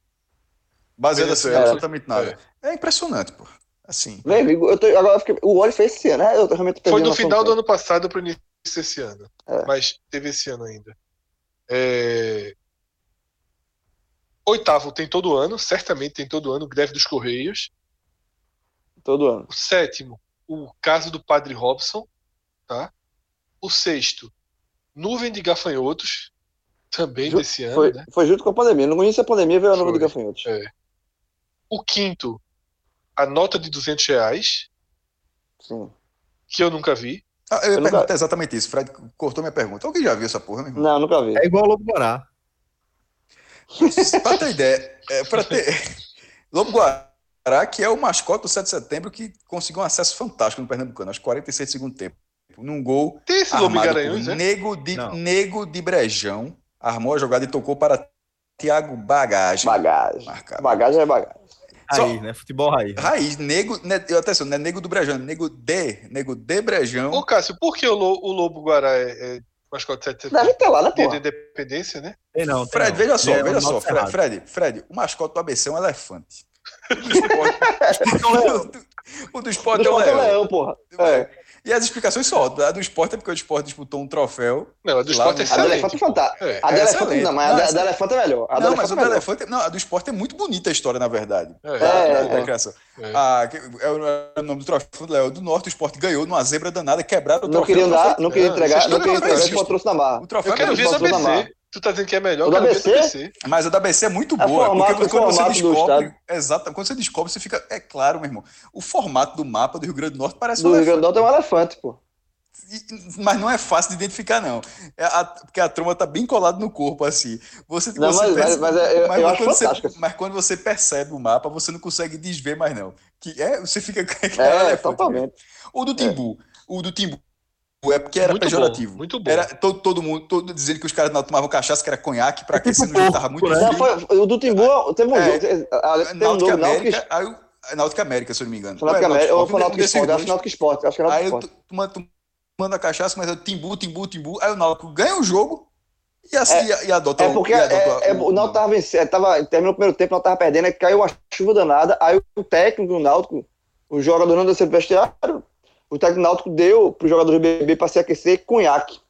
Baseado assim, absolutamente nada. É impressionante, pô. Assim. Eu tô, agora eu fiquei- o óleo foi esse ano, né? Eu realmente Foi a no final do ano passado para o início desse ano. É. Mas teve esse ano ainda. É, Oitavo tem todo ano, certamente tem todo ano, greve dos Correios. Todo ano. O sétimo, o caso do Padre Robson. Tá? O sexto, nuvem de gafanhotos, também Ju- desse ano. Foi, né? foi junto com a pandemia. No início da pandemia veio a Foi. de gafanhotos. É. O quinto, a nota de 200 reais, Sim. que eu nunca vi. Ah, eu ia Eu nunca- exatamente isso. Fred cortou minha pergunta. Alguém já viu essa porra, meu irmão? Não, nunca vi. É igual o Lobo Guará. Pra ter ideia, é, pra ter. Lobo Guará, que é o mascote do 7 de setembro, que conseguiu um acesso fantástico no Pernambucano, aos 46 de segundo tempo. Num gol Tem esse Lobo por né? Nego de, Não. Nego de Brejão, armou a jogada e tocou para Thiago Bagagem. Bagagem. Marcado. Bagagem é bagagem. Só- Raiz, né? Futebol raiz. né? Raiz, nego, né, eu atenção, não é nego do Brejão, é nego de, nego de Brejão. Ô, Cássio, por que o, Lo- o Lobo Guará é, é mascote 7 de Deve setembro? ter lá, né, de independência, né? Tem não, tem Fred, não. veja só, Ele é veja um só, Fred. Fred, Fred, o mascote do ABC é um elefante. O do esporte, o do esporte Do é um esporte é leão. leão, porra. É. E as explicações óbvias. A do esporte é porque o esporte disputou um troféu. Não, a do esporte é no- A do excelente. elefante é fantástica. É. A do É elefante excelente. não, mas a Não, da- elefante é melhor. A não, mas o é do elefante. Não, a do esporte é muito bonita a história, na verdade. É. É, é. criação. É. Ah, que- é o, é o nome do troféu do Léo do Norte, o esporte ganhou numa zebra danada, quebraram o Não troféu. queriam o dar, não queria Não, entregar, não estão queria entregar, trouxe na barra. O troféu Eu quero é ver o. Tu tá dizendo que é melhor? O o da BC? BC. Mas a da BC é muito É boa. formato- porque quando você descobre. Exato, quando você descobre, você fica. É claro, meu irmão. O formato do mapa do Rio Grande do Norte parece Do um Rio Grande do elefante. Norte é um elefante, pô. E- Mas não é fácil de identificar, não. É a- porque a troma tá bem colada no corpo, assim. Você, Não, você mas- mas- mas é- eu- eu acho quando você, fantástico. mas quando você percebe o mapa, você não consegue desver mais, não. Que é, você fica. É, elefante totalmente. mesmo. O do Timbu. O do Timbu. É porque era Muito pejorativo. bom, muito bom. Era todo, todo mundo todo dizendo que os caras não tomavam cachaça, que era conhaque, pra aquecer no jogo tava muito né? Não, frio. foi, o do Timbu teve um É. jogo. ah, Teve um Náutica jogo, Náutico América, aí o- é Náutica América, se eu não me engano. Ou é América, ou foi um Náutico desses Esporte, acho que Náutico Esporte, acho que é Náutico Aí eu manda a cachaça, mas é timbu, timbu, timbu. Aí o Náutico ganha o jogo e, assim, e, e adota É porque é, é, o Náutico tava vencendo, tava, terminou o primeiro tempo, o Náutico tava perdendo, aí caiu uma chuva danada, aí o técnico do Náutico, o jogador não desceu do vestiário, o técnico Náutico deu pro jogador do BB para se aquecer cunhaque,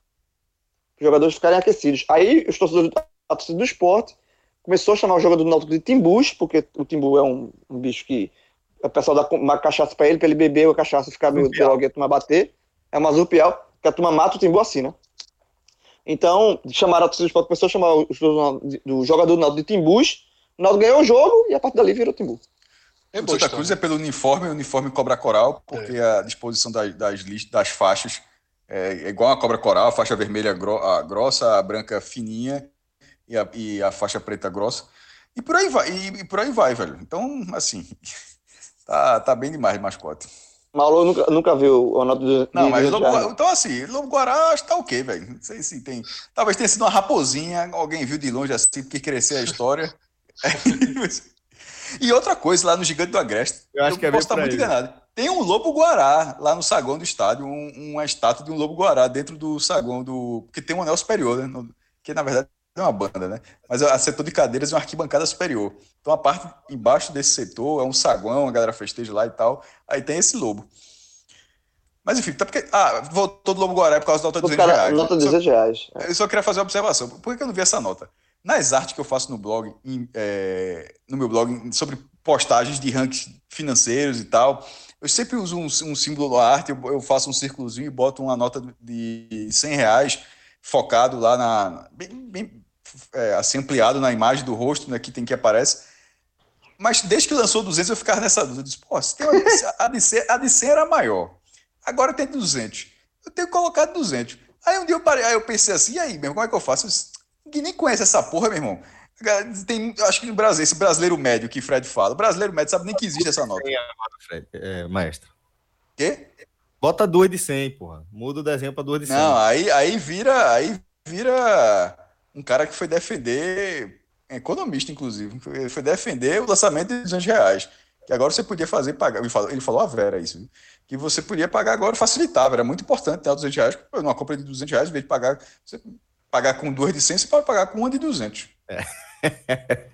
os jogadores ficarem aquecidos. Aí os torcedores a torcida do esporte começou a chamar o jogador do Náutico de Timbus, porque o Timbu é um, um bicho que o pessoal dá uma cachaça para ele, para ele beber a cachaça e ficar meio droga e a turma bater, é uma zurpial, que a turma mata o Timbu assim, né? Então, chamaram a torcida do esporte, começou a chamar os do, do jogador do Náutico de Timbus, o Náutico ganhou o jogo e a partir dali virou Timbu. É O Santa. Cruz é pelo uniforme, o uniforme cobra coral, porque a disposição das, das, list- das faixas é, é igual a cobra coral, a faixa vermelha gro- a grossa, a branca fininha e a, e a faixa preta grossa. E por aí vai, e, e por aí vai, velho. Então, assim, tá, tá bem demais de mascote. Malu nunca, nunca viu o nota do. Não, de- mas de- Lobo Guará, então assim, Lobo Guará acho que tá ok, velho. Não sei se tem. Talvez tenha sido uma raposinha, alguém viu de longe assim, porque crescer a história. e outra coisa, lá no Gigante do Agreste, Eu acho que é posso estar muito aí, enganado. Tem um lobo guará lá no saguão do estádio, um- uma estátua de um lobo guará dentro do saguão do. Porque tem um anel superior, né? No- Que na verdade é uma banda, né? Mas a setor de cadeiras é uma arquibancada superior. Então a parte embaixo desse setor é um saguão, a galera festeja lá e tal. Aí tem esse lobo. Mas enfim, tá porque. Ah, voltou do Lobo Guará por causa da nota de Os 200 cara, reais. nota de Só- 200 reais. eu só queria fazer uma observação. Por que que eu não vi essa nota? Nas artes que eu faço no blog, em, é, no meu blog, sobre postagens de rankings financeiros e tal, eu sempre uso um, um símbolo da arte, eu, eu faço um círculozinho e boto uma nota de 100 reais focado lá na. bem, bem, é, assim, ampliado na imagem do rosto, né, que tem que aparece. Mas desde que lançou 200, eu ficava nessa dúvida. Eu disse, Pô, se tem uma de 100, a, de 100, a de 100 era maior. Agora tem 200. Eu tenho que colocar 200. Aí um dia eu parei, aí eu pensei assim, e aí, meu irmão, como é que eu faço? Eu disse, Ninguém nem conhece essa porra, meu irmão. Tem, acho que no Brasil, esse brasileiro médio que Fred fala, o brasileiro médio sabe nem que existe essa nota. Fred, é, maestro. Quê? Bota duas de 100, porra. Muda o desenho pra duas de 100. Não, aí, aí vira, aí vira um cara que foi defender, economista inclusive, foi- foi defender o lançamento de 200 reais. Que agora você podia fazer pagar. Ele falou, ele falou a Vera isso, viu? que você podia pagar agora facilitava. Era muito importante ter 200 reais. Numa compra de 200 reais, em vez de pagar, você pagar com duas de 100, você pode pagar com uma de 200.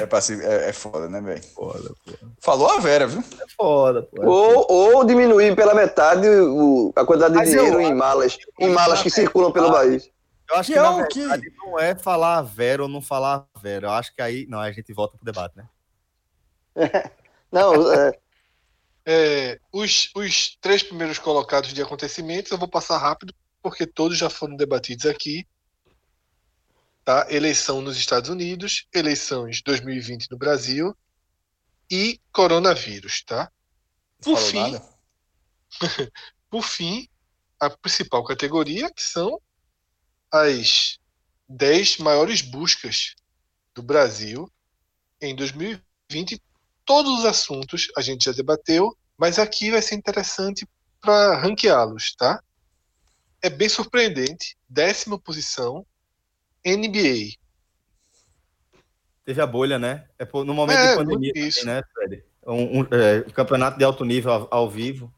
É, pra se- é, é foda, né, velho? Foda, porra. Falou a Vera, viu? É foda, porra. Ou, ou diminuir pela metade o- a quantidade de Mas eu dinheiro em acho- malas, em malas que circulam pelo país. Eu acho Que que, é na o que- verdade, não é falar a Vera ou não falar a Vera. Eu acho que aí. Não, aí a gente volta pro debate, né? Não, é, É, os, os três primeiros colocados de acontecimentos eu vou passar rápido, porque todos já foram debatidos aqui. Tá? Eleição nos Estados Unidos, eleições 2020 no Brasil e coronavírus. Tá? Por fim, por fim, a principal categoria, que são as 10 maiores buscas do Brasil em 2020. Todos os assuntos a gente já debateu, mas aqui vai ser interessante para ranqueá-los, tá? É bem surpreendente. Décima posição, NBA. Teve a bolha, né? É por- no momento É, de pandemia, também, né, Fred? Um, um, é, campeonato de alto nível ao, ao vivo.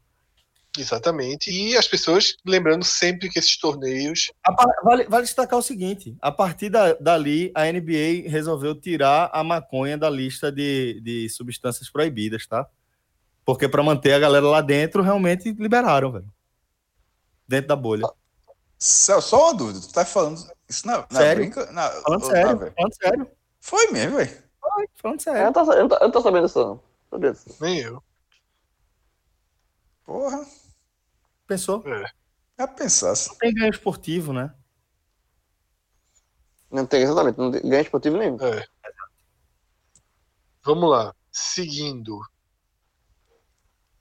Exatamente. E as pessoas lembrando sempre que esses torneios Vale, vale destacar o seguinte: a partir da, dali, a NBA resolveu tirar a maconha da lista de, de substâncias proibidas, tá? Porque para manter a galera lá dentro, realmente liberaram, velho. Dentro da bolha. Celso, só uma dúvida. Tu tá falando isso na, na Sério? brinca? Na, Falando ou- sério, velho? falando sério. Foi mesmo, velho. Ai, Falando eu, sério. não tô, eu, não tô, eu não tô sabendo disso, não. Sabendo disso. nem eu. Porra, Pensou? já pensasse. Tem ganho esportivo, né? Não tem exatamente, não tem ganho esportivo nenhum. É. Vamos lá. Seguindo.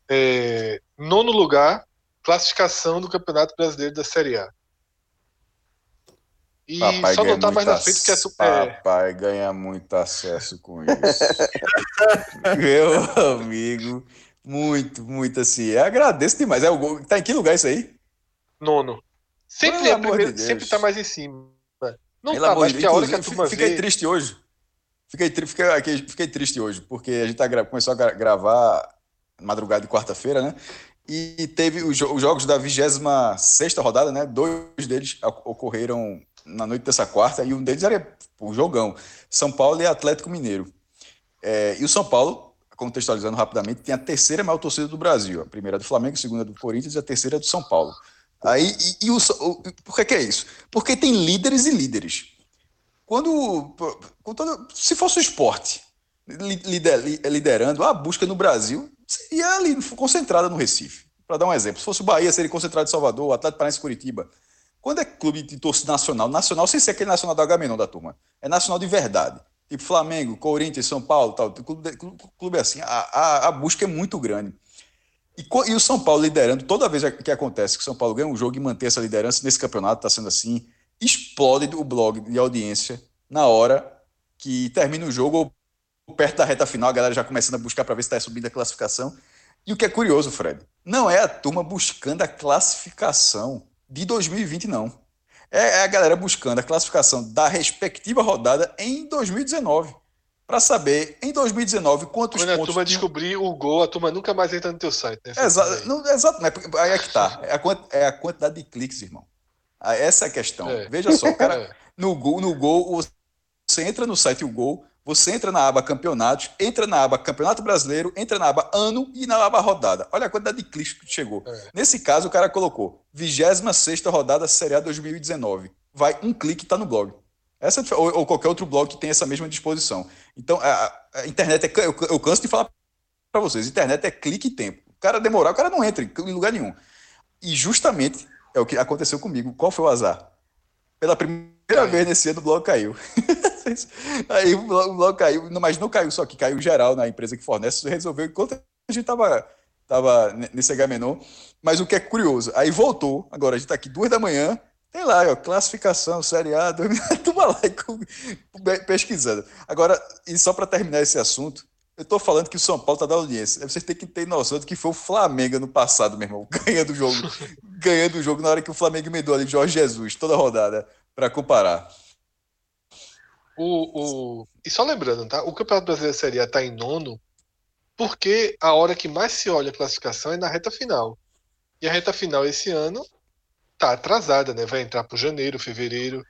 É, nono lugar, classificação do Campeonato Brasileiro da Série A. E Papai só ganha notar mais na frente que é, é, Papai ganha muito acesso com isso. Meu amigo, muito, muito assim. Eu agradeço demais. É o gol. Tá em que lugar isso aí? nono. Sempre Pelo é primeiro, de sempre tá mais em cima. Não Pelo tá, mas de que a hora que a turma Fiquei vê... triste hoje. Fiquei, fiquei, fiquei triste hoje, porque a gente tá começou a gra- gravar madrugada de quarta-feira, né? E teve os, jo- os jogos da 26 rodada, né? Dois deles oc- ocorreram na noite dessa quarta, e um deles era o jogão. São Paulo e Atlético Mineiro. É, e o São Paulo, contextualizando rapidamente, tem a terceira maior torcida do Brasil. A primeira é do Flamengo, a segunda é do Corinthians e a terceira é do São Paulo. Aí, e, e o, o- por que, que é isso? Porque tem líderes e líderes. Quando, quando- se fosse o esporte li- lider- li- liderando, a busca no Brasil seria ali concentrada no Recife. Para dar um exemplo, se fosse o Bahia, seria concentrado em Salvador, o Atlético Paranaense Curitiba. Quando é clube de torcida nacional, nacional sem ser aquele nacional da Agamenon da turma, é nacional de verdade. Tipo Flamengo, Corinthians, São Paulo, tal. Clube, clube- clube assim, a, a, a busca é muito grande. E, e o São Paulo liderando, toda vez que acontece que o São Paulo ganha um jogo e mantém essa liderança nesse campeonato, está sendo assim, explode o blog de audiência na hora que termina o jogo ou perto da reta final, a galera já começando a buscar para ver se está subindo a classificação. E o que é curioso, Fred, não é a turma buscando a classificação de 2020, não. É a galera buscando a classificação da respectiva rodada em 2019. Para saber, em 2019, quantos Quando a pontos. turma tinham- descobrir o gol, a turma nunca mais entra no teu site, né? Exato, não, exato, porque- aí é que tá. É a, é a quantidade de cliques, irmão. Ah, Essa é a questão. É. Veja só, cara, É. no gol, no gol, você entra no site o gol, você entra na aba campeonatos, entra na aba campeonato brasileiro, entra na aba ano e na aba rodada. Olha a quantidade de cliques que chegou. É. Nesse caso, o cara colocou 26ª rodada Série A 2019. Vai um clique e tá no blog. Essa, ou, ou qualquer outro blog que tem essa mesma disposição. Então, a, a internet é. Eu, eu canso de falar para vocês: internet é clique e tempo. O cara demorar, o cara não entra em lugar nenhum. E justamente é o que aconteceu comigo. Qual foi o azar? Pela primeira primeira vez nesse ano o bloco caiu. Aí o bloco, o bloco caiu, mas não caiu só que caiu geral na empresa que fornece, resolveu enquanto a gente tava, tava ne- nesse H-Menor. Mas o que é curioso, aí voltou, agora a gente tá aqui duas da manhã, tem lá, ó, classificação, Série A, tu vai lá e pesquisando. Agora, e só para terminar esse assunto, eu tô falando que o São Paulo tá da audiência. Vocês têm que ter noção de que foi o Flamengo no passado, meu irmão, ganhando o jogo, ganhando o jogo na hora que o Flamengo emendou ali Jorge Jesus, toda rodada, para comparar. O, o... E só lembrando, tá? O Campeonato Brasileiro da Série A tá em nono porque a hora que mais se olha a classificação é na reta final. E a reta final esse ano tá atrasada, né? Vai entrar para janeiro, fevereiro.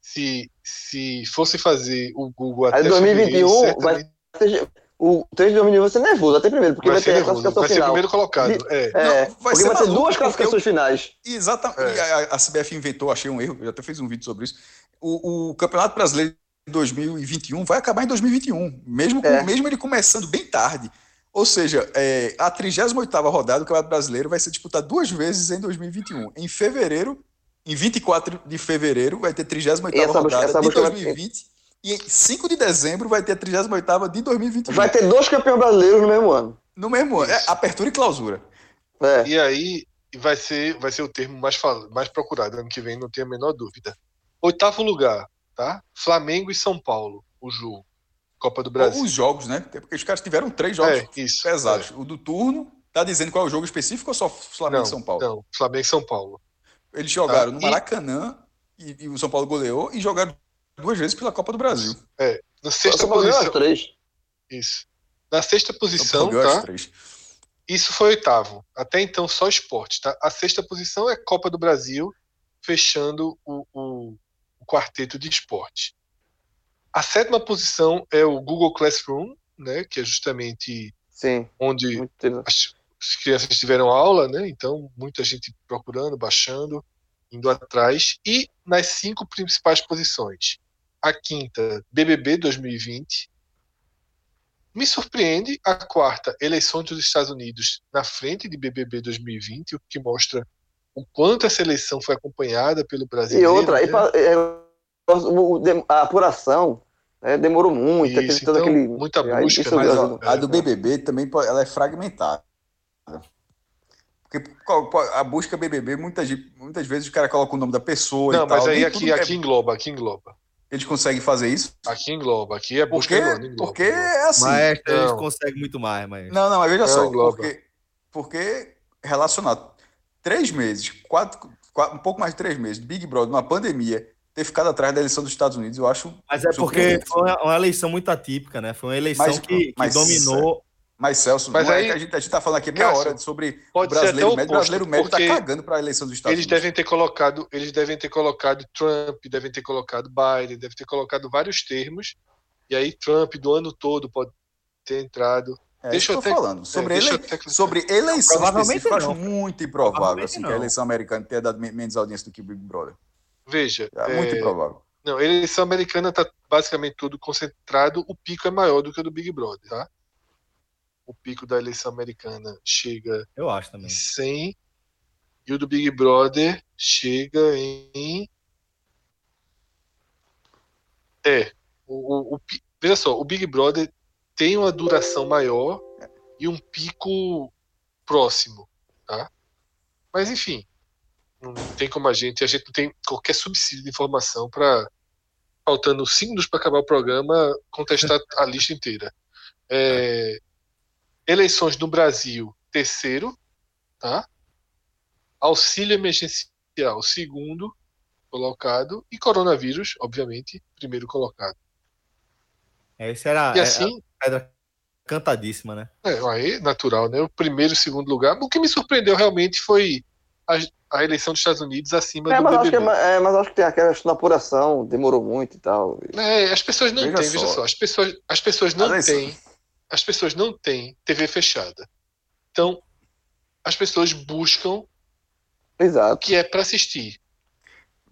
Se, se fosse fazer o Google até Aí 2021 fevereiro, vai certamente ser. O 3 de 2021 vai ser nervoso, até primeiro, porque vai, vai ser ter a classificação Vai ser final. primeiro colocado. É. É, Não, vai porque ser vai ter maluco, duas classificações finais. Exatamente. É. E a, a CBF inventou, achei um erro, eu até fiz um vídeo sobre isso. O, o Campeonato Brasileiro de 2021 vai acabar em 2021, mesmo, com- É. mesmo ele começando bem tarde. Ou seja, é, a 38ª rodada do Campeonato Brasileiro vai ser disputada duas vezes em 2021. Em fevereiro, em 24 de fevereiro, vai ter 38ª E essa busca- rodada essa de busca vai- 2020. E em 5 de dezembro vai ter a 38ª de 2021. Vai ter dois campeões brasileiros no mesmo ano. No mesmo ano. É, apertura e clausura. É. E aí vai ser, vai ser o termo mais, mais procurado ano que vem, não tenho a menor dúvida. Oitavo lugar, tá? Flamengo e São Paulo, o jogo. Copa do Brasil. Os jogos, né? Porque os caras tiveram três jogos É, isso. pesados. O do turno, tá dizendo qual é o jogo específico ou só Flamengo Não, e São Paulo? Não, Flamengo e São Paulo. Eles jogaram Tá. no E- Maracanã e, e o São Paulo goleou e jogaram duas vezes pela Copa do Brasil. Na Só sexta as posição. três. Isso. Na sexta posição, tá? três. Isso foi oitavo. Até então só esporte, tá? A sexta posição é Copa do Brasil, fechando o, o- o quarteto de esporte. A sétima posição é o Google Classroom, né? Que é justamente Sim, onde as, as crianças tiveram aula, né? Então, muita gente procurando, baixando, indo atrás. E nas cinco principais posições. A quinta, BBB 2020. Me surpreende a quarta, eleições dos Estados Unidos na frente de BBB 2020, o que mostra o quanto essa eleição foi acompanhada pelo E brasileiro. outra, e né? é, a apuração né, demorou muito, Isso, teve todo então, aquele. muita busca, isso Mas ó, a do BBB também pode- ela é fragmentada. Porque a busca BBB, muitas, muitas vezes o cara coloca o nome da pessoa Não, e tal. mas aí aqui, tudo é- aqui engloba, aqui engloba. Eles conseguem fazer isso Aqui engloba, aqui é busca porque, engloba, engloba, porque é assim. Maestro, eles Não. conseguem muito mais, mas. Não, não, mas veja Não, só, engloba. porque, porque relacionado três meses, quatro, quatro- um pouco mais de três meses, Big Brother, numa pandemia, ter ficado atrás da eleição dos Estados Unidos, eu acho. Mas é porque foi uma, uma eleição muito atípica, né? Foi uma eleição Mas- que, que mas- dominou. Mas, Celso, Mas é aí- que a gente, a gente tá falando aqui meia hora sobre o brasileiro médio. O brasileiro médio tá porque cagando para a eleição dos Estados Eles Unidos. devem ter colocado, eles devem ter colocado Trump, devem ter colocado Biden, devem ter colocado vários termos. E aí Trump do ano todo pode ter entrado. É deixa eu eu falando. Sobre, eu ele, clicar. sobre eleição Provavelmente específica, eu acho muito improvável assim, que a eleição americana tenha dado me- menos audiência do que o Big Brother. Veja, É, muito é, improvável. não, a eleição americana está basicamente tudo concentrado. O pico é maior do que o do Big Brother, tá? O pico da eleição americana chega Eu acho em também. 100 e o do Big Brother chega em é o, o, o veja só o Big Brother tem uma duração maior e um pico próximo tá mas enfim não tem como a gente a gente não tem qualquer subsídio de informação para faltando cinco minutos para acabar o programa contestar a lista inteira É, eleições no Brasil terceiro tá? Auxílio emergencial, segundo colocado, e coronavírus, obviamente, primeiro colocado. Essa era E é, assim, a pedra cantadíssima, né? é, aí, natural, né? O primeiro e o segundo lugar. O que me surpreendeu realmente foi a, a eleição dos Estados Unidos acima É, do mas acho, que, é BBB. é, mas acho que tem aquela questão da apuração, demorou muito e tal. É, as pessoas não Veja têm, só. veja só, as pessoas, as pessoas não têm, as pessoas não têm TV fechada. Então, as pessoas buscam o Exato. que é para assistir.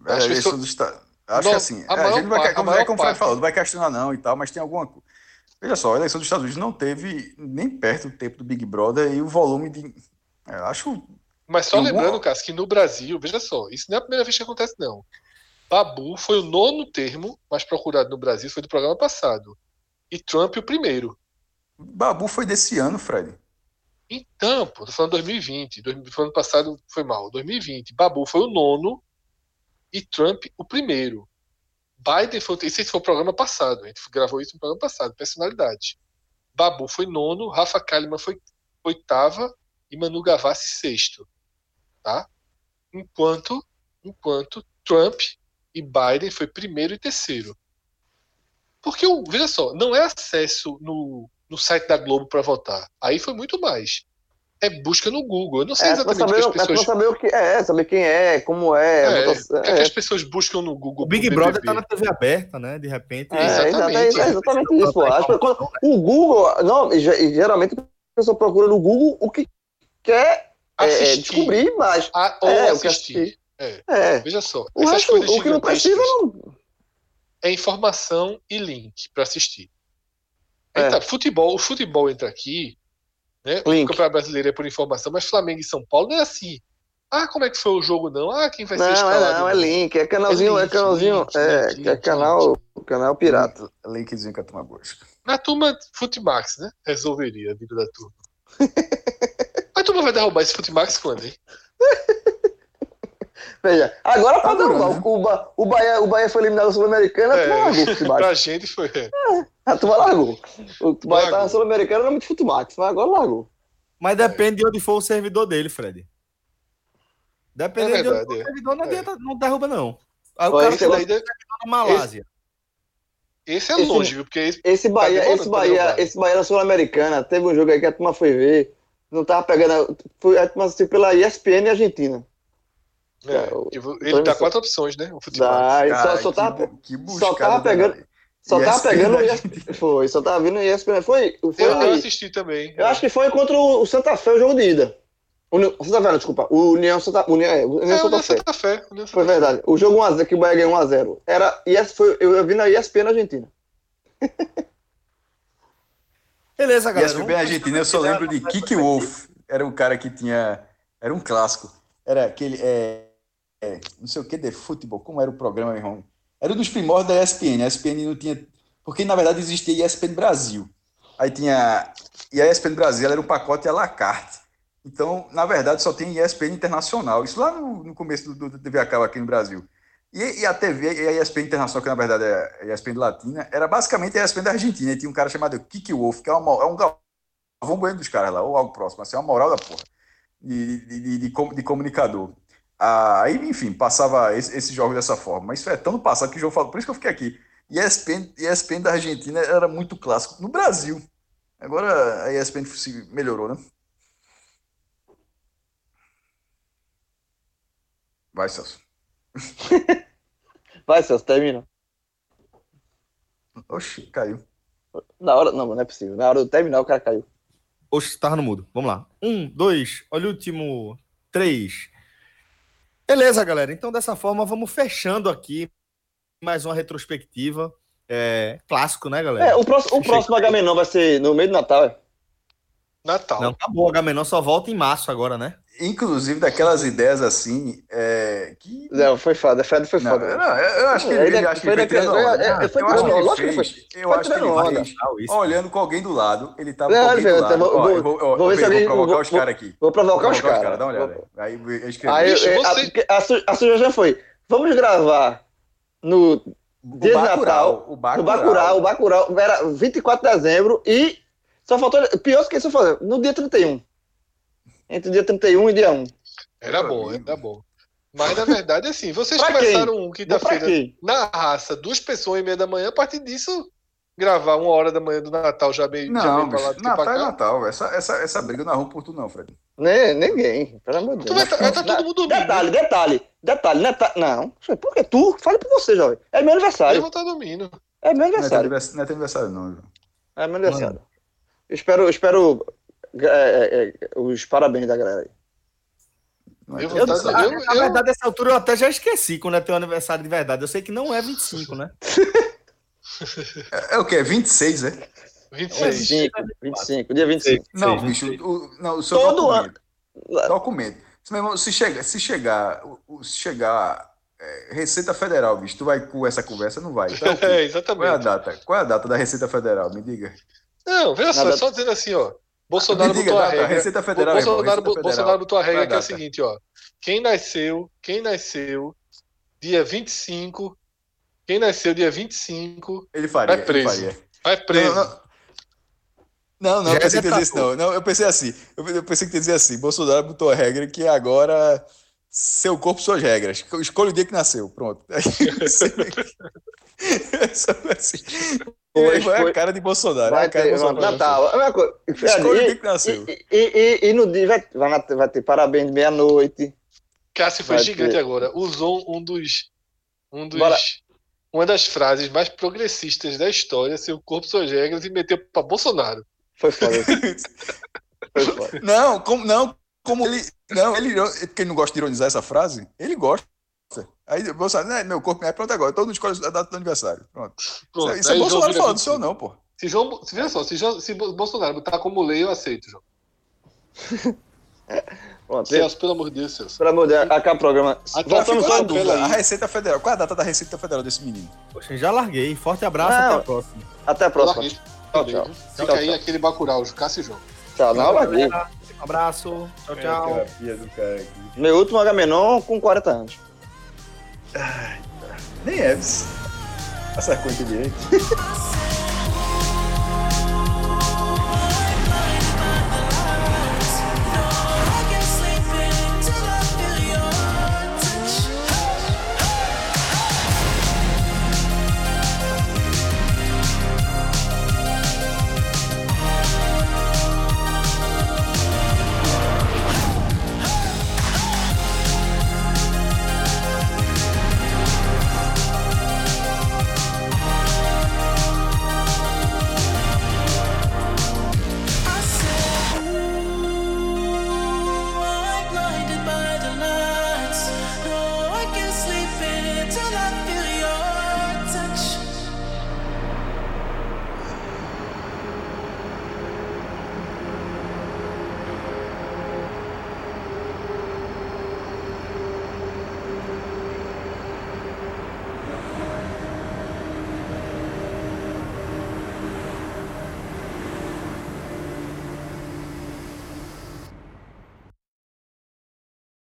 É, As a eleição pessoas- Estados Acho Não, que assim, a é, a, gente vai, parte- a como, maior é como o parte- falou, não vai questionar não e tal, mas tem alguma coisa. Veja só, a eleição dos Estados Unidos não teve nem perto do tempo do Big Brother e o volume de. é, eu acho. Mas só alguma- lembrando, Cássio, que no Brasil, veja só, isso não é a primeira vez que acontece, não. Babu foi o nono termo mais procurado no Brasil, foi do programa passado. E Trump o primeiro. Babu foi desse ano, Fred. Então, pô, tô falando 2020. Dois- Foi ano passado foi mal. 2020. Babu foi o nono e Trump o primeiro. Biden foi. Esse foi o programa passado. A gente gravou isso no programa passado. Personalidade. Babu foi nono, Rafa Kalimann foi oitava e Manu Gavassi sexto. Tá? Enquanto, enquanto Trump e Biden foi primeiro e terceiro. Porque, veja só, não é acesso no, no site da Globo para votar. Aí foi muito mais. É busca no Google. Eu não sei É, exatamente saber, o que as é pessoas. saber o que é, saber quem é, como é. É, votação- o que, é que as pessoas buscam no Google? O Big Brother BBB? tá na TV aberta, né? De repente. É, Exatamente. é exatamente isso. Acho quando- o Google, não, ge- geralmente a pessoa procura no Google o que quer é, Assistir. descobrir mais. Ah, ou É, o que assistir. É, É. veja só. O essas resto, o que não precisa, não. é informação e link para assistir. É. tá, futebol, o futebol entra aqui, né? O Link. Campeonato Brasileiro é por informação, mas Flamengo e São Paulo não é assim. Ah, como é que foi o jogo não? Ah, quem vai ser Não, é, escalado? não, é link, é canalzinho, É é, link, canalzinho, link, é, link, que é link, canal, canal pirata. Linkzinho que a turma gosta. Na turma Futimax, né? Resolveria a vida da turma. a turma vai derrubar esse Futimax quando, hein? Veja, agora Tá durando, O, o, Ba- o, Bahia, o Bahia foi eliminado da Sul-Americana, a turma É, largou o Futimax. pra gente foi. é. A turma largou. O Bahia Largou. tá na Sul-Americana, não é muito Futimax, mas agora largou. Mas depende de onde for o servidor dele, Fred. Dependendo É de onde verdade, for é. o servidor, não, É. adianta, não derruba, não. Aí o Olha, cara esse tá daí, na Malásia. esse é Esse- longe, viu? Porque esse, Esse Bahia, demorando esse Bahia, esse Bahia da Sul-Americana, teve um jogo aí que a turma foi ver, não tava pegando, foi, a turma assistiu pela ESPN Argentina. É, ele dá quatro opções, né? O futebol. Dá, só, só que tava, que só buscada tava pegando- só tava ESPN pegando o da ESPN, foi, só tava vindo o ESPN, foi, foi Eu, eu assisti também. eu acho que foi contra o Santa Fé o jogo de ida. Uni- Santa Fé, não, desculpa, o União Santa, União, é, União É, o Santa União Fé. Santa Fé. União Santa Foi Fé. verdade. O jogo 1x0, que o Bahia ganhou 1x0. Era, ES, foi, eu, vi na ESPN Argentina. Beleza, galera. bem argentina, eu só lembro de Kiki Wolf. Era um cara que tinha. Era um clássico. Era aquele. É, é, não sei o que de futebol. Como era o programa, irmão? Era dos primórdios da ESPN. A ESPN não tinha. Porque na verdade existia ESPN Brasil. Aí tinha. E a ESPN Brasil era um pacote à la carte. Então, na verdade, só tem ESPN Internacional. Isso lá no, no começo do, do TV aqui no Brasil. E, e a TV, e a ESPN Internacional, que na verdade é a ESPN Latina, era basicamente a ESPN da Argentina. E tinha um cara chamado Kiki Wolf, que é, uma, é um Galvão Bueno dos caras lá, ou algo próximo, assim, é uma moral da porra, de, de, de, de comunicador. Ah, aí, enfim, passava esse, esse jogo dessa forma. Mas isso é tão no passado que o João falou, por isso que eu fiquei aqui. ESPN, ESPN da Argentina era muito clássico. No Brasil. Agora a ESPN se melhorou, né? Vai, Celso. Vai, Celso, termina. Oxi, caiu. Na hora, não, não é possível. Na hora do terminar, o cara caiu. Oxe, tava no mudo. Vamos lá. Um, dois, olha o último. Três. Beleza, galera. Então, dessa forma, vamos fechando aqui mais uma retrospectiva. É, clássico, né, galera? É, o próximo, o próximo Agamenon vai ser no meio do Natal, é? Natal. Não, acabou. O Agamenon só volta em março agora, né? Inclusive daquelas ideias assim, é, que. Não, foi foda. Fred foi Não, foda. não, eu eu acho que É, ele, ele- acho que foi ele tirando onda. é, é, foi Eu acho que ele fez- foi. Eu acho que ele Legal isso. olhando com alguém do lado. Ele tava Não, com alguém do eu lado. vou- Ó, vou- eu vou, ó, vou ver eu se alguém- provocar vou- os caras aqui. Vou provocar os caras. Dá uma olhada. Aí eu escrevi. É, a, sugestão foi: vamos gravar no o dia de Bacurau, Natal, o. Bacurau, o Bacurau, era 24 de dezembro e só faltou. Pior que isso, fazer no dia 31. Entre o dia 31 e dia 1. Era bom, era bom. Mas na verdade, assim, vocês Pra começaram Vou um pra quinta-feira na raça, duas pessoas e meia da manhã, a partir disso, gravar uma hora da manhã do Natal já meio, já Não, meio pra lá do pra Natal é cá. Natal. Essa, essa, essa briga eu não arrumo por tu, não, Fred. Nem, ninguém, pelo amor de Tu Deus. vai tá- vai tá todo mundo dormindo. Detalhe, detalhe, detalhe, neta- não. Por que tu? Fale por você, jovem. É meu aniversário. vão estar dormindo. É meu é aniversário. anivers- não é teu aniversário, não. João. É meu aniversário. Eu espero, eu espero é, é, é, os parabéns da galera aí. Eu Eu, tá- aniversário. eu- na eu- verdade, nessa altura eu até já esqueci quando é teu aniversário de verdade. Eu sei que não é 25, né? É, é o quê? 26, é? 26. 25, 25, dia 25. Não, Sei, bicho, o, não, o seu Todo documento. Documento. Se, meu irmão, se, chega, se chegar, se chegar é, Receita Federal, bicho. Tu vai com essa conversa? Não vai. Então, É, qual é a exatamente. data? Qual é a data da Receita Federal? Me diga. Não, veja só, Nada- é só dizendo assim, ó. Bolsonaro diga, botou a regra. Receita Federal, irmão, Bolsonaro, Receita Federal. Bolsonaro botou a regra que é a seguinte, ó. Quem nasceu, quem nasceu dia 25, quem nasceu dia 25, Ele faria. Vai preso. Ele faria. vai preso. Não, não. Não, não, eu pensei é que dizer isso, não. não. Eu pensei assim. Eu pensei que ia dizer assim. Bolsonaro botou a regra que agora seu corpo, suas regras. Escolha o dia que nasceu. Pronto. Aí, Só assim. E aí Pois vai a foi. cara de Bolsonaro. é Vai a cara de ter, Bolsonaro. Natal. É uma coisa. Escolha o E- dia que nasceu. E, e, e, e no dia vai, vai, vai ter parabéns de meia-noite. Cássio foi Vai gigante ter. agora. Usou um dos. Um dos Bora. uma das frases mais progressistas da história, seu corpo, suas regras, e meteu pra Bolsonaro. Foi foda. Foi foda. Não, como, não, como ele. Não, ele. Quem não gosta de ironizar essa frase, ele gosta. Aí Bolsonaro, né, meu corpo é pronto agora, todo mundo escolhe a data do aniversário. Pronto. Pronto, isso é, isso é Bolsonaro falando, 25. sou não, pô. Se João, se, veja só, se, João- se Bolsonaro botar como lei, eu aceito, João. Pronto. Celso, pelo amor de Deus, Celso. Pelo amor de Deus, acaba o programa. Voltamos só. na dúvida. A. Receita Federal. Qual é a data da Receita Federal desse menino? Poxa, já larguei. Forte abraço, Não. até a próxima. Até a próxima. Larguei. Tchau, tchau. Fica Tchau, aí tchau. aquele Bacurau, Cássio e João. Tchau. Não, larguei. Um abraço. Tchau, tchau. aqui. Meu último Agamenon com 40 anos. Nem é, vice. Acertou direito.